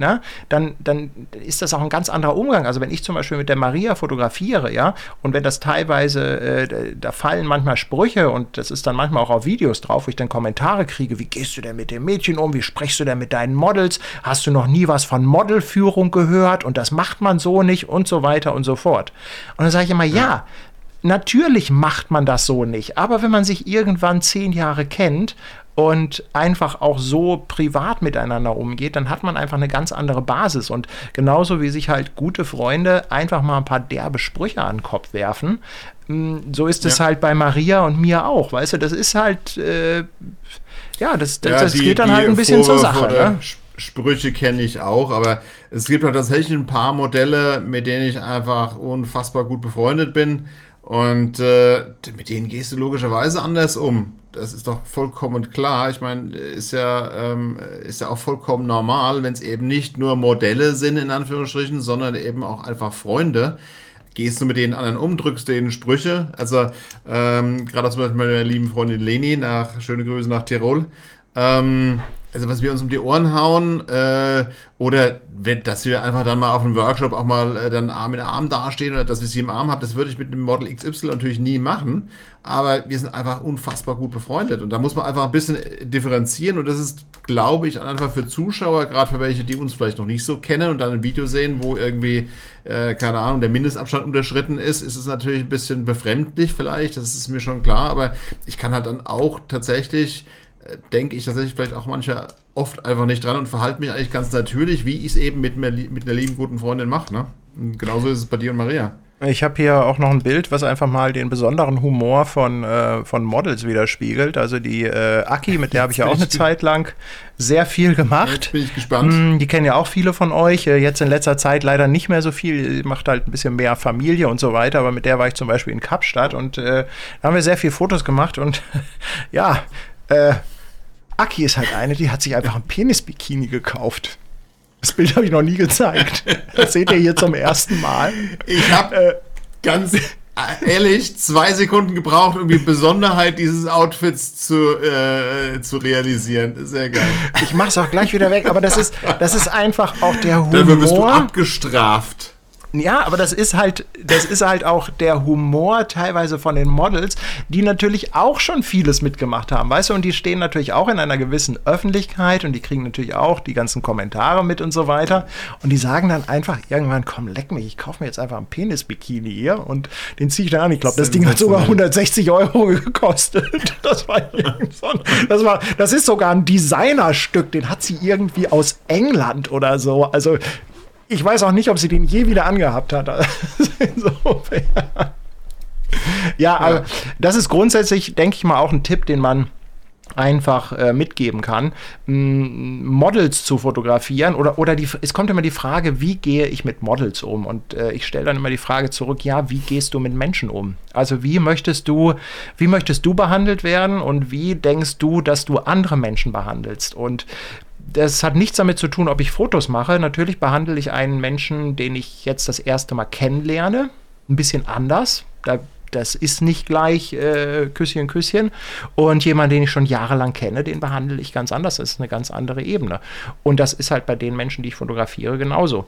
na, dann, dann ist das auch ein ganz anderer Umgang. Also wenn ich zum Beispiel mit der Maria fotografiere, ja, und wenn das teilweise, äh, da fallen manchmal Sprüche und das ist dann manchmal auch auf Videos drauf, wo ich dann Kommentare kriege, wie gehst du denn mit dem Mädchen um, wie sprichst du denn mit deinen Models, hast du noch nie was von Modelführung gehört und das macht man so nicht und so weiter und so fort. Und dann sage ich immer, ja, ja Natürlich macht man das so nicht, aber wenn man sich irgendwann zehn Jahre kennt und einfach auch so privat miteinander umgeht, dann hat man einfach eine ganz andere Basis. Und genauso wie sich halt gute Freunde einfach mal ein paar derbe Sprüche an den Kopf werfen, mm, so ist es ja. halt bei Maria und mir auch. Weißt du, das ist halt, äh, ja, das, das, ja, das die, geht dann halt ein bisschen zur Sache. Ne? Sprüche kenne ich auch, aber es gibt halt tatsächlich ein paar Modelle, mit denen ich einfach unfassbar gut befreundet bin und äh, mit denen gehst du logischerweise anders um. Das ist doch vollkommen klar. Ich meine, ist ja, ähm, ist ja auch vollkommen normal, wenn es eben nicht nur Modelle sind, in Anführungsstrichen, sondern eben auch einfach Freunde. Gehst du mit den anderen um, drückst denen Sprüche. Also, ähm, gerade zum Beispiel meiner lieben Freundin Leni, nach, schöne Grüße nach Tirol. Ähm, also was wir uns um die Ohren hauen äh, oder wenn, dass wir einfach dann mal auf einem Workshop auch mal äh, dann Arm in Arm dastehen oder dass wir sie im Arm haben, das würde ich mit einem Model XY natürlich nie machen, aber wir sind einfach unfassbar gut befreundet. Und da muss man einfach ein bisschen differenzieren. Und das ist, glaube ich, einfach für Zuschauer, gerade für welche, die uns vielleicht noch nicht so kennen und dann ein Video sehen, wo irgendwie, äh, keine Ahnung, der Mindestabstand unterschritten ist, ist es natürlich ein bisschen befremdlich vielleicht, das ist mir schon klar, aber ich kann halt dann auch tatsächlich denke ich tatsächlich vielleicht auch mancher oft einfach nicht dran und verhalte mich eigentlich ganz natürlich, wie ich es eben mit, mir, mit einer lieben guten Freundin mache. Ne? Und genauso ist es bei dir und Maria. Ich habe hier auch noch ein Bild, was einfach mal den besonderen Humor von, äh, von Models widerspiegelt. Also die äh, Aki, mit der habe ich ja auch eine Zeit lang sehr viel gemacht. Jetzt bin ich gespannt. Mm, die kennen ja auch viele von euch. Äh, jetzt in letzter Zeit leider nicht mehr so viel. Die macht halt ein bisschen mehr Familie und so weiter. Aber mit der war ich zum Beispiel in Kapstadt und äh, da haben wir sehr viele Fotos gemacht. Und ja, äh, Aki ist halt eine, die hat sich einfach ein Penis-Bikini gekauft. Das Bild habe ich noch nie gezeigt. Das seht ihr hier zum ersten Mal. Ich habe äh, ganz ehrlich zwei Sekunden gebraucht, um die Besonderheit dieses Outfits zu, äh, zu realisieren. Sehr geil. Ich mache es auch gleich wieder weg, aber das ist, das ist einfach auch der Humor. Dafür bist du abgestraft. Ja, aber das ist halt, das ist halt auch der Humor teilweise von den Models, die natürlich auch schon vieles mitgemacht haben, weißt du, und die stehen natürlich auch in einer gewissen Öffentlichkeit und die kriegen natürlich auch die ganzen Kommentare mit und so weiter. Und die sagen dann einfach irgendwann, komm, leck mich, ich kaufe mir jetzt einfach einen Penis-Bikini hier und den ziehe ich da an. Ich glaube, das Ding hat sogar 160 Euro gekostet. Das war, das war, das ist sogar ein Designerstück, den hat sie irgendwie aus England oder so. Also ich weiß auch nicht, ob sie den je wieder angehabt hat. Insofern. Ja, aber das ist grundsätzlich, denke ich mal, auch ein Tipp, den man einfach äh, mitgeben kann, Models zu fotografieren oder, oder die, es kommt immer die Frage, wie gehe ich mit Models um? Und äh, ich stelle dann immer die Frage zurück, ja, wie gehst du mit Menschen um? Also wie möchtest du, wie möchtest du behandelt werden und wie denkst du, dass du andere Menschen behandelst? Und das hat nichts damit zu tun, ob ich Fotos mache. Natürlich behandle ich einen Menschen, den ich jetzt das erste Mal kennenlerne, ein bisschen anders. Da, das ist nicht gleich äh, Küsschen, Küsschen. Und jemand, den ich schon jahrelang kenne, den behandle ich ganz anders. Das ist eine ganz andere Ebene. Und das ist halt bei den Menschen, die ich fotografiere, genauso.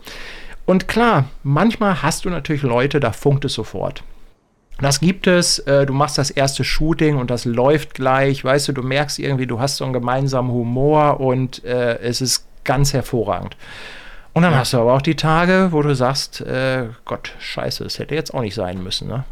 Und klar, manchmal hast du natürlich Leute, da funkt es sofort. Das gibt es, äh, du machst das erste Shooting und das läuft gleich, weißt du, du merkst irgendwie, du hast so einen gemeinsamen Humor und äh, es ist ganz hervorragend. Und dann ja. hast du aber auch die Tage, wo du sagst, äh, Gott, scheiße, das hätte jetzt auch nicht sein müssen, ne?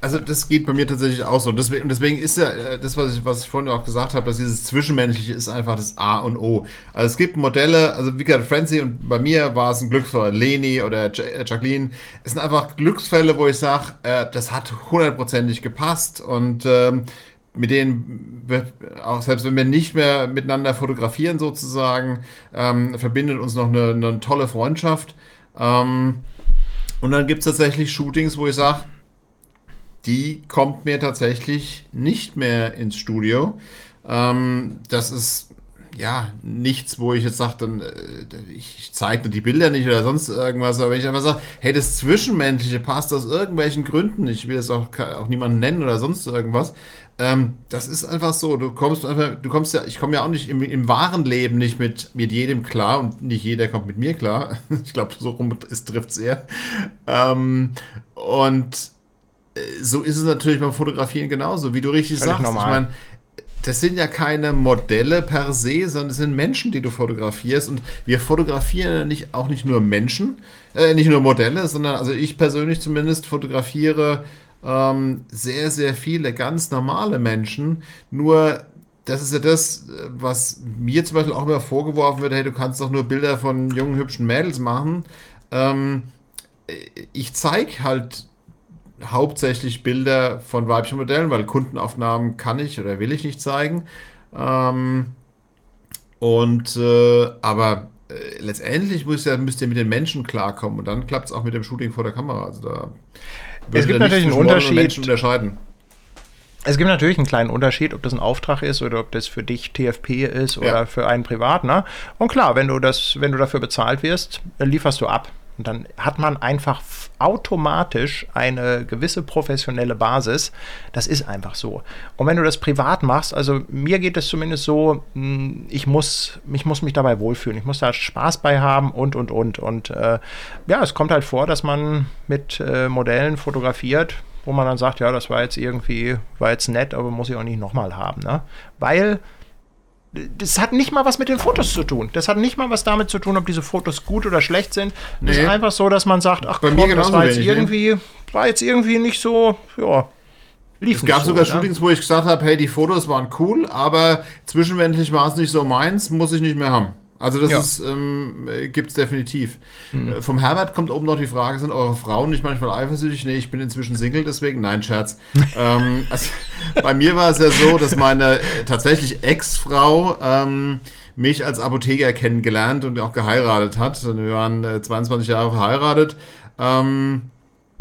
Also das geht bei mir tatsächlich auch so. Deswegen, deswegen ist ja äh, das, was ich, was ich vorhin auch gesagt habe, dass dieses Zwischenmenschliche ist einfach das A und O. Also es gibt Modelle, also wie gesagt, Francie und bei mir war es ein Glücksfall, Leni oder Jacqueline. Es sind einfach Glücksfälle, wo ich sage, äh, das hat hundertprozentig gepasst und ähm, mit denen, auch selbst wenn wir nicht mehr miteinander fotografieren sozusagen, ähm, verbindet uns noch eine, eine tolle Freundschaft. Ähm, und dann gibt es tatsächlich Shootings, wo ich sage, die kommt mir tatsächlich nicht mehr ins Studio. Ähm, das ist ja nichts, wo ich jetzt sage, dann äh, ich zeige die Bilder nicht oder sonst irgendwas, aber wenn ich einfach sage, hey, das Zwischenmenschliche passt aus irgendwelchen Gründen, ich will es auch, auch niemanden nennen oder sonst irgendwas. Ähm, das ist einfach so. Du kommst einfach, du kommst ja, ich komme ja auch nicht im, im, wahren Leben nicht mit, mit jedem klar und nicht jeder kommt mit mir klar. ich glaube, so rum trifft es eher. Ähm, und so ist es natürlich beim Fotografieren genauso, wie du richtig Völlig sagst. Normal. Ich meine, das sind ja keine Modelle per se, sondern es sind Menschen, die du fotografierst. Und wir fotografieren nicht, auch nicht nur Menschen, äh, nicht nur Modelle, sondern also ich persönlich zumindest fotografiere ähm, sehr, sehr viele ganz normale Menschen. Nur das ist ja das, was mir zum Beispiel auch immer vorgeworfen wird, hey, du kannst doch nur Bilder von jungen, hübschen Mädels machen. Ähm, ich zeige halt hauptsächlich Bilder von weiblichen Modellen, weil Kundenaufnahmen kann ich oder will ich nicht zeigen. Ähm, und äh, aber äh, letztendlich muss ja, müsst ihr mit den Menschen klarkommen und dann klappt es auch mit dem Shooting vor der Kamera. Also da es gibt natürlich einen Unterschied. unterscheiden. Es gibt natürlich einen kleinen Unterschied, ob das ein Auftrag ist oder ob das für dich TFP ist oder ja. für einen Privatner. Und klar, wenn du das, wenn du dafür bezahlt wirst, lieferst du ab. Und dann hat man einfach automatisch eine gewisse professionelle Basis. Das ist einfach so. Und wenn du das privat machst, also mir geht es zumindest so, hm, ich muss, ich muss mich dabei wohlfühlen. Ich muss da Spaß bei haben und, und, und. Und äh, ja, es kommt halt vor, dass man mit äh, Modellen fotografiert, wo man dann sagt, ja, das war jetzt irgendwie, war jetzt nett, aber muss ich auch nicht nochmal haben. Ne? Weil das hat nicht mal was mit den Fotos zu tun. Das hat nicht mal was damit zu tun, ob diese Fotos gut oder schlecht sind. Nee. Es ist einfach so, dass man sagt, ach Bei komm, das war jetzt wenig, irgendwie, ne? war jetzt irgendwie nicht so, ja. Lief es gab so, sogar Shootings, wo ich gesagt habe, hey, die Fotos waren cool, aber zwischenwendlich war es nicht so meins, muss ich nicht mehr haben. Also das ja. ist, ähm, gibt es definitiv. Mhm. vom Herbert kommt oben noch die Frage, sind eure Frauen nicht manchmal eifersüchtig? Nee, ich bin inzwischen Single, deswegen, nein, Scherz. ähm, also, bei mir war es ja so, dass meine äh, tatsächlich Ex-Frau ähm, mich als Apotheker kennengelernt und auch geheiratet hat. Wir waren äh, 22 Jahre verheiratet. Ähm,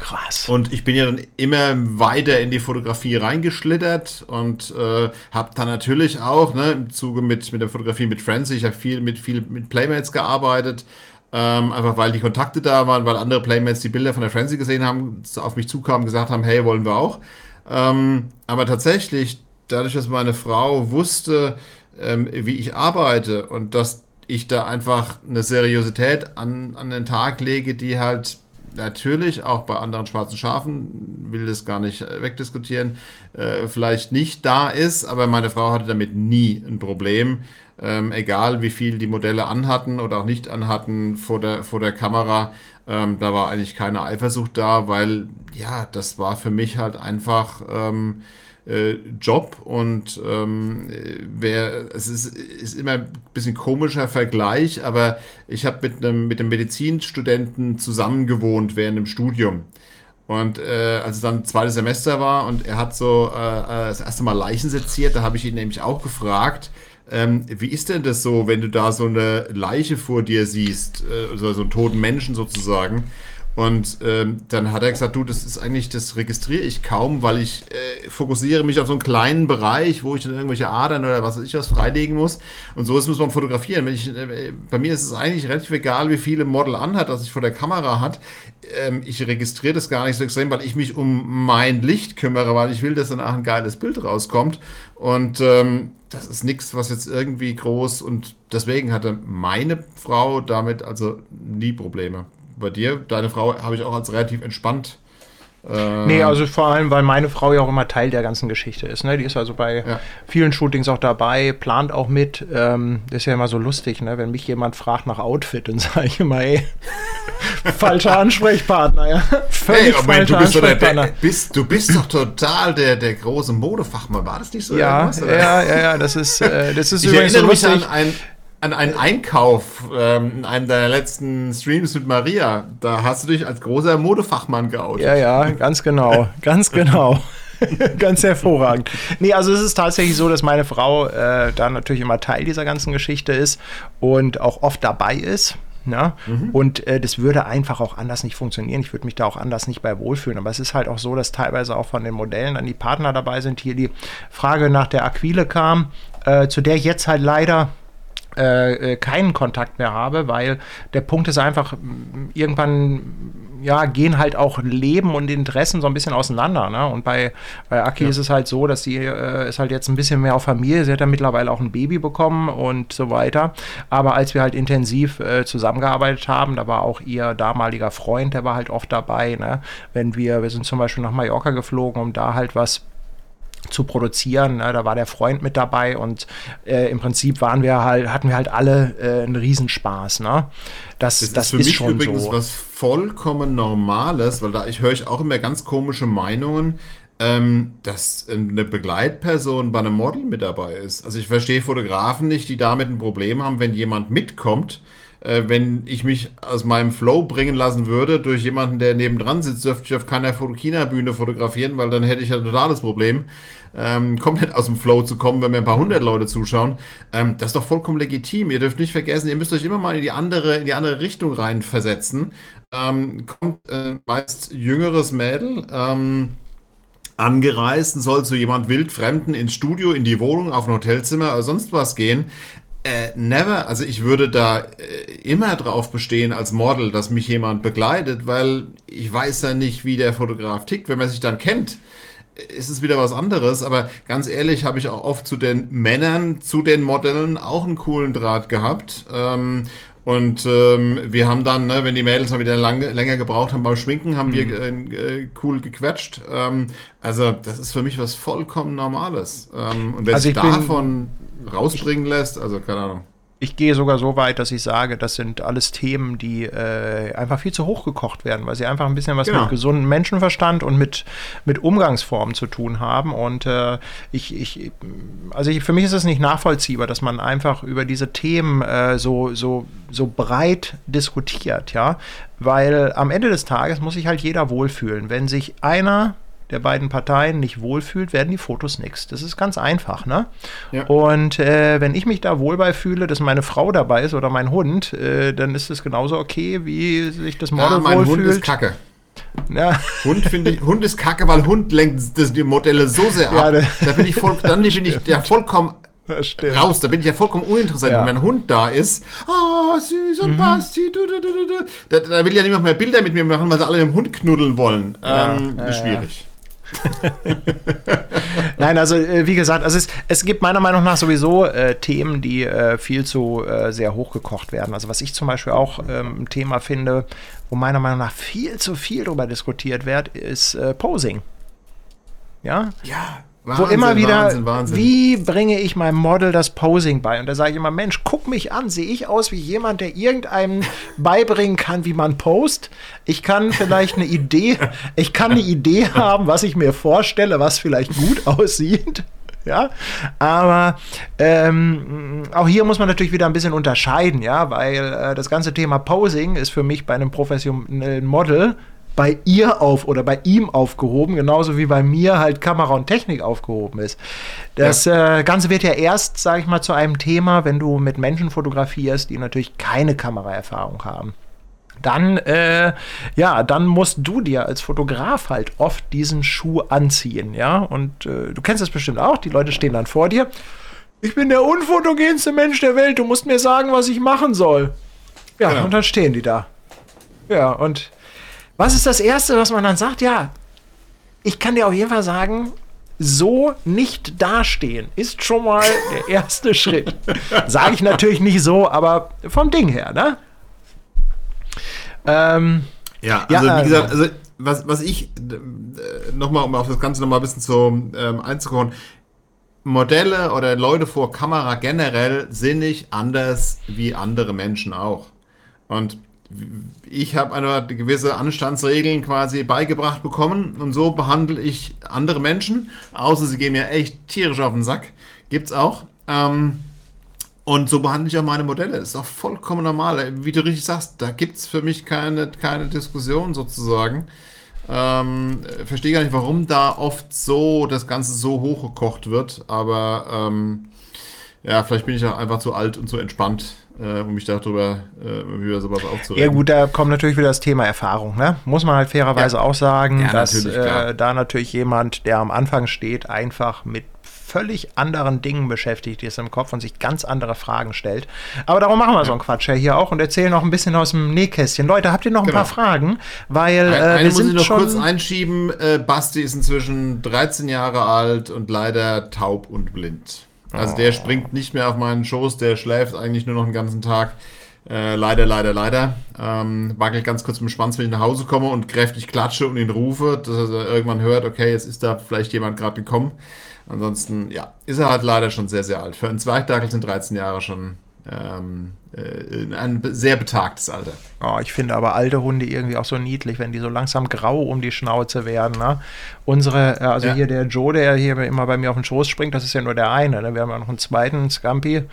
Krass. Und ich bin ja dann immer weiter in die Fotografie reingeschlittert und äh, habe dann natürlich auch ne, im Zuge mit, mit der Fotografie mit Francie, ich habe viel mit, viel mit Playmates gearbeitet, ähm, einfach weil die Kontakte da waren, weil andere Playmates die Bilder von der Francie gesehen haben, auf mich zukamen, gesagt haben, hey, wollen wir auch. Ähm, aber tatsächlich, dadurch, dass meine Frau wusste, ähm, wie ich arbeite und dass ich da einfach eine Seriosität an, an den Tag lege, die halt natürlich auch bei anderen schwarzen Schafen, will das gar nicht wegdiskutieren, äh, vielleicht nicht da ist, aber meine Frau hatte damit nie ein Problem. Ähm, egal wie viel die Modelle anhatten oder auch nicht anhatten vor der, vor der Kamera, ähm, da war eigentlich keine Eifersucht da, weil ja, das war für mich halt einfach ähm, äh, Job und ähm, wer, es ist, ist immer ein bisschen komischer Vergleich, aber ich habe mit einem, mit einem Medizinstudenten zusammengewohnt während dem Studium. Und äh, als es dann zweites Semester war und er hat so äh, äh, das erste Mal Leichen seziert, da habe ich ihn nämlich auch gefragt, ähm, wie ist denn das so, wenn du da so eine Leiche vor dir siehst, äh, also so einen toten Menschen sozusagen? Und ähm, dann hat er gesagt, du, das ist eigentlich, das registriere ich kaum, weil ich äh, fokussiere mich auf so einen kleinen Bereich, wo ich dann irgendwelche Adern oder was weiß ich was freilegen muss. Und so ist muss man fotografieren. Wenn ich, äh, bei mir ist es eigentlich relativ egal, wie viele Model anhat, das ich vor der Kamera hat. Ähm, ich registriere das gar nicht so extrem, weil ich mich um mein Licht kümmere, weil ich will, dass danach ein geiles Bild rauskommt. Und ähm, das ist nichts, was jetzt irgendwie groß und deswegen hatte meine Frau damit also nie Probleme bei dir, deine Frau, habe ich auch als relativ entspannt. Äh nee, also vor allem, weil meine Frau ja auch immer Teil der ganzen Geschichte ist. Ne? Die ist also bei ja. vielen Shootings auch dabei, plant auch mit. Ähm, das ist ja immer so lustig, ne? wenn mich jemand fragt nach Outfit, dann sage ich immer, ey, falscher Ansprechpartner. Ja? Völlig hey, falscher du bist Ansprechpartner. Der, bist, du bist doch total der, der große Modefachmann. War das nicht so? Ja, ja, ja, ja, das ist, äh, das ist ich übrigens erinnere so lustig. Mich an ein, an einen Einkauf ähm, in einem deiner letzten Streams mit Maria. Da hast du dich als großer Modefachmann geoutet. Ja, ja, ganz genau. ganz genau. ganz hervorragend. Nee, also es ist tatsächlich so, dass meine Frau äh, da natürlich immer Teil dieser ganzen Geschichte ist und auch oft dabei ist. Ne? Mhm. Und äh, das würde einfach auch anders nicht funktionieren. Ich würde mich da auch anders nicht bei wohlfühlen. Aber es ist halt auch so, dass teilweise auch von den Modellen dann die Partner dabei sind. Hier die Frage nach der Aquile kam, äh, zu der jetzt halt leider äh, äh, keinen Kontakt mehr habe, weil der Punkt ist einfach, irgendwann ja, gehen halt auch Leben und Interessen so ein bisschen auseinander. Ne? Und bei, bei Aki ja. ist es halt so, dass sie äh, ist halt jetzt ein bisschen mehr auf Familie. Sie hat ja mittlerweile auch ein Baby bekommen und so weiter. Aber als wir halt intensiv äh, zusammengearbeitet haben, da war auch ihr damaliger Freund, der war halt oft dabei. Ne? Wenn wir, wir sind zum Beispiel nach Mallorca geflogen, um da halt was zu produzieren. Ne? Da war der Freund mit dabei und äh, im Prinzip waren wir halt, hatten wir halt alle äh, einen Riesenspaß. Ne? Das, das, das ist für ist mich schon übrigens so. was vollkommen Normales, weil da ich höre ich auch immer ganz komische Meinungen, ähm, dass eine Begleitperson bei einem Model mit dabei ist. Also ich verstehe Fotografen nicht, die damit ein Problem haben, wenn jemand mitkommt äh, wenn ich mich aus meinem Flow bringen lassen würde durch jemanden, der nebendran sitzt, dürfte ich auf keiner Fotokina-Bühne fotografieren, weil dann hätte ich ja ein totales Problem, ähm, komplett aus dem Flow zu kommen, wenn mir ein paar hundert Leute zuschauen. Ähm, das ist doch vollkommen legitim. Ihr dürft nicht vergessen, ihr müsst euch immer mal in die andere, in die andere Richtung rein versetzen. Ähm, kommt äh, meist jüngeres Mädel, ähm, angereist und soll zu jemand wildfremden ins Studio, in die Wohnung, auf ein Hotelzimmer oder sonst was gehen. Äh, never. Also ich würde da äh, immer drauf bestehen als Model, dass mich jemand begleitet, weil ich weiß ja nicht, wie der Fotograf tickt. Wenn man sich dann kennt, ist es wieder was anderes. Aber ganz ehrlich, habe ich auch oft zu den Männern, zu den Modellen auch einen coolen Draht gehabt. Ähm, und ähm, wir haben dann, ne, wenn die Mädels mal wieder lang, länger gebraucht haben beim Schminken, haben mhm. wir äh, äh, cool gequetscht. Ähm, also das ist für mich was vollkommen Normales. Ähm, und wer also sich davon rausspringen lässt, also keine Ahnung. Ich gehe sogar so weit, dass ich sage, das sind alles Themen, die äh, einfach viel zu hoch gekocht werden, weil sie einfach ein bisschen was genau. mit gesundem Menschenverstand und mit, mit Umgangsformen zu tun haben. Und äh, ich, ich, also ich, für mich ist es nicht nachvollziehbar, dass man einfach über diese Themen äh, so, so, so breit diskutiert, ja. Weil am Ende des Tages muss sich halt jeder wohlfühlen. Wenn sich einer der beiden Parteien nicht wohlfühlt, werden die Fotos nichts. Das ist ganz einfach, ne? Ja. Und äh, wenn ich mich da wohl bei fühle, dass meine Frau dabei ist oder mein Hund, äh, dann ist es genauso okay, wie sich das Model ja, mein wohlfühlt. Hund ist kacke. Ja. Hund finde ich, Hund ist kacke, weil Hund lenkt das, die Modelle so sehr ab. Ja, da bin ich voll, dann bin ich ja vollkommen raus. Da bin ich ja vollkommen uninteressant. Ja. Wenn mein Hund da ist, oh, süß und mhm. Basti, du, du, du. Da, da will ja niemand mehr Bilder mit mir machen, weil sie alle dem Hund knuddeln wollen. Ähm, schwierig. Nein, also äh, wie gesagt, also es, es gibt meiner Meinung nach sowieso äh, Themen, die äh, viel zu äh, sehr hochgekocht werden. Also was ich zum Beispiel auch ähm, ein Thema finde, wo meiner Meinung nach viel zu viel darüber diskutiert wird, ist äh, Posing. Ja? Ja. Wahnsinn, wo immer wieder, Wahnsinn, Wahnsinn. wie bringe ich meinem Model das Posing bei? Und da sage ich immer, Mensch, guck mich an, sehe ich aus wie jemand, der irgendeinem beibringen kann, wie man post? Ich kann vielleicht eine Idee, ich kann eine Idee haben, was ich mir vorstelle, was vielleicht gut aussieht. Ja, aber ähm, auch hier muss man natürlich wieder ein bisschen unterscheiden, ja, weil äh, das ganze Thema Posing ist für mich bei einem professionellen Model bei ihr auf oder bei ihm aufgehoben, genauso wie bei mir halt Kamera und Technik aufgehoben ist. Das ja. äh, Ganze wird ja erst, sage ich mal, zu einem Thema, wenn du mit Menschen fotografierst, die natürlich keine Kameraerfahrung haben. Dann, äh, ja, dann musst du dir als Fotograf halt oft diesen Schuh anziehen, ja. Und äh, du kennst das bestimmt auch. Die Leute stehen dann vor dir. Ich bin der unfotogenste Mensch der Welt. Du musst mir sagen, was ich machen soll. Ja, genau. und dann stehen die da. Ja, und was ist das Erste, was man dann sagt? Ja, ich kann dir auf jeden Fall sagen, so nicht dastehen ist schon mal der erste Schritt. Sage ich natürlich nicht so, aber vom Ding her, ne? Ähm, ja, also ja, wie gesagt, also was, was ich äh, nochmal, um auf das Ganze nochmal ein bisschen zu ähm, einzukommen, Modelle oder Leute vor Kamera generell sind nicht anders wie andere Menschen auch. Und ich habe eine gewisse Anstandsregeln quasi beigebracht bekommen und so behandle ich andere Menschen, außer sie gehen mir echt tierisch auf den Sack. Gibt's auch. Ähm, und so behandle ich auch meine Modelle. Ist auch vollkommen normal. Wie du richtig sagst, da gibt es für mich keine, keine Diskussion sozusagen. Ähm, verstehe gar nicht, warum da oft so das Ganze so hochgekocht wird, aber ähm, ja, vielleicht bin ich auch einfach zu alt und zu entspannt äh, um mich darüber äh, über sowas aufzuregen. Ja gut, da kommt natürlich wieder das Thema Erfahrung. Ne? Muss man halt fairerweise ja. auch sagen, ja, dass äh, da natürlich jemand, der am Anfang steht, einfach mit völlig anderen Dingen beschäftigt ist im Kopf und sich ganz andere Fragen stellt. Aber darum machen wir ja. so einen Quatsch ja hier auch und erzählen noch ein bisschen aus dem Nähkästchen. Leute, habt ihr noch genau. ein paar Fragen? Weil äh, eine wir muss sind ich noch schon kurz einschieben. Äh, Basti ist inzwischen 13 Jahre alt und leider taub und blind. Also der springt nicht mehr auf meinen Schoß, der schläft eigentlich nur noch den ganzen Tag. Äh, leider, leider, leider. Ähm, wackelt ganz kurz mit dem Schwanz, wenn ich nach Hause komme und kräftig klatsche und ihn rufe, dass er irgendwann hört, okay, jetzt ist da vielleicht jemand gerade gekommen. Ansonsten, ja, ist er halt leider schon sehr, sehr alt. Für einen Zwergdackel sind 13 Jahre schon ähm, äh, ein sehr betagtes Alter. Oh, ich finde aber alte Hunde irgendwie auch so niedlich, wenn die so langsam grau um die Schnauze werden. Ne? Unsere, äh, also ja. hier der Joe, der hier immer bei mir auf den Schoß springt, das ist ja nur der eine. Ne? Wir haben ja noch einen zweiten, Scampi.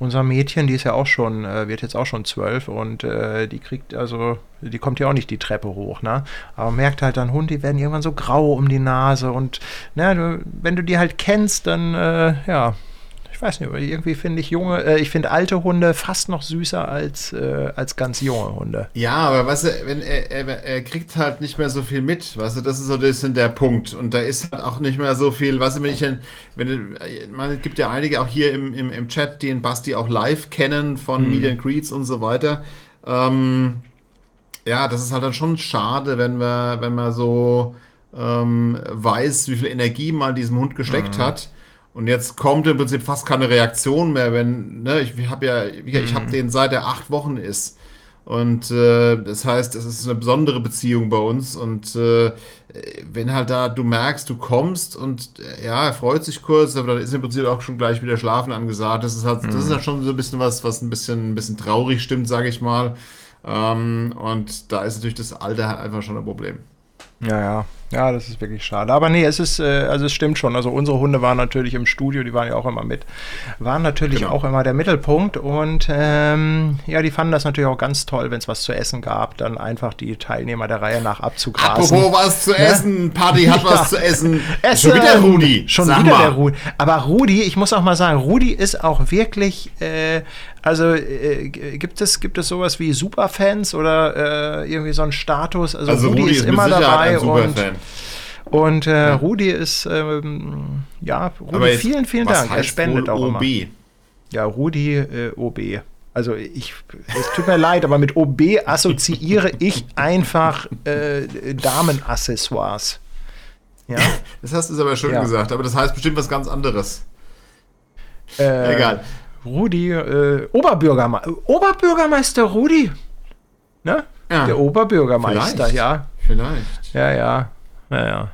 Unser Mädchen, die ist ja auch schon, äh, wird jetzt auch schon zwölf und äh, die kriegt, also, die kommt ja auch nicht die Treppe hoch, ne? Aber man merkt halt dann, Hunde, die werden irgendwann so grau um die Nase und, ne, wenn du die halt kennst, dann, äh, ja, ich weiß nicht, irgendwie finde ich junge, äh, ich finde alte Hunde fast noch süßer als, äh, als ganz junge Hunde. Ja, aber weißt du, wenn er, er, er, kriegt halt nicht mehr so viel mit, weißt du, das ist so ein bisschen der Punkt. Und da ist halt auch nicht mehr so viel, weißt du, wenn ich, wenn, man, es gibt ja einige auch hier im, im, im Chat, die den Basti auch live kennen von mhm. Media Creeds und so weiter. Ähm, ja, das ist halt dann schon schade, wenn wir, wenn man so ähm, weiß, wie viel Energie mal diesem Hund gesteckt mhm. hat und jetzt kommt im Prinzip fast keine Reaktion mehr, wenn, ne, ich habe ja, ich habe mhm. den seit er acht Wochen ist. Und äh, das heißt, es ist eine besondere Beziehung bei uns. Und äh, wenn halt da du merkst, du kommst und äh, ja, er freut sich kurz, aber dann ist im Prinzip auch schon gleich wieder Schlafen angesagt. Das ist halt, mhm. das ist mhm. halt schon so ein bisschen was, was ein bisschen, ein bisschen traurig stimmt, sage ich mal. Ähm, und da ist natürlich das Alter einfach schon ein Problem. Ja, ja. Ja, das ist wirklich schade. Aber nee, es ist, äh, also es stimmt schon. Also unsere Hunde waren natürlich im Studio, die waren ja auch immer mit, waren natürlich genau. auch immer der Mittelpunkt. Und ähm, ja, die fanden das natürlich auch ganz toll, wenn es was zu essen gab, dann einfach die Teilnehmer der Reihe nach abzugrasen. Apropos was zu ne? essen, Party hat ja. was zu essen. Esse, schon wieder Rudi. Schon Sag wieder mal. der Rudi. Aber Rudi, ich muss auch mal sagen, Rudi ist auch wirklich, äh, also äh, gibt es gibt es sowas wie Superfans oder äh, irgendwie so einen Status? Also, also Rudi, Rudi, ist, ist immer dabei und und äh, ja. Rudi ist, ähm, ja, Rudi, jetzt, vielen, vielen Dank. Er spendet auch OB? immer. Ja, Rudi äh, OB. Also ich, es tut mir leid, aber mit OB assoziiere ich einfach äh, Damenaccessoires. Ja? Das hast du aber schön ja. gesagt, aber das heißt bestimmt was ganz anderes. Äh, Egal. Rudi, äh, Oberbürgermeister, Oberbürgermeister Rudi. Ne? Ja. Der Oberbürgermeister, Vielleicht. ja. Vielleicht. Ja, ja. Ja, ja.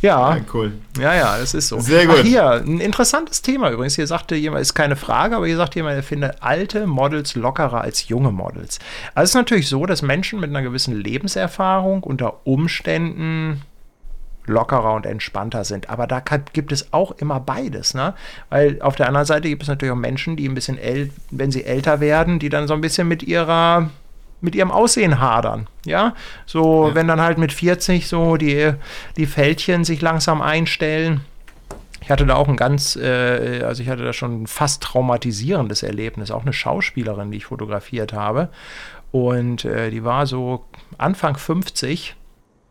Ja, ja, cool. Ja, ja, das ist so. Sehr gut. Ach, hier, ein interessantes Thema übrigens. Hier sagte jemand, ist keine Frage, aber hier sagt jemand, er findet alte Models lockerer als junge Models. Also es ist natürlich so, dass Menschen mit einer gewissen Lebenserfahrung unter Umständen lockerer und entspannter sind. Aber da kann, gibt es auch immer beides, ne? Weil auf der anderen Seite gibt es natürlich auch Menschen, die ein bisschen, wenn sie älter werden, die dann so ein bisschen mit ihrer mit ihrem Aussehen hadern. Ja, so ja. wenn dann halt mit 40 so die, die Fältchen sich langsam einstellen. Ich hatte da auch ein ganz, äh, also ich hatte da schon ein fast traumatisierendes Erlebnis. Auch eine Schauspielerin, die ich fotografiert habe. Und äh, die war so Anfang 50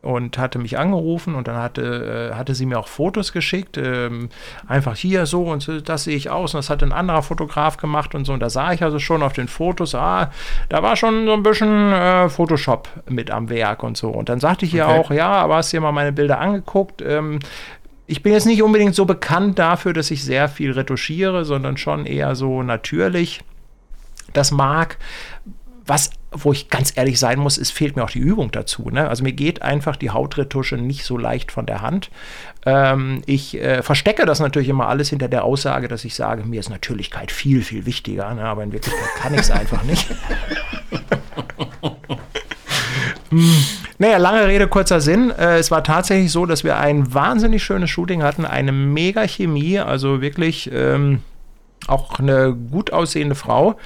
und hatte mich angerufen und dann hatte, äh, hatte sie mir auch Fotos geschickt. Ähm, einfach hier so und so, das sehe ich aus. Und das hat ein anderer Fotograf gemacht und so. Und da sah ich also schon auf den Fotos, ah, da war schon so ein bisschen äh, Photoshop mit am Werk und so. Und dann sagte ich ihr okay. auch, ja, aber hast dir mal meine Bilder angeguckt? Ähm, ich bin jetzt nicht unbedingt so bekannt dafür, dass ich sehr viel retuschiere, sondern schon eher so natürlich das mag was, wo ich ganz ehrlich sein muss, es fehlt mir auch die Übung dazu. Ne? Also mir geht einfach die Hautretusche nicht so leicht von der Hand. Ähm, ich äh, verstecke das natürlich immer alles hinter der Aussage, dass ich sage, mir ist Natürlichkeit viel, viel wichtiger. Ne? Aber in Wirklichkeit kann ich es einfach nicht. hm. Naja, lange Rede, kurzer Sinn. Äh, es war tatsächlich so, dass wir ein wahnsinnig schönes Shooting hatten, eine mega Chemie, also wirklich ähm, auch eine gut aussehende Frau,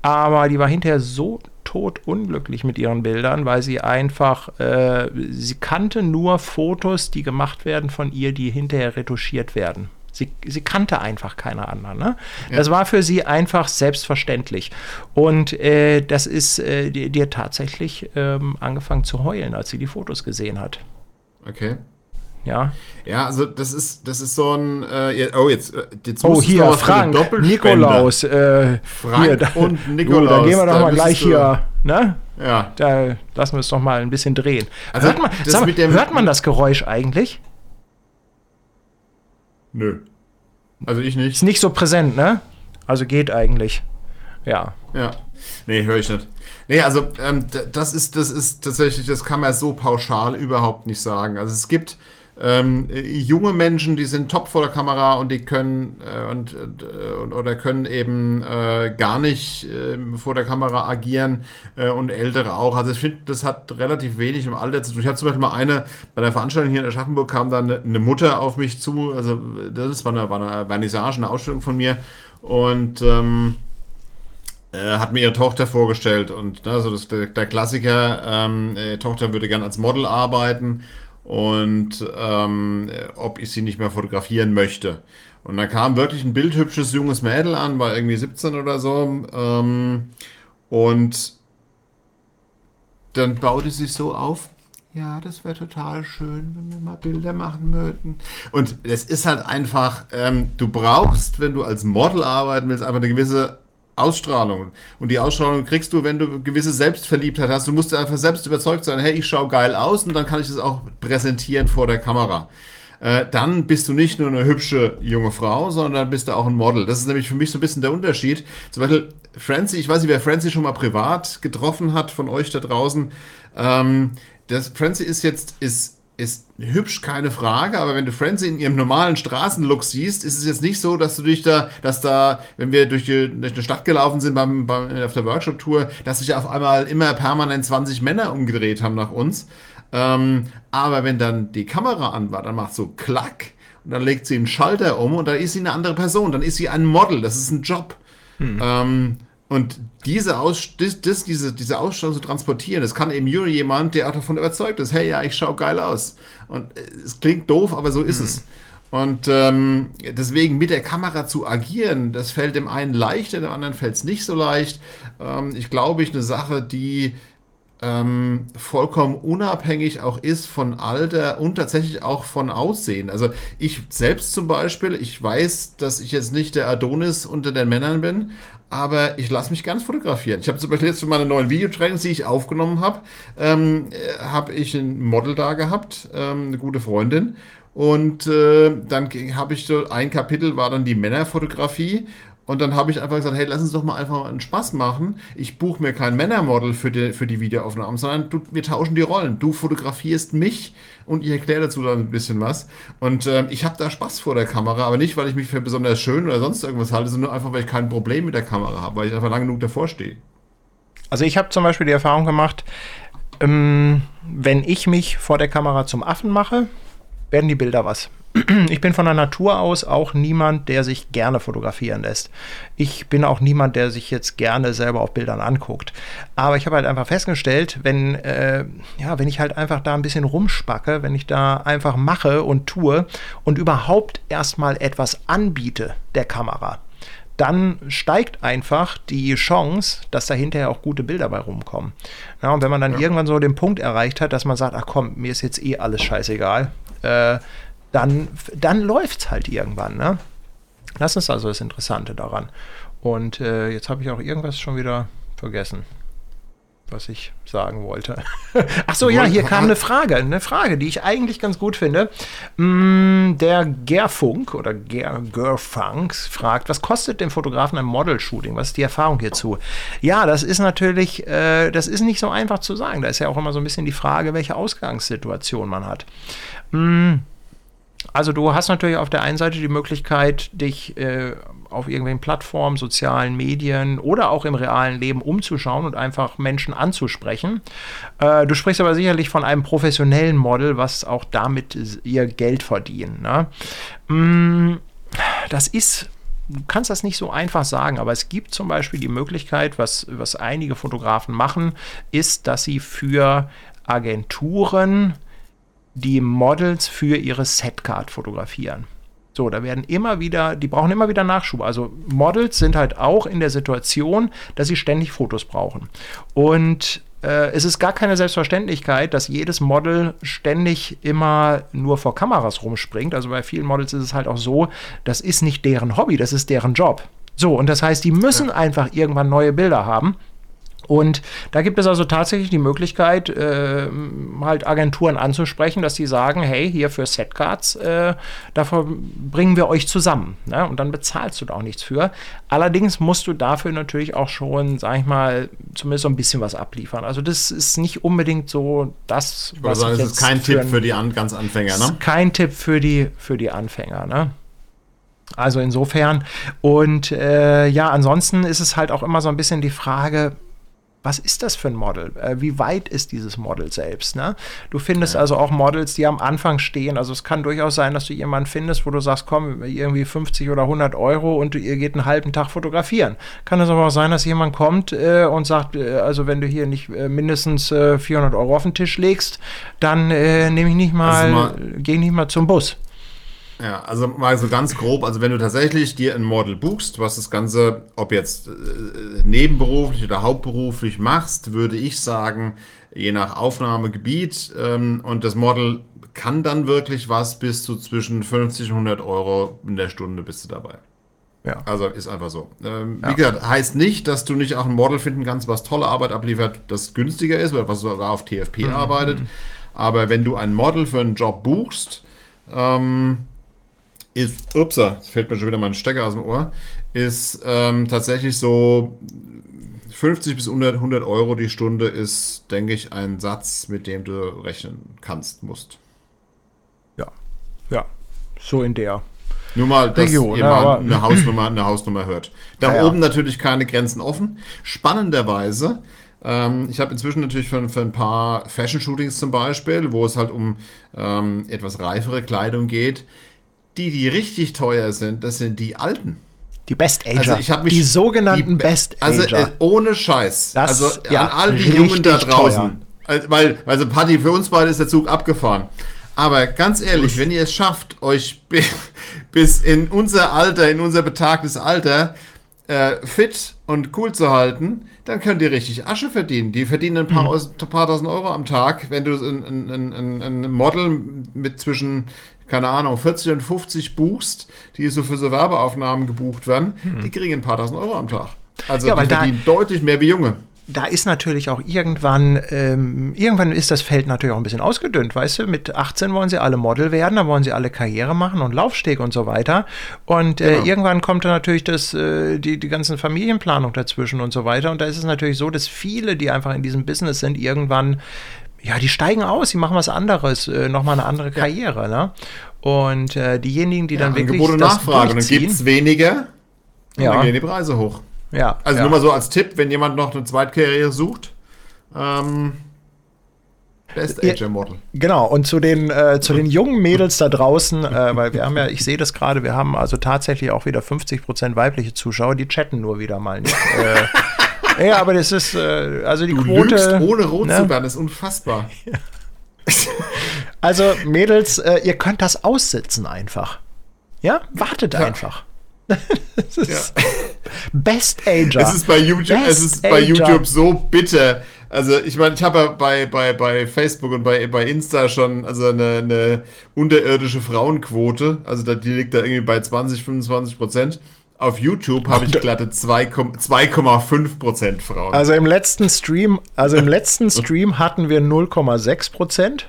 aber die war hinterher so tot unglücklich mit ihren Bildern, weil sie einfach, äh, sie kannte nur Fotos, die gemacht werden von ihr, die hinterher retuschiert werden. Sie, sie kannte einfach keine anderen. Ne? Ja. Das war für sie einfach selbstverständlich. Und äh, das ist äh, dir tatsächlich ähm, angefangen zu heulen, als sie die Fotos gesehen hat. Okay. Ja. Ja, also das ist, das ist so ein. Äh, oh, jetzt, äh, jetzt oh, hier, Frank, Nikolaus. Äh, Frank hier, da, und Nikolaus. Gut, dann gehen wir doch mal gleich hier. Ne? Ja. Da lassen wir es doch mal ein bisschen drehen. Also, hört, man, das mal, hört man das Geräusch eigentlich? Nö. Also ich nicht. Ist nicht so präsent, ne? Also geht eigentlich. Ja. Ja. Nee, höre ich nicht. Nee, also ähm, das ist, das ist tatsächlich, das kann man so pauschal überhaupt nicht sagen. Also es gibt ähm, junge Menschen, die sind top vor der Kamera und die können äh, und, äh, oder können eben äh, gar nicht ähm, vor der Kamera agieren äh, und ältere auch. Also ich finde, das hat relativ wenig im Alter zu tun. Ich habe zum Beispiel mal eine bei der Veranstaltung hier in Aschaffenburg kam dann eine, eine Mutter auf mich zu. Also das war eine, war eine Vernissage, eine Ausstellung von mir und ähm, äh, hat mir ihre Tochter vorgestellt und also das, der, der Klassiker, ähm, äh, Tochter würde gern als Model arbeiten und ähm, ob ich sie nicht mehr fotografieren möchte. Und da kam wirklich ein bildhübsches junges Mädel an, war irgendwie 17 oder so. Ähm, und dann baute sie so auf. Ja, das wäre total schön, wenn wir mal Bilder machen würden. Und es ist halt einfach, ähm, du brauchst, wenn du als Model arbeiten willst, einfach eine gewisse Ausstrahlung. Und die Ausstrahlung kriegst du, wenn du gewisse Selbstverliebtheit hast. Du musst einfach selbst überzeugt sein, hey, ich schaue geil aus und dann kann ich das auch präsentieren vor der Kamera. Äh, dann bist du nicht nur eine hübsche junge Frau, sondern bist du auch ein Model. Das ist nämlich für mich so ein bisschen der Unterschied. Zum Beispiel Francie, ich weiß nicht, wer Francie schon mal privat getroffen hat von euch da draußen. Ähm, das Francie ist jetzt, ist ist hübsch, keine Frage, aber wenn du Francie in ihrem normalen Straßenlook siehst, ist es jetzt nicht so, dass du dich da, dass da, wenn wir durch die, durch die Stadt gelaufen sind beim, beim, auf der Workshop-Tour, dass sich auf einmal immer permanent 20 Männer umgedreht haben nach uns. Ähm, aber wenn dann die Kamera an war, dann macht so klack und dann legt sie einen Schalter um und dann ist sie eine andere Person, dann ist sie ein Model, das ist ein Job. Hm. Ähm, und diese, Aus das, das, diese, diese Ausstrahlung zu transportieren, das kann eben nur jemand, der auch davon überzeugt ist, hey, ja, ich schaue geil aus. Und es klingt doof, aber so ist mhm. es. Und ähm, deswegen mit der Kamera zu agieren, das fällt dem einen leichter, dem anderen fällt es nicht so leicht. Ähm, ich glaube, ich eine Sache, die ähm, vollkommen unabhängig auch ist von Alter und tatsächlich auch von Aussehen. Also ich selbst zum Beispiel, ich weiß, dass ich jetzt nicht der Adonis unter den Männern bin, aber ich lasse mich ganz fotografieren. Ich habe zum Beispiel jetzt für meine neuen Videotrainings, die ich aufgenommen habe, ähm, äh, habe ich ein Model da gehabt, ähm, eine gute Freundin. Und äh, dann habe ich so ein Kapitel war dann die Männerfotografie und dann habe ich einfach gesagt, hey, lass uns doch mal einfach einen Spaß machen. Ich buche mir kein Männermodel für die, für die Videoaufnahmen, sondern du, wir tauschen die Rollen. Du fotografierst mich und ich erkläre dazu dann ein bisschen was. Und äh, ich habe da Spaß vor der Kamera, aber nicht, weil ich mich für besonders schön oder sonst irgendwas halte, sondern einfach, weil ich kein Problem mit der Kamera habe, weil ich einfach lang genug davor stehe. Also ich habe zum Beispiel die Erfahrung gemacht, ähm, wenn ich mich vor der Kamera zum Affen mache, werden die Bilder was. Ich bin von der Natur aus auch niemand, der sich gerne fotografieren lässt. Ich bin auch niemand, der sich jetzt gerne selber auf Bildern anguckt. Aber ich habe halt einfach festgestellt, wenn, äh, ja, wenn ich halt einfach da ein bisschen rumspacke, wenn ich da einfach mache und tue und überhaupt erstmal etwas anbiete der Kamera, dann steigt einfach die Chance, dass da hinterher auch gute Bilder bei rumkommen. Ja, und wenn man dann ja. irgendwann so den Punkt erreicht hat, dass man sagt, ach komm, mir ist jetzt eh alles scheißegal, äh, dann, dann läuft es halt irgendwann. Ne? Das ist also das Interessante daran. Und äh, jetzt habe ich auch irgendwas schon wieder vergessen, was ich sagen wollte. Ach so, ja, hier kam eine Frage, eine Frage, die ich eigentlich ganz gut finde. Mm, der Gerfunk oder Ger Gerfunks fragt, was kostet dem Fotografen ein Model-Shooting? Was ist die Erfahrung hierzu? Ja, das ist natürlich, äh, das ist nicht so einfach zu sagen. Da ist ja auch immer so ein bisschen die Frage, welche Ausgangssituation man hat. Mm, also du hast natürlich auf der einen Seite die Möglichkeit, dich äh, auf irgendwelchen Plattformen, sozialen Medien oder auch im realen Leben umzuschauen und einfach Menschen anzusprechen. Äh, du sprichst aber sicherlich von einem professionellen Model, was auch damit ihr Geld verdienen. Ne? Mm, das ist du kannst das nicht so einfach sagen, aber es gibt zum Beispiel die Möglichkeit, was, was einige Fotografen machen, ist, dass sie für Agenturen die Models für ihre Setcard fotografieren. So, da werden immer wieder, die brauchen immer wieder Nachschub. Also Models sind halt auch in der Situation, dass sie ständig Fotos brauchen. Und äh, es ist gar keine Selbstverständlichkeit, dass jedes Model ständig immer nur vor Kameras rumspringt. Also bei vielen Models ist es halt auch so, das ist nicht deren Hobby, das ist deren Job. So, und das heißt, die müssen ja. einfach irgendwann neue Bilder haben. Und da gibt es also tatsächlich die Möglichkeit, äh, halt Agenturen anzusprechen, dass sie sagen, hey, hier für Setcards, äh, dafür bringen wir euch zusammen. Ne? Und dann bezahlst du da auch nichts für. Allerdings musst du dafür natürlich auch schon, sag ich mal, zumindest so ein bisschen was abliefern. Also das ist nicht unbedingt so das, was sagen, ich jetzt... Das ist kein Tipp für die an, ganz Anfänger, ne? Kein Tipp für die, für die Anfänger, ne? Also insofern. Und äh, ja, ansonsten ist es halt auch immer so ein bisschen die Frage, was ist das für ein Model? Äh, wie weit ist dieses Model selbst? Ne? Du findest ja. also auch Models, die am Anfang stehen. Also es kann durchaus sein, dass du jemanden findest, wo du sagst, komm, irgendwie 50 oder 100 Euro und ihr geht einen halben Tag fotografieren. Kann es aber auch sein, dass jemand kommt äh, und sagt, äh, also wenn du hier nicht äh, mindestens 400 äh, Euro auf den Tisch legst, dann äh, nehme ich nicht mal, also mal gehe nicht mal zum Bus. Ja, also mal so ganz grob, also wenn du tatsächlich dir ein Model buchst, was das Ganze, ob jetzt äh, nebenberuflich oder hauptberuflich machst, würde ich sagen, je nach Aufnahmegebiet ähm, und das Model kann dann wirklich was bis zu zwischen 50 und 100 Euro in der Stunde bist du dabei. Ja. Also ist einfach so. Ähm, ja. Wie gesagt, heißt nicht, dass du nicht auch ein Model finden kannst, was tolle Arbeit abliefert, das günstiger ist oder was sogar auf TFP mhm. arbeitet. Aber wenn du ein Model für einen Job buchst, ähm, ist, upsa, fällt mir schon wieder mein Stecker aus dem Ohr, ist ähm, tatsächlich so 50 bis 100, 100 Euro die Stunde ist, denke ich, ein Satz, mit dem du rechnen kannst, musst. Ja, ja, so in der. Nur mal, dass Region, ihr mal eine Hausnummer, eine Hausnummer hört. Da ja, oben ja. natürlich keine Grenzen offen. Spannenderweise, ähm, ich habe inzwischen natürlich für, für ein paar Fashion-Shootings zum Beispiel, wo es halt um ähm, etwas reifere Kleidung geht, die, die richtig teuer sind, das sind die alten. Die Best Ager. Also ich habe mich die sogenannten die, Best also, Ager. Also äh, ohne Scheiß. Das, also ja, an all die Jungen da draußen. Also, weil, also Party für uns beide ist der Zug abgefahren. Aber ganz ehrlich, wenn ihr es schafft, euch bis in unser Alter, in unser betagtes Alter äh, fit und cool zu halten, dann könnt ihr richtig Asche verdienen. Die verdienen ein paar, mhm. ein paar tausend Euro am Tag, wenn du ein, ein, ein, ein Model mit zwischen keine Ahnung, 40 und 50 buchst, die so für so Werbeaufnahmen gebucht werden, hm. die kriegen ein paar tausend Euro am Tag. Also ja, die verdienen deutlich mehr wie Junge da ist natürlich auch irgendwann, ähm, irgendwann ist das Feld natürlich auch ein bisschen ausgedünnt, weißt du? Mit 18 wollen sie alle Model werden, dann wollen sie alle Karriere machen und Laufsteg und so weiter. Und äh, genau. irgendwann kommt dann natürlich das, äh, die, die ganzen Familienplanung dazwischen und so weiter. Und da ist es natürlich so, dass viele, die einfach in diesem Business sind, irgendwann ja, die steigen aus, die machen was anderes, äh, nochmal eine andere Karriere. Ne? Und äh, diejenigen, die ja, dann wirklich. Angebot und Nachfrage, dann gibt es weniger und ja. dann gehen die Preise hoch. Ja. Also ja. nur mal so als Tipp, wenn jemand noch eine Zweitkarriere sucht. Ähm, Best Age Model. Genau, und zu den, äh, zu den jungen Mädels da draußen, äh, weil wir haben ja, ich sehe das gerade, wir haben also tatsächlich auch wieder 50% weibliche Zuschauer, die chatten nur wieder mal nicht. äh, ja, aber das ist, äh, also die du Quote. Lügst, ohne rot ne? zu werden, ist unfassbar. also Mädels, äh, ihr könnt das aussitzen einfach. Ja, wartet ja. einfach. ja. Best Ager. Es ist bei YouTube, Best es ist bei YouTube so bitter. Also ich meine, ich habe ja bei, bei, bei Facebook und bei, bei Insta schon also eine, eine unterirdische Frauenquote. Also die liegt da irgendwie bei 20, 25 Prozent. Auf YouTube habe ich glatte 2,5 Prozent Frauen. Also im letzten Stream, also im letzten Stream hatten wir 0,6 Prozent.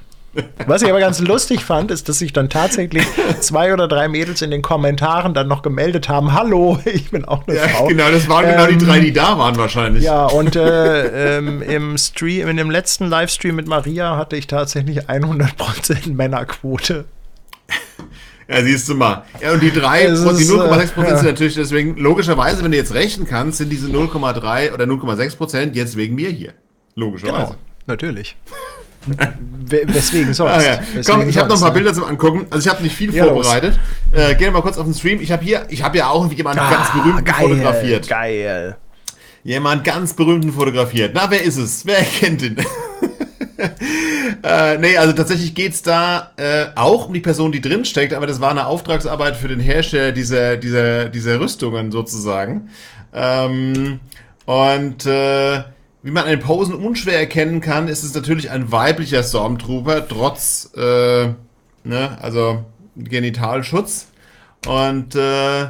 Was ich aber ganz lustig fand, ist, dass sich dann tatsächlich zwei oder drei Mädels in den Kommentaren dann noch gemeldet haben: Hallo, ich bin auch eine ja, Frau. Genau, das waren ähm, genau die drei, die ähm, da waren wahrscheinlich. Ja, und äh, ähm, im Stream, in dem letzten Livestream mit Maria hatte ich tatsächlich 100% Männerquote. Ja, siehst du mal. Ja, und die drei, die 0,6 Prozent äh, sind natürlich deswegen, logischerweise, wenn du jetzt rechnen kannst, sind diese 0,3 oder 0,6 Prozent jetzt wegen mir hier. Logischerweise. Genau, natürlich. Weswegen sonst? Ah, ja. Weswegen Komm, ich habe noch ein paar Bilder zum Angucken. Also ich habe nicht viel ja, vorbereitet. Äh, gehen wir mal kurz auf den Stream. Ich habe hier, ich habe ja auch jemanden ah, ganz berühmten geil, fotografiert. Geil. Jemand ganz berühmten fotografiert. Na, wer ist es? Wer kennt ihn? äh, nee, also tatsächlich geht's da äh, auch um die Person, die drin steckt, aber das war eine Auftragsarbeit für den Hersteller dieser, dieser, dieser Rüstungen sozusagen. Ähm, und äh, wie man an den Posen unschwer erkennen kann, ist es natürlich ein weiblicher Stormtrooper, trotz, äh, ne, also Genitalschutz. Und äh,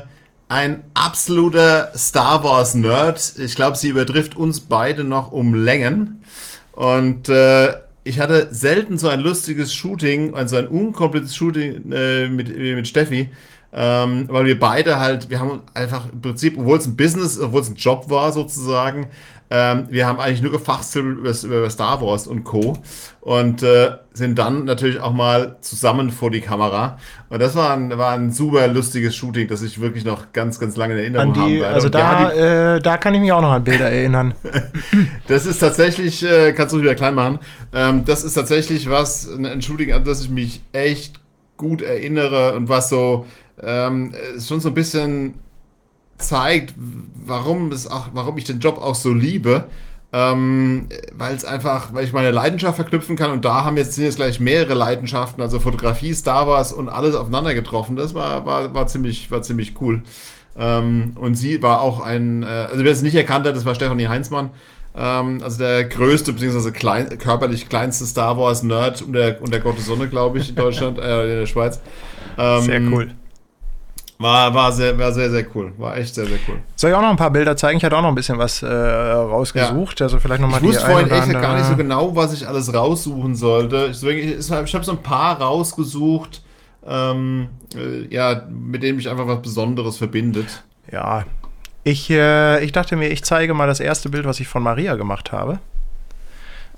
ein absoluter Star Wars Nerd. Ich glaube, sie übertrifft uns beide noch um Längen. Und äh, ich hatte selten so ein lustiges Shooting, also ein unkompliziertes Shooting äh, mit, mit Steffi. Ähm, weil wir beide halt, wir haben einfach im Prinzip, obwohl es ein Business, obwohl es ein Job war sozusagen, ähm, wir haben eigentlich nur gefachsimpelt über, über, Star Wars und Co. Und äh, sind dann natürlich auch mal zusammen vor die Kamera. Und das war ein, war ein super lustiges Shooting, das ich wirklich noch ganz, ganz lange in Erinnerung habe. Also da, die, äh, da kann ich mich auch noch an Bilder erinnern. das ist tatsächlich, äh, kannst du wieder klein machen, ähm, das ist tatsächlich was, ein Shooting, an das ich mich echt gut erinnere und was so ähm, schon so ein bisschen zeigt, warum es auch, warum ich den Job auch so liebe. Ähm, weil es einfach, weil ich meine Leidenschaft verknüpfen kann und da haben jetzt, sind jetzt gleich mehrere Leidenschaften, also Fotografie, Star Wars und alles aufeinander getroffen. Das war, war, war ziemlich, war ziemlich cool. Ähm, und sie war auch ein, äh, also wer es nicht erkannt hat, das war Stefanie Heinzmann, ähm, also der größte, beziehungsweise klein, körperlich kleinste Star Wars Nerd unter, unter Gottes Sonne, glaube ich, in Deutschland, äh, in der Schweiz. Ähm, Sehr cool. War, war, sehr, war sehr, sehr cool. War echt sehr, sehr cool. Soll ich auch noch ein paar Bilder zeigen? Ich hatte auch noch ein bisschen was äh, rausgesucht. Ja. Also vielleicht noch mal ich wusste vorhin echt gar nicht so genau, was ich alles raussuchen sollte. Ich, ich, ich habe so ein paar rausgesucht, ähm, äh, ja, mit denen mich einfach was Besonderes verbindet. Ja, ich, äh, ich dachte mir, ich zeige mal das erste Bild, was ich von Maria gemacht habe.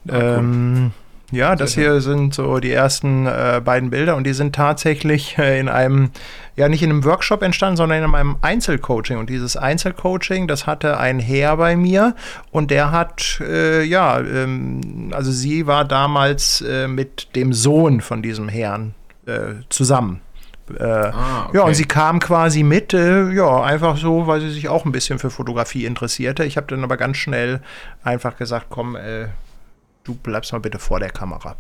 Ah, cool. ähm, ja, das hier sind so die ersten äh, beiden Bilder und die sind tatsächlich äh, in einem, ja nicht in einem Workshop entstanden, sondern in einem Einzelcoaching. Und dieses Einzelcoaching, das hatte ein Herr bei mir und der hat, äh, ja, ähm, also sie war damals äh, mit dem Sohn von diesem Herrn äh, zusammen. Äh, ah, okay. Ja, und sie kam quasi mit, äh, ja, einfach so, weil sie sich auch ein bisschen für Fotografie interessierte. Ich habe dann aber ganz schnell einfach gesagt, komm, äh, du bleibst mal bitte vor der Kamera.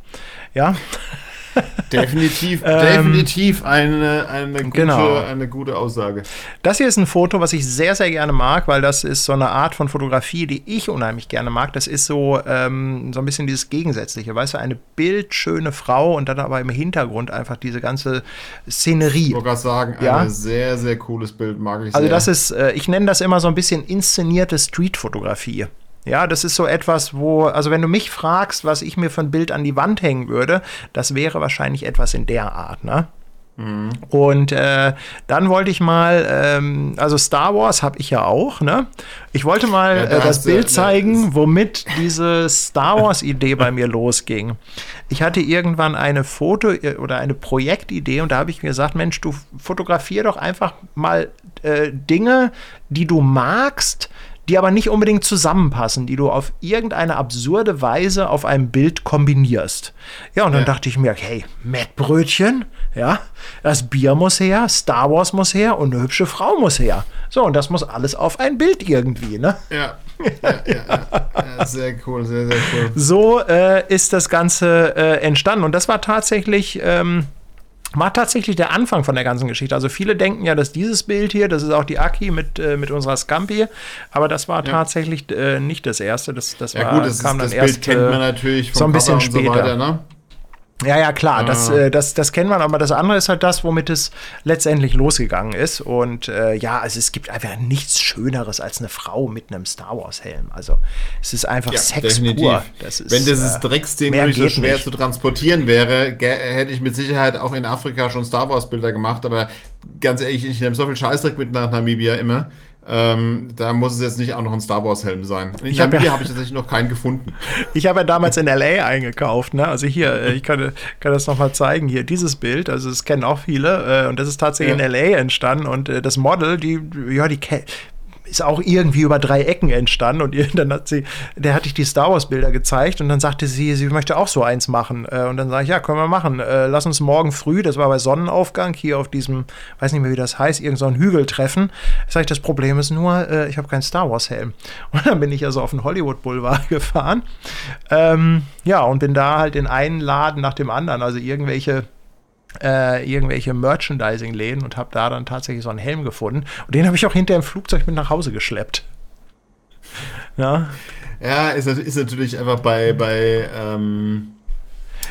Ja. Definitiv, ähm, definitiv eine, eine, gute, genau. eine gute Aussage. Das hier ist ein Foto, was ich sehr, sehr gerne mag, weil das ist so eine Art von Fotografie, die ich unheimlich gerne mag. Das ist so, ähm, so ein bisschen dieses Gegensätzliche, weißt du, eine bildschöne Frau und dann aber im Hintergrund einfach diese ganze Szenerie. Ich wollte gerade sagen, ja? ein sehr, sehr cooles Bild, mag ich also sehr. Also das ist, äh, ich nenne das immer so ein bisschen inszenierte Streetfotografie. Ja, das ist so etwas, wo, also wenn du mich fragst, was ich mir für ein Bild an die Wand hängen würde, das wäre wahrscheinlich etwas in der Art, ne? Mhm. Und äh, dann wollte ich mal, ähm, also Star Wars habe ich ja auch, ne? Ich wollte mal ja, äh, das Bild zeigen, womit diese Star Wars-Idee bei mir losging. Ich hatte irgendwann eine Foto- äh, oder eine Projektidee und da habe ich mir gesagt, Mensch, du fotografier doch einfach mal äh, Dinge, die du magst, die aber nicht unbedingt zusammenpassen, die du auf irgendeine absurde Weise auf einem Bild kombinierst. Ja, und dann ja. dachte ich mir, hey, Mettbrötchen, ja, das Bier muss her, Star Wars muss her und eine hübsche Frau muss her. So, und das muss alles auf ein Bild irgendwie, ne? Ja. ja, ja, ja. sehr cool, sehr, sehr cool. So äh, ist das Ganze äh, entstanden. Und das war tatsächlich. Ähm, war tatsächlich der Anfang von der ganzen Geschichte. Also viele denken ja, dass dieses Bild hier, das ist auch die Aki mit, äh, mit unserer Scampi, aber das war ja. tatsächlich äh, nicht das erste. Das, das ja war, gut, das, kam ist, das Bild kennt man natürlich vom so ein bisschen später. So weiter, ne? Ja, ja, klar, ah. das, äh, das, das kennt man, aber das andere ist halt das, womit es letztendlich losgegangen ist. Und äh, ja, also es gibt einfach nichts Schöneres als eine Frau mit einem Star Wars-Helm. Also es ist einfach ja, Sex definitiv. pur. Das ist, Wenn dieses äh, Drecksding nicht so schwer nicht. zu transportieren wäre, hätte ich mit Sicherheit auch in Afrika schon Star Wars-Bilder gemacht, aber ganz ehrlich, ich nehme so viel Scheißdreck mit nach Namibia immer. Ähm, da muss es jetzt nicht auch noch ein Star Wars Helm sein. In ich habe ja, hab ich tatsächlich noch keinen gefunden. Ich habe ja damals in LA eingekauft, ne? Also hier, äh, ich kann, kann das nochmal zeigen, hier dieses Bild, also das kennen auch viele äh, und das ist tatsächlich ja. in LA entstanden und äh, das Model, die, ja, die ist auch irgendwie über drei Ecken entstanden und dann hat sie, der hatte ich die Star Wars Bilder gezeigt und dann sagte sie, sie möchte auch so eins machen äh, und dann sage ich, ja, können wir machen. Äh, lass uns morgen früh, das war bei Sonnenaufgang hier auf diesem, weiß nicht mehr wie das heißt, irgend so Hügel treffen. Sag ich, das Problem ist nur, äh, ich habe keinen Star Wars Helm. Und dann bin ich also auf den Hollywood Boulevard gefahren. Ähm, ja, und bin da halt in einen Laden nach dem anderen, also irgendwelche äh, irgendwelche Merchandising-Läden und habe da dann tatsächlich so einen Helm gefunden. Und den habe ich auch hinter im Flugzeug mit nach Hause geschleppt. Ja, ja ist, ist natürlich einfach bei, bei ähm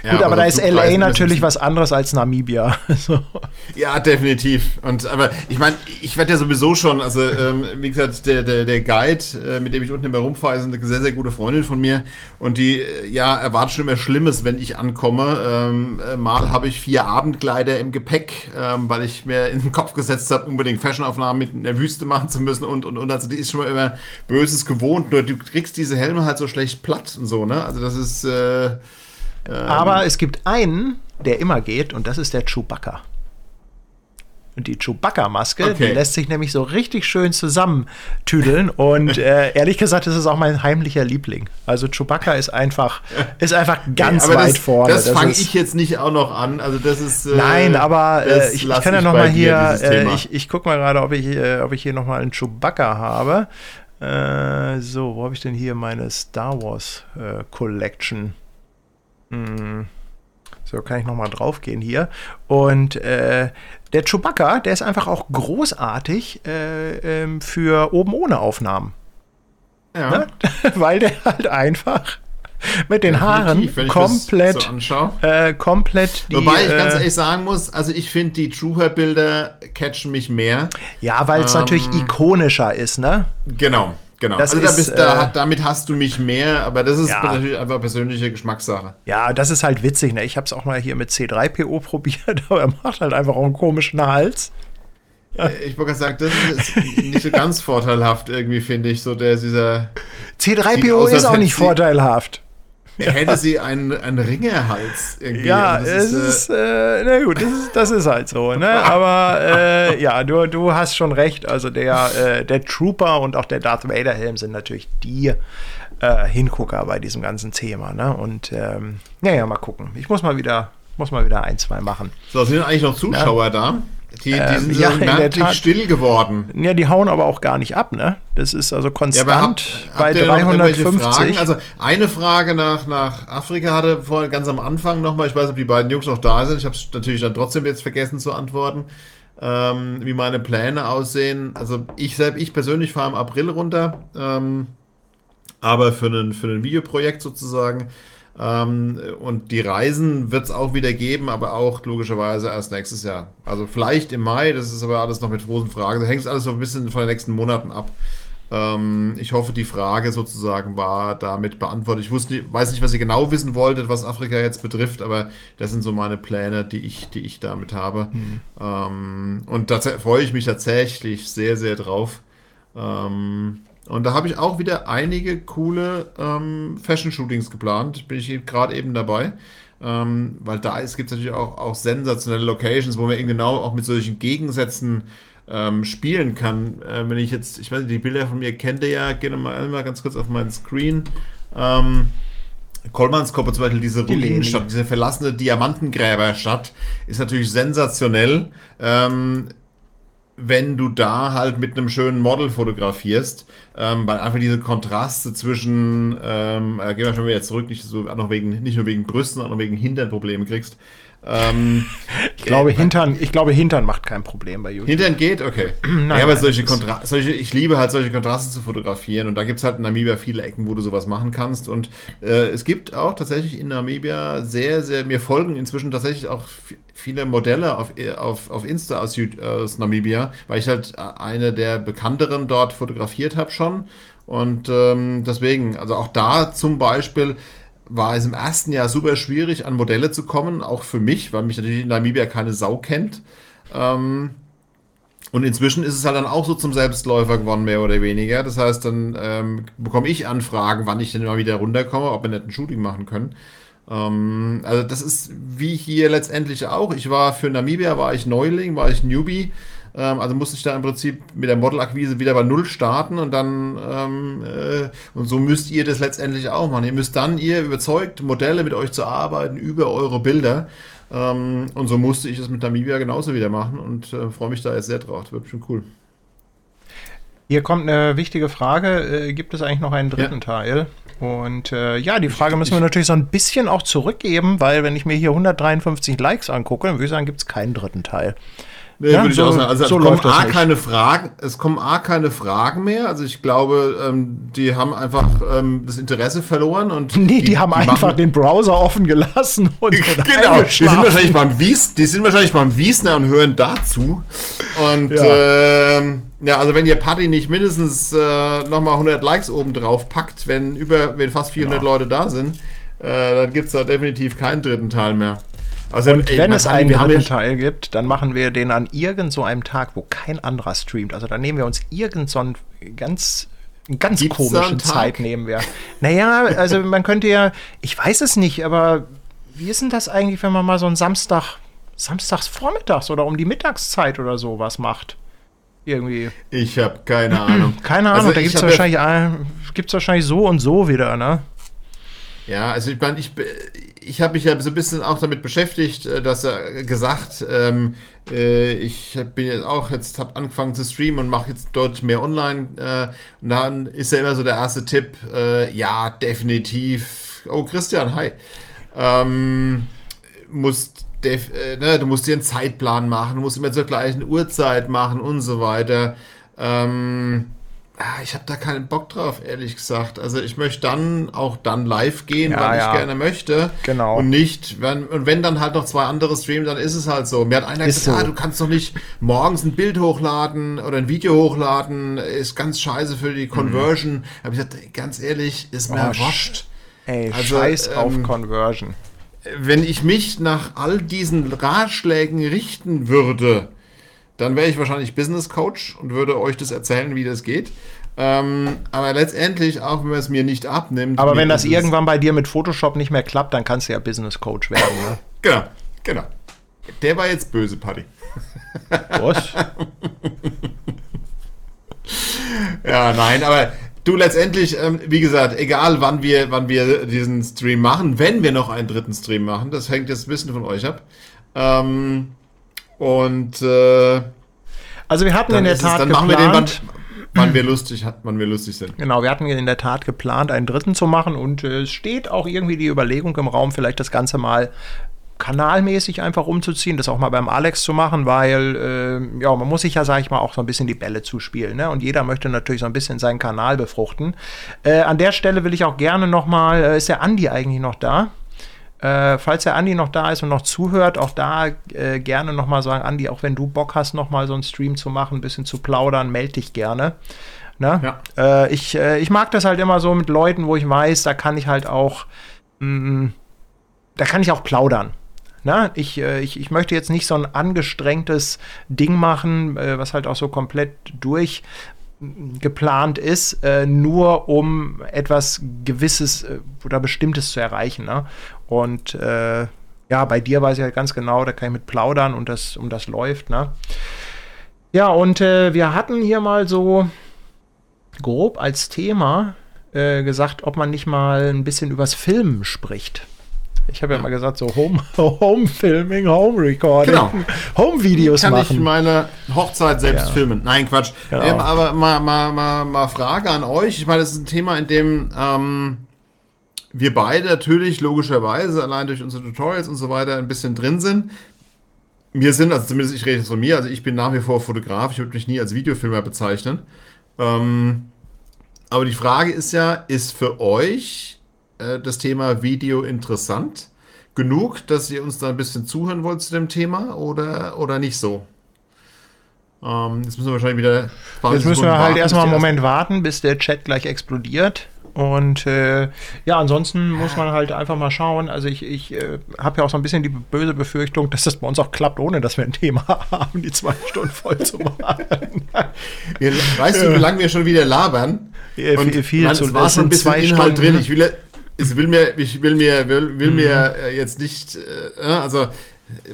ja, Gut, aber, aber da ist LA natürlich was anderes als Namibia. so. Ja, definitiv. Und aber ich meine, ich werde ja sowieso schon, also ähm, wie gesagt, der, der, der Guide, äh, mit dem ich unten immer rumfahre, ist eine sehr, sehr gute Freundin von mir. Und die, äh, ja, erwartet schon immer Schlimmes, wenn ich ankomme. Ähm, äh, mal habe ich vier Abendkleider im Gepäck, ähm, weil ich mir in den Kopf gesetzt habe, unbedingt Fashionaufnahmen mit in der Wüste machen zu müssen und und und. Also die ist schon mal immer Böses gewohnt. Nur du kriegst diese Helme halt so schlecht platt und so, ne? Also das ist. Äh, ähm, Aber es gibt einen, der immer geht, und das ist der Chewbacca. Und die Chewbacca-Maske, okay. die lässt sich nämlich so richtig schön zusammentüdeln. Und äh, ehrlich gesagt, das ist auch mein heimlicher Liebling. Also Chewbacca ist einfach, ist einfach ganz ja, weit das, vorne. Das, das fange ich jetzt nicht auch noch an. Also das ist. Äh, Nein, aber äh, ich, ich, kann ja noch mal hier. Äh, ich ich gucke mal gerade, ob ich, äh, ob ich hier noch mal einen Chewbacca habe. Äh, so, wo habe ich denn hier meine Star Wars Collection? Hm. So, kann ich nochmal drauf gehen hier. Und äh, der Chewbacca, der ist einfach auch großartig äh, ähm, für oben ohne Aufnahmen. Ja. Ne? Weil der halt einfach mit den Haaren komplett, so äh, komplett die, Wobei ich ganz äh, ehrlich sagen muss, also ich finde die Trooper-Bilder catchen mich mehr. Ja, weil es ähm, natürlich ikonischer ist, ne? Genau. Genau. Das also ist, da bist, äh, damit hast du mich mehr, aber das ist ja. natürlich einfach persönliche Geschmackssache. Ja, das ist halt witzig. Ne? Ich habe es auch mal hier mit C3PO probiert, aber er macht halt einfach auch einen komischen Hals. Äh, ich wollte sagen, das ist nicht so ganz vorteilhaft irgendwie, finde ich. So der dieser. C3PO ist auch nicht vorteilhaft. Ja. Hätte sie einen, einen Ringerhals irgendwie. Ja, es ist, äh, äh, na gut, das ist, das ist halt so, ne? Aber äh, ja, du, du hast schon recht. Also der, äh, der Trooper und auch der Darth Vader-Helm sind natürlich die äh, Hingucker bei diesem ganzen Thema, ne? Und ähm, naja, mal gucken. Ich muss mal wieder, muss mal wieder ein, zwei machen. So, sind eigentlich noch Zuschauer ja. da? Die, die ähm, sind ja, merklich still geworden. Ja, die hauen aber auch gar nicht ab, ne? Das ist also konstant ja, habt, bei habt 350. Also eine Frage nach, nach Afrika hatte vorhin ganz am Anfang nochmal, ich weiß ob die beiden Jungs noch da sind, ich habe es natürlich dann trotzdem jetzt vergessen zu antworten, ähm, wie meine Pläne aussehen. Also ich selbst, ich persönlich fahre im April runter, ähm, aber für ein, für ein Videoprojekt sozusagen. Ähm, und die Reisen wird es auch wieder geben, aber auch logischerweise erst nächstes Jahr. Also vielleicht im Mai, das ist aber alles noch mit großen Fragen. Da hängt alles so ein bisschen von den nächsten Monaten ab. Ähm, ich hoffe, die Frage sozusagen war damit beantwortet. Ich wusste, weiß nicht, was ihr genau wissen wolltet, was Afrika jetzt betrifft, aber das sind so meine Pläne, die ich, die ich damit habe. Mhm. Ähm, und da freue ich mich tatsächlich sehr, sehr drauf. Ähm, und da habe ich auch wieder einige coole ähm, Fashion-Shootings geplant. Bin ich gerade eben dabei. Ähm, weil da gibt es natürlich auch, auch sensationelle Locations, wo man eben genau auch mit solchen Gegensätzen ähm, spielen kann. Äh, wenn ich jetzt, ich weiß nicht, die Bilder von mir kennt ihr ja, gehen mal, mal ganz kurz auf meinen Screen. Ähm, Kolmanskopf zum Beispiel, diese Ruinenstadt, diese verlassene Diamantengräberstadt, ist natürlich sensationell. Ähm, wenn du da halt mit einem schönen Model fotografierst, ähm, weil einfach diese Kontraste zwischen, ähm, äh, gehen wir schon wieder zurück, nicht, so, noch wegen, nicht nur wegen Brüsten, sondern wegen Hinternproblemen kriegst, ähm, ich, glaube, äh, Hintern, ich glaube, Hintern macht kein Problem bei YouTube. Hintern geht? Okay. nein, ja, aber solche Kontraste, ich liebe halt solche Kontraste zu fotografieren und da gibt es halt in Namibia viele Ecken, wo du sowas machen kannst und äh, es gibt auch tatsächlich in Namibia sehr, sehr, mir folgen inzwischen tatsächlich auch viele Modelle auf, auf, auf Insta aus, aus Namibia, weil ich halt eine der bekannteren dort fotografiert habe schon und ähm, deswegen, also auch da zum Beispiel war es im ersten Jahr super schwierig, an Modelle zu kommen, auch für mich, weil mich natürlich in Namibia keine Sau kennt. Ähm, und inzwischen ist es halt dann auch so zum Selbstläufer geworden, mehr oder weniger. Das heißt, dann ähm, bekomme ich Anfragen, wann ich denn mal wieder runterkomme, ob wir nicht ein Shooting machen können. Ähm, also das ist wie hier letztendlich auch. Ich war für Namibia, war ich Neuling, war ich Newbie. Ähm, also musste ich da im Prinzip mit der Modelakquise wieder bei Null starten und dann, ähm, äh, und so müsst ihr das letztendlich auch machen. Ihr müsst dann, ihr überzeugt, Modelle mit euch zu arbeiten über eure Bilder. Ähm, und so musste ich es mit Namibia genauso wieder machen und äh, freue mich da jetzt sehr drauf. Das wird bestimmt cool. Hier kommt eine wichtige Frage. Äh, gibt es eigentlich noch einen dritten ja. Teil? Und äh, ja, die Frage müssen wir natürlich so ein bisschen auch zurückgeben, weil wenn ich mir hier 153 Likes angucke, dann würde ich sagen, gibt es keinen dritten Teil. Nee, ja, würde so, ich auch sagen. Also so es kommen A keine Fragen, es kommen A keine Fragen mehr. Also ich glaube, ähm, die haben einfach ähm, das Interesse verloren und. Nee, die, die haben die einfach den Browser offen gelassen und Genau, die sind wahrscheinlich beim Wies, die sind wahrscheinlich beim Wiesner und hören dazu. Und ja, ähm, ja also wenn ihr Party nicht mindestens äh, nochmal 100 Likes oben drauf packt, wenn über wenn fast 400 ja. Leute da sind, äh, dann gibt es da definitiv keinen dritten Teil mehr. Also, und ey, wenn es einen dritten Teil gibt, dann machen wir den an irgend so einem Tag, wo kein anderer streamt. Also dann nehmen wir uns irgend so einen ganz ganz Gibt's komischen Zeit nehmen wir. Naja, also man könnte ja, ich weiß es nicht, aber wie ist denn das eigentlich, wenn man mal so einen Samstag, samstags vormittags oder um die Mittagszeit oder so was macht? Irgendwie. Ich habe keine Ahnung. keine Ahnung, also da gibt es wahrscheinlich, gibt's wahrscheinlich so und so wieder, ne? Ja, also ich meine, ich, ich habe mich ja so ein bisschen auch damit beschäftigt, äh, dass er gesagt, ähm, äh, ich bin jetzt auch jetzt habe angefangen zu streamen und mache jetzt deutlich mehr online. Äh, und dann ist ja immer so der erste Tipp, äh, ja definitiv. Oh Christian, hi. Ähm, musst def, äh, ne, du musst dir einen Zeitplan machen, du musst immer zur gleichen Uhrzeit machen und so weiter. Ähm, ich habe da keinen Bock drauf, ehrlich gesagt. Also ich möchte dann auch dann live gehen, ja, weil ja. ich gerne möchte. Genau. Und nicht, wenn, und wenn dann halt noch zwei andere streamen, dann ist es halt so. Mir hat einer ist gesagt, so. ah, du kannst doch nicht morgens ein Bild hochladen oder ein Video hochladen, ist ganz scheiße für die Conversion. Mhm. Habe ich gesagt, ganz ehrlich, ist mir oh, wurscht. Ey, also, scheiß ähm, auf Conversion. Wenn ich mich nach all diesen Ratschlägen richten würde, dann wäre ich wahrscheinlich Business Coach und würde euch das erzählen, wie das geht. Ähm, aber letztendlich, auch wenn man es mir nicht abnimmt. Aber wenn das irgendwann bei dir mit Photoshop nicht mehr klappt, dann kannst du ja Business Coach werden. Ne? genau, genau. Der war jetzt böse, Paddy. Was? ja, nein, aber du letztendlich, ähm, wie gesagt, egal wann wir, wann wir diesen Stream machen, wenn wir noch einen dritten Stream machen, das hängt jetzt ein bisschen von euch ab. Ähm, Und äh, also wir hatten in der Tat es, dann geplant, machen wir den, wann, wann wir lustig, wann wir lustig sind. Genau, wir hatten in der Tat geplant, einen dritten zu machen und äh, es steht auch irgendwie die Überlegung im Raum, vielleicht das Ganze mal kanalmäßig einfach umzuziehen, das auch mal beim Alex zu machen, weil äh, ja, man muss sich ja, sag ich mal, auch so ein bisschen die Bälle zuspielen. Ne? Und jeder möchte natürlich so ein bisschen seinen Kanal befruchten. Äh, an der Stelle will ich auch gerne nochmal, äh, ist der Andi eigentlich noch da? Äh, falls der Andi noch da ist und noch zuhört, auch da äh, gerne nochmal sagen, Andi, auch wenn du Bock hast, nochmal so einen Stream zu machen, ein bisschen zu plaudern, melde dich gerne. Ne? Ja. Äh, ich, äh, ich mag das halt immer so mit Leuten, wo ich weiß, da kann ich halt auch, mh, mm, da kann ich auch plaudern. Na, ich, äh, ich, ich möchte jetzt nicht so ein angestrengtes Ding machen, äh, was halt auch so komplett durchgeplant ist, äh, nur um etwas Gewisses äh, oder Bestimmtes zu erreichen. Ne? Und äh, ja, bei dir weiß ich halt ganz genau, da kann ich mit plaudern und das, um das läuft. Ne? Ja, und äh, wir hatten hier mal so grob als Thema gesagt, ob man nicht mal ein bisschen übers Filmen spricht. Ich habe ja mal gesagt, so Home, Home Filming, Home Recording, genau. Home Videos Kann machen. Kann ich meine Hochzeit selbst ja. filmen? Nein, Quatsch. Genau. Ähm, aber mal, mal, mal, mal Frage an euch. Ich meine, das ist ein Thema, in dem ähm, wir beide natürlich logischerweise allein durch unsere Tutorials und so weiter ein bisschen drin sind. Wir sind, also zumindest ich rede jetzt von mir, also ich bin nach wie vor Fotograf, ich würde mich nie als Videofilmer bezeichnen. Ähm, aber die Frage ist ja, ist für euch äh, das Thema Video interessant? Genug, dass ihr uns da ein bisschen zuhören wollt zu dem Thema oder, oder nicht so? Ähm, jetzt müssen wir wahrscheinlich wieder. Jetzt müssen wir halt erstmal einen Moment warten, bis der Chat gleich explodiert. Und äh, ja, ansonsten muss man halt einfach mal schauen. Also ich, ich äh, habe ja auch so ein bisschen die böse Befürchtung, dass das bei uns auch klappt, ohne dass wir ein Thema haben, die zwei Stunden voll zu machen. weißt du, wie lange wir schon wieder labern? Ja, viel, viel man, zu, war schon ein bisschen Inhalt Stunden. drin. Ich will, ich will mir, ich will mir, will, will mhm. mir äh, jetzt nicht, äh, also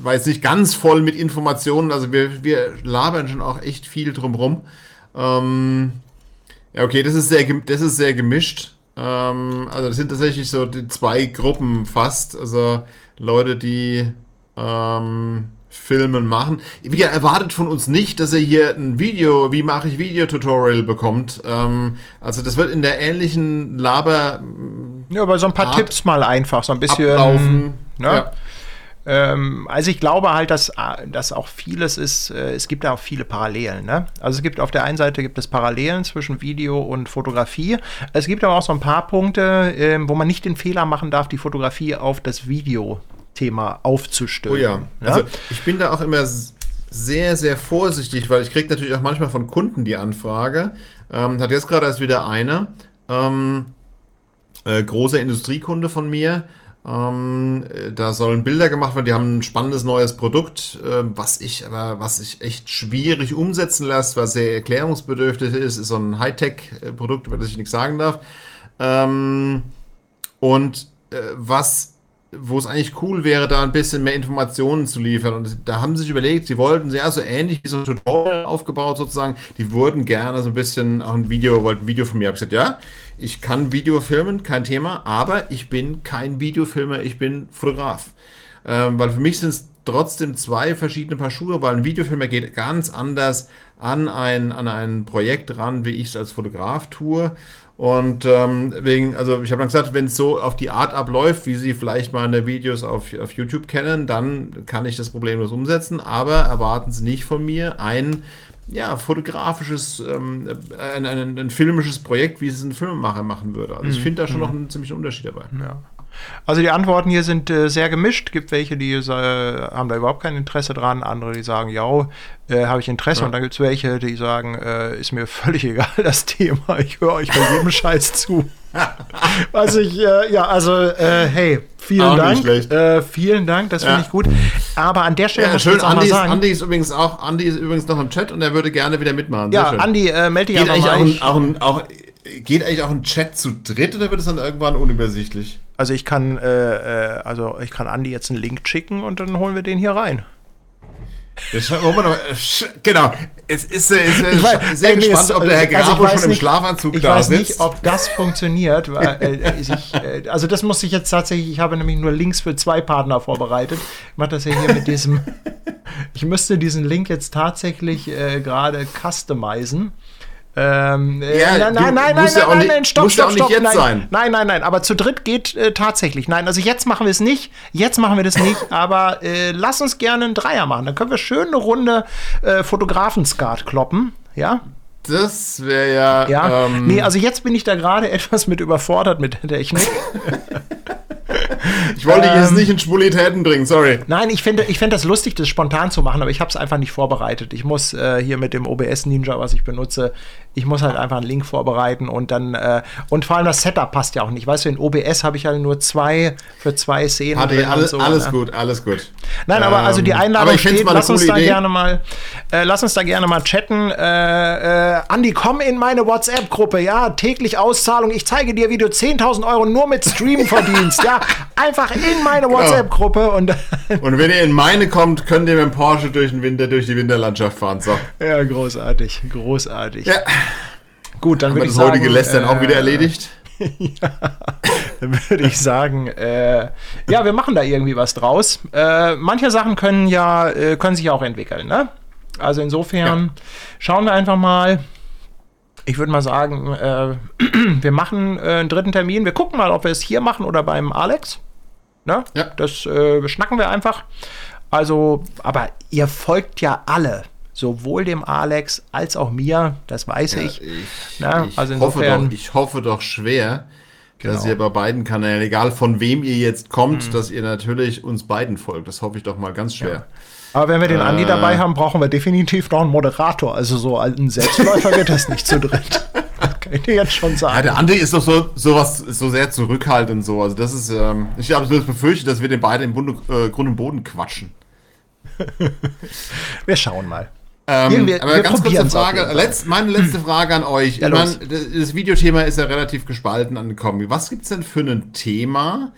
war jetzt nicht ganz voll mit Informationen, also wir, wir labern schon auch echt viel drumrum. Ähm, ja, okay, das ist sehr, das ist sehr gemischt. Ähm, also das sind tatsächlich so die zwei Gruppen fast, also Leute, die ähm, Filmen machen. Wie erwartet von uns nicht, dass er hier ein Video, wie mache ich Videotutorial bekommt. Ähm, also das wird in der ähnlichen Laber. Ja, aber so ein paar Art Tipps mal einfach, so ein bisschen. Ablaufen. Ne? Ja. Ähm, also ich glaube halt, dass, dass auch vieles ist, äh, es gibt da auch viele Parallelen. Ne? Also es gibt auf der einen Seite gibt es Parallelen zwischen Video und Fotografie. Es gibt aber auch so ein paar Punkte, äh, wo man nicht den Fehler machen darf, die Fotografie auf das Video Thema aufzustülpen. Oh ja. ja. Also ich bin da auch immer sehr, sehr vorsichtig, weil ich kriege natürlich auch manchmal von Kunden die Anfrage. Ähm, hat jetzt gerade erst wieder eine. Ähm, äh, großer Industriekunde von mir. Ähm, da sollen Bilder gemacht werden, die haben ein spannendes neues Produkt, äh, was ich aber, was sich echt schwierig umsetzen lässt, was sehr erklärungsbedürftig ist, ist so ein Hightech-Produkt, über das ich nichts sagen darf. Ähm, und äh, was wo es eigentlich cool wäre, da ein bisschen mehr Informationen zu liefern. Und da haben sie sich überlegt, sie wollten sehr so ähnlich wie so ein Tutorial aufgebaut sozusagen. Die würden gerne so ein bisschen auch ein Video, wollten ein Video von mir. Ich gesagt, ja, ich kann Video filmen, kein Thema, aber ich bin kein Videofilmer, ich bin Fotograf. Ähm, weil für mich sind es trotzdem zwei verschiedene Paar Schuhe, weil ein Videofilmer geht ganz anders an ein, an ein Projekt ran, wie ich es als Fotograf tue. Und ähm, wegen, also ich habe dann gesagt, wenn es so auf die Art abläuft, wie Sie vielleicht meine Videos auf, auf YouTube kennen, dann kann ich das problemlos umsetzen. Aber erwarten Sie nicht von mir ein ja, fotografisches, ähm, ein, ein, ein, filmisches Projekt, wie es ein Filmemacher machen würde. Also ich mhm. finde da schon mhm. noch einen ziemlichen Unterschied dabei. Ja. Also die Antworten hier sind äh, sehr gemischt. Gibt welche, die äh, haben da überhaupt kein Interesse dran, andere, die sagen, ja, äh, habe ich Interesse. Ja. Und dann gibt es welche, die sagen, äh, ist mir völlig egal das Thema. Ich höre euch bei jedem Scheiß zu. Was ich, äh, ja, also, äh, hey, vielen auch Dank. vielen Dank, das ja. finde ich gut. Aber an der Stelle ja, schön, Andi ist, Andi ist übrigens auch, Andi ist übrigens noch im Chat und er würde gerne wieder mitmachen. Ja, Andi, melde dich einfach mal. Auch, auch, auch, geht eigentlich auch ein Chat zu dritt oder wird es dann irgendwann unübersichtlich? Also ich kann, äh, äh, also ich kann Andi jetzt einen Link schicken und dann holen wir den hier rein. Noch, genau. Es ist, äh, ist, ist weiß, sehr gespannt, ob der Herr also Grabo also schon nicht, im Schlafanzug da sitzt. Ich weiß nicht, ob das funktioniert. Weil, äh, ich, äh, also das muss ich jetzt tatsächlich, ich habe nämlich nur Links für zwei Partner vorbereitet. Ich mache das ja hier mit diesem, ich müsste diesen Link jetzt tatsächlich äh, gerade customizen. Ähm, äh, Ja, nein, nein, nein, nein, ja nein, nein, nicht- nein, stopp, stopp, stopp, jetzt nein, sein. nein, nein, nein, aber zu dritt geht äh, tatsächlich. Nein, also jetzt machen wir das nicht, jetzt machen wir das nicht, aber äh, lass uns gerne einen Dreier machen. Dann können wir schön eine Runde äh, Fotografenskat kloppen, ja? Das wäre ja. Ja, ähm, nee, also jetzt bin ich da gerade etwas mit überfordert mit der Technik. ich wollte dich jetzt ähm, nicht in Schwulitäten bringen, sorry. Nein, ich finde ich find das lustig, das spontan zu machen, aber ich habe es einfach nicht vorbereitet. Ich muss äh, hier mit dem OBS Ninja, was ich benutze, ich muss halt einfach einen Link vorbereiten und dann, äh, und vor allem das Setup passt ja auch nicht. Weißt du, in OBS habe ich ja nur zwei für zwei Szenen. Hatte alles, so, alles ne? gut, alles gut. Nein, aber also die Ähm, Einladung aber ich steht, mal lass uns da Idee. gerne mal, äh, lass uns da gerne mal chatten. Äh, äh, Andi, komm in meine WhatsApp-Gruppe, ja, täglich Auszahlung. Ich zeige dir, wie du 10.000 Euro nur mit Stream verdienst, ja, einfach in meine Genau. WhatsApp-Gruppe und Und wenn ihr in meine kommt, könnt ihr mit dem Porsche durch den Winter, durch die Winterlandschaft fahren. So. ja, großartig, großartig. Ja, Gut, dann haben würde ich das sagen, heutige Lästern auch wieder äh, erledigt. Dann würde ich sagen, äh, ja, wir machen da irgendwie was draus. Äh, manche Sachen können ja, äh, können sich ja auch entwickeln, ne? Also insofern schauen wir einfach mal. Ich würde mal sagen, äh, wir machen äh, einen dritten Termin. Wir gucken mal, ob wir es hier machen oder beim Alex. Ne? Ja. Das äh, schnacken wir einfach. Also, aber ihr folgt ja alle. Sowohl dem Alex als auch mir, das weiß ich. Ich, Na, ich, also hoffe doch, ich hoffe doch schwer, dass Genau. ihr bei beiden Kanälen, egal von wem ihr jetzt kommt, Mhm. dass ihr natürlich uns beiden folgt. Das hoffe ich doch mal ganz schwer. Aber wenn wir den Andi Äh. dabei haben, brauchen wir definitiv noch einen Moderator. Also so ein Selbstläufer wird das nicht zu dritt. Das kann ich dir jetzt schon Ja, sagen. der Andi ist doch so, sowas, so sehr zurückhaltend so. Also das ist, ähm, ich habe das befürchtet, dass wir den beide im Bunde, äh, Grund und Boden quatschen. Wir schauen mal. Ähm, Irgendwie- aber wir ganz kurze Frage, letzt, meine letzte Frage an euch. Ja, ich mein, das Videothema ist ja relativ gespalten angekommen. Was gibt's denn für ein Thema,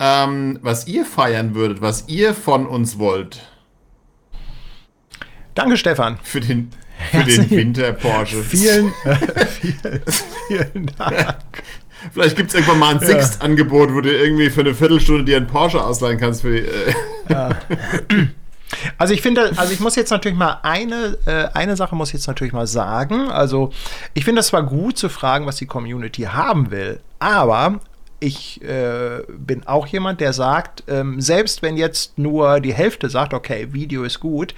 ähm, was ihr feiern würdet, was ihr von uns wollt Danke, Stefan. für den, für den Winter Porsche? Vielen, äh, vielen, vielen Dank. Vielleicht gibt's irgendwann mal ein Sixt-Angebot, wo du irgendwie für eine Viertelstunde dir einen Porsche ausleihen kannst. Für äh, Also ich finde, also ich muss jetzt natürlich mal eine, äh, eine Sache muss ich jetzt natürlich mal sagen. Also ich finde das zwar gut zu fragen, was die Community haben will, aber ich äh, bin auch jemand, der sagt, ähm, selbst wenn jetzt nur die Hälfte sagt, okay, Video ist gut,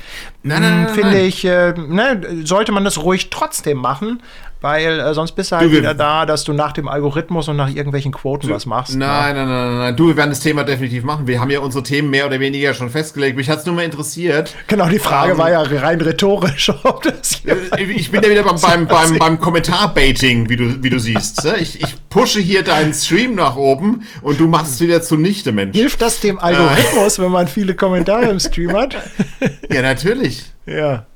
finde ich, äh, ne, sollte man das ruhig trotzdem machen, weil äh, sonst bist du halt Du, wieder da, dass du nach dem Algorithmus und nach irgendwelchen Quoten was machst. ne? Nein, nein, nein, nein, nein. Du, wir werden das Thema definitiv machen. Wir haben ja unsere Themen mehr oder weniger schon festgelegt. Mich hat's nur mal interessiert. Genau, die Frage Ähm, war ja rein rhetorisch, ob das hier Ich bin ja wieder beim, beim, beim, beim Kommentar-Baiting, wie du, wie du siehst. ne? Ich, ich pushe hier deinen Stream nach oben und du machst es wieder zunichte, Mensch. Hilft das dem Algorithmus, wenn man viele Kommentare im Stream hat? Ja, natürlich. Ja.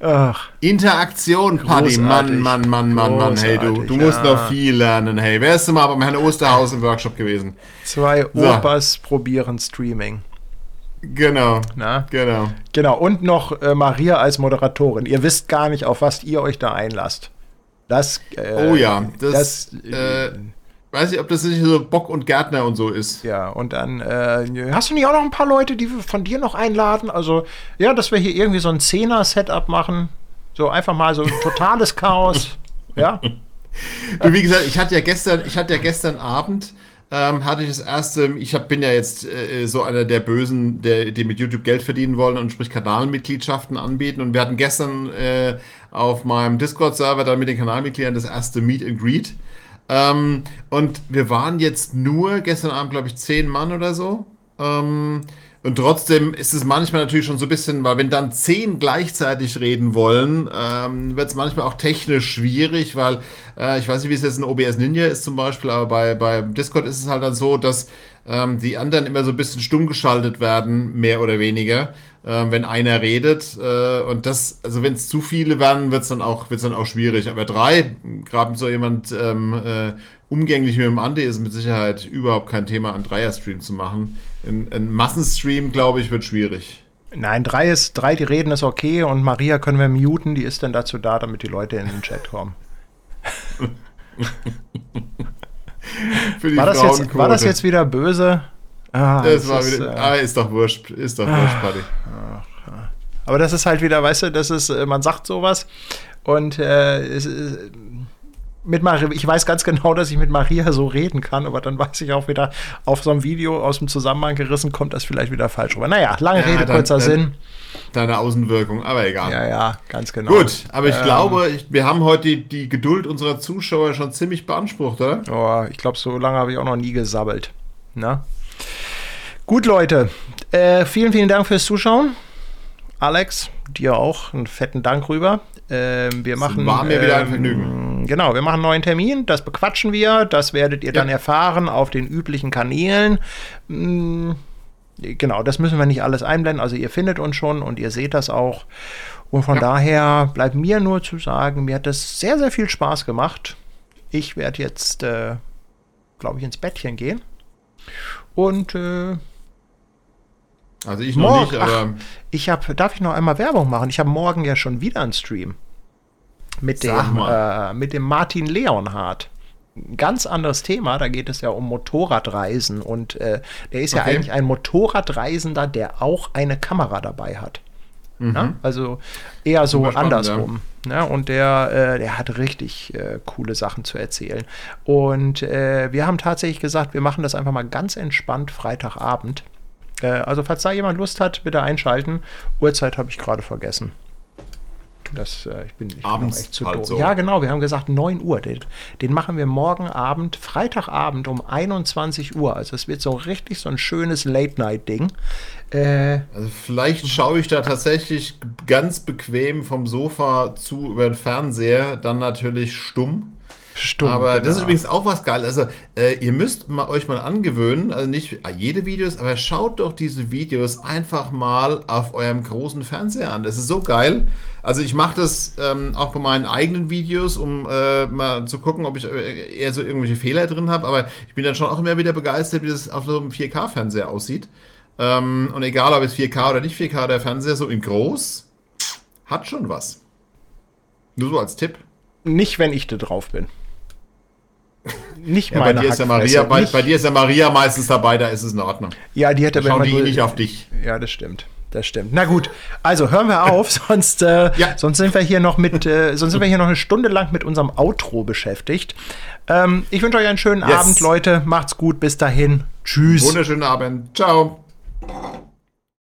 Ach, Interaktion, Paddy. Mann, Mann, Mann, Mann, Mann. Hey, du, du musst ja. noch viel lernen. Hey, wärst du mal beim Herrn Osterhaus im Workshop gewesen? zwei So. Opas probieren Streaming. Genau. Na? Genau. Genau, und noch äh, Maria als Moderatorin. Ihr wisst gar nicht, auf was ihr euch da einlasst. Das, äh, Oh ja, das, das äh, weiß ich, ob das nicht so Bock und Gärtner und so ist. ja, und dann äh, hast du nicht auch noch ein paar Leute, die wir von dir noch einladen? Also, ja, dass wir hier irgendwie so ein Zehner-Setup machen. So einfach mal so ein totales Chaos. Ja, Du, wie gesagt, ich hatte ja gestern, ich hatte ja gestern Abend, ähm, hatte ich das erste, ich hab, bin ja jetzt äh, so einer der Bösen, der, die mit YouTube Geld verdienen wollen und sprich Kanalmitgliedschaften anbieten. Und wir hatten gestern äh, auf meinem Discord-Server dann mit den Kanalmitgliedern das erste Meet and Greet. Ähm, und wir waren jetzt nur gestern Abend, glaube ich, zehn Mann oder so. Ähm, und trotzdem ist es manchmal natürlich schon so ein bisschen, weil wenn dann zehn gleichzeitig reden wollen, ähm, wird es manchmal auch technisch schwierig, weil äh, ich weiß nicht, wie es jetzt in OBS Ninja ist zum Beispiel, aber bei, bei Discord ist es halt dann so, dass ähm, die anderen immer so ein bisschen stumm geschaltet werden, mehr oder weniger, ähm, wenn einer redet. Äh, und das, also wenn es zu viele werden, wird es dann auch, wird's dann auch schwierig. Aber drei, gerade mit so jemand ähm, äh, umgänglich mit dem Andi, ist mit Sicherheit überhaupt kein Thema, einen Dreier-Stream zu machen. Ein, ein Massenstream, glaube ich, wird schwierig. Nein, drei ist, drei, die reden ist okay und Maria können wir muten, die ist dann dazu da, damit die Leute in den Chat kommen. Für die War das, jetzt, war das jetzt wieder böse? Ah, Das war ist, wieder, äh, ah, ist doch wurscht, ist doch wurscht, Buddy. Aber das ist halt wieder, weißt du, das ist, äh, man sagt sowas und äh, es, mit Maria, ich weiß ganz genau, dass ich mit Maria so reden kann, aber dann weiß ich auch wieder, auf so einem Video aus dem Zusammenhang gerissen, kommt das vielleicht wieder falsch rüber. Naja, lange ja, Rede, dann, kurzer dann Sinn. Deine Außenwirkung, aber egal. Ja, ja, ganz genau. Gut, aber ich ähm, glaube, ich, wir haben heute die, die, Geduld unserer Zuschauer schon ziemlich beansprucht, oder? Oh, ich glaube, so lange habe ich auch noch nie gesabbelt. Na? Gut, Leute, äh, vielen, vielen Dank fürs Zuschauen. Alex, dir auch einen fetten Dank rüber. Ähm, wir machen. War mir ähm, wieder ein Vergnügen. Genau, wir machen einen neuen Termin. Das bequatschen wir. Das werdet ihr ja. dann erfahren auf den üblichen Kanälen. Mhm, genau, das müssen wir nicht alles einblenden. Also, ihr findet uns schon und ihr seht das auch. Und von ja. daher bleibt mir nur zu sagen, mir hat das sehr, sehr viel Spaß gemacht. Ich werde jetzt, äh, glaube ich, ins Bettchen gehen. Und äh, also ich noch morgen, nicht, aber. Ach, ich habe, darf ich noch einmal Werbung machen? Ich habe morgen ja schon wieder einen Stream. Mit dem, äh, mit dem Martin Leonhardt. Ganz anderes Thema, da geht es ja um Motorradreisen und äh, der ist okay. ja eigentlich ein Motorradreisender, der auch eine Kamera dabei hat. Mhm. Also eher so andersrum. Ja. Ne? Und der, äh, der hat richtig äh, coole Sachen zu erzählen. Und äh, wir haben tatsächlich gesagt, wir machen das einfach mal ganz entspannt Freitagabend. Äh, also falls da jemand Lust hat, bitte einschalten. Uhrzeit habe ich gerade vergessen. Das, äh, ich bin, ich Abends bin echt zu halt doof. So. Ja, genau, wir haben gesagt 9 Uhr. Den, den, machen wir morgen Abend, Freitagabend um 21 Uhr. Also es wird so richtig so ein schönes Late-Night-Ding. Äh, also vielleicht schaue ich da tatsächlich ganz bequem vom Sofa zu über den Fernseher, dann natürlich stumm. Stimmt, aber genau. das ist übrigens auch was geil. Also, äh, ihr müsst mal, euch mal angewöhnen, also nicht jede Videos, aber schaut doch diese Videos einfach mal auf eurem großen Fernseher an. Das ist so geil. Also, ich mache das ähm, auch bei meinen eigenen Videos, um äh, mal zu gucken, ob ich äh, eher so irgendwelche Fehler drin habe. Aber ich bin dann schon auch immer wieder begeistert, wie das auf so einem 4K-Fernseher aussieht. Ähm, und egal, ob es 4K oder nicht 4K, der Fernseher so in groß hat schon was. Nur so als Tipp. Nicht, wenn ich da drauf bin nicht ja, meine bei dir, ist ja Maria, bei, bei, dir ist ja Maria meistens dabei, da ist es in Ordnung. Ja, die hätte Schauen die nicht auf dich. Ja, das stimmt. Das stimmt. Na gut, also hören wir auf, sonst, äh, ja. sonst sind wir hier noch mit, äh, sonst sind wir hier noch eine Stunde lang mit unserem Outro beschäftigt. Ähm, ich wünsche euch einen schönen yes. Abend, Leute. Macht's gut, bis dahin. Tschüss. Wunderschönen Abend. Ciao. Thank you.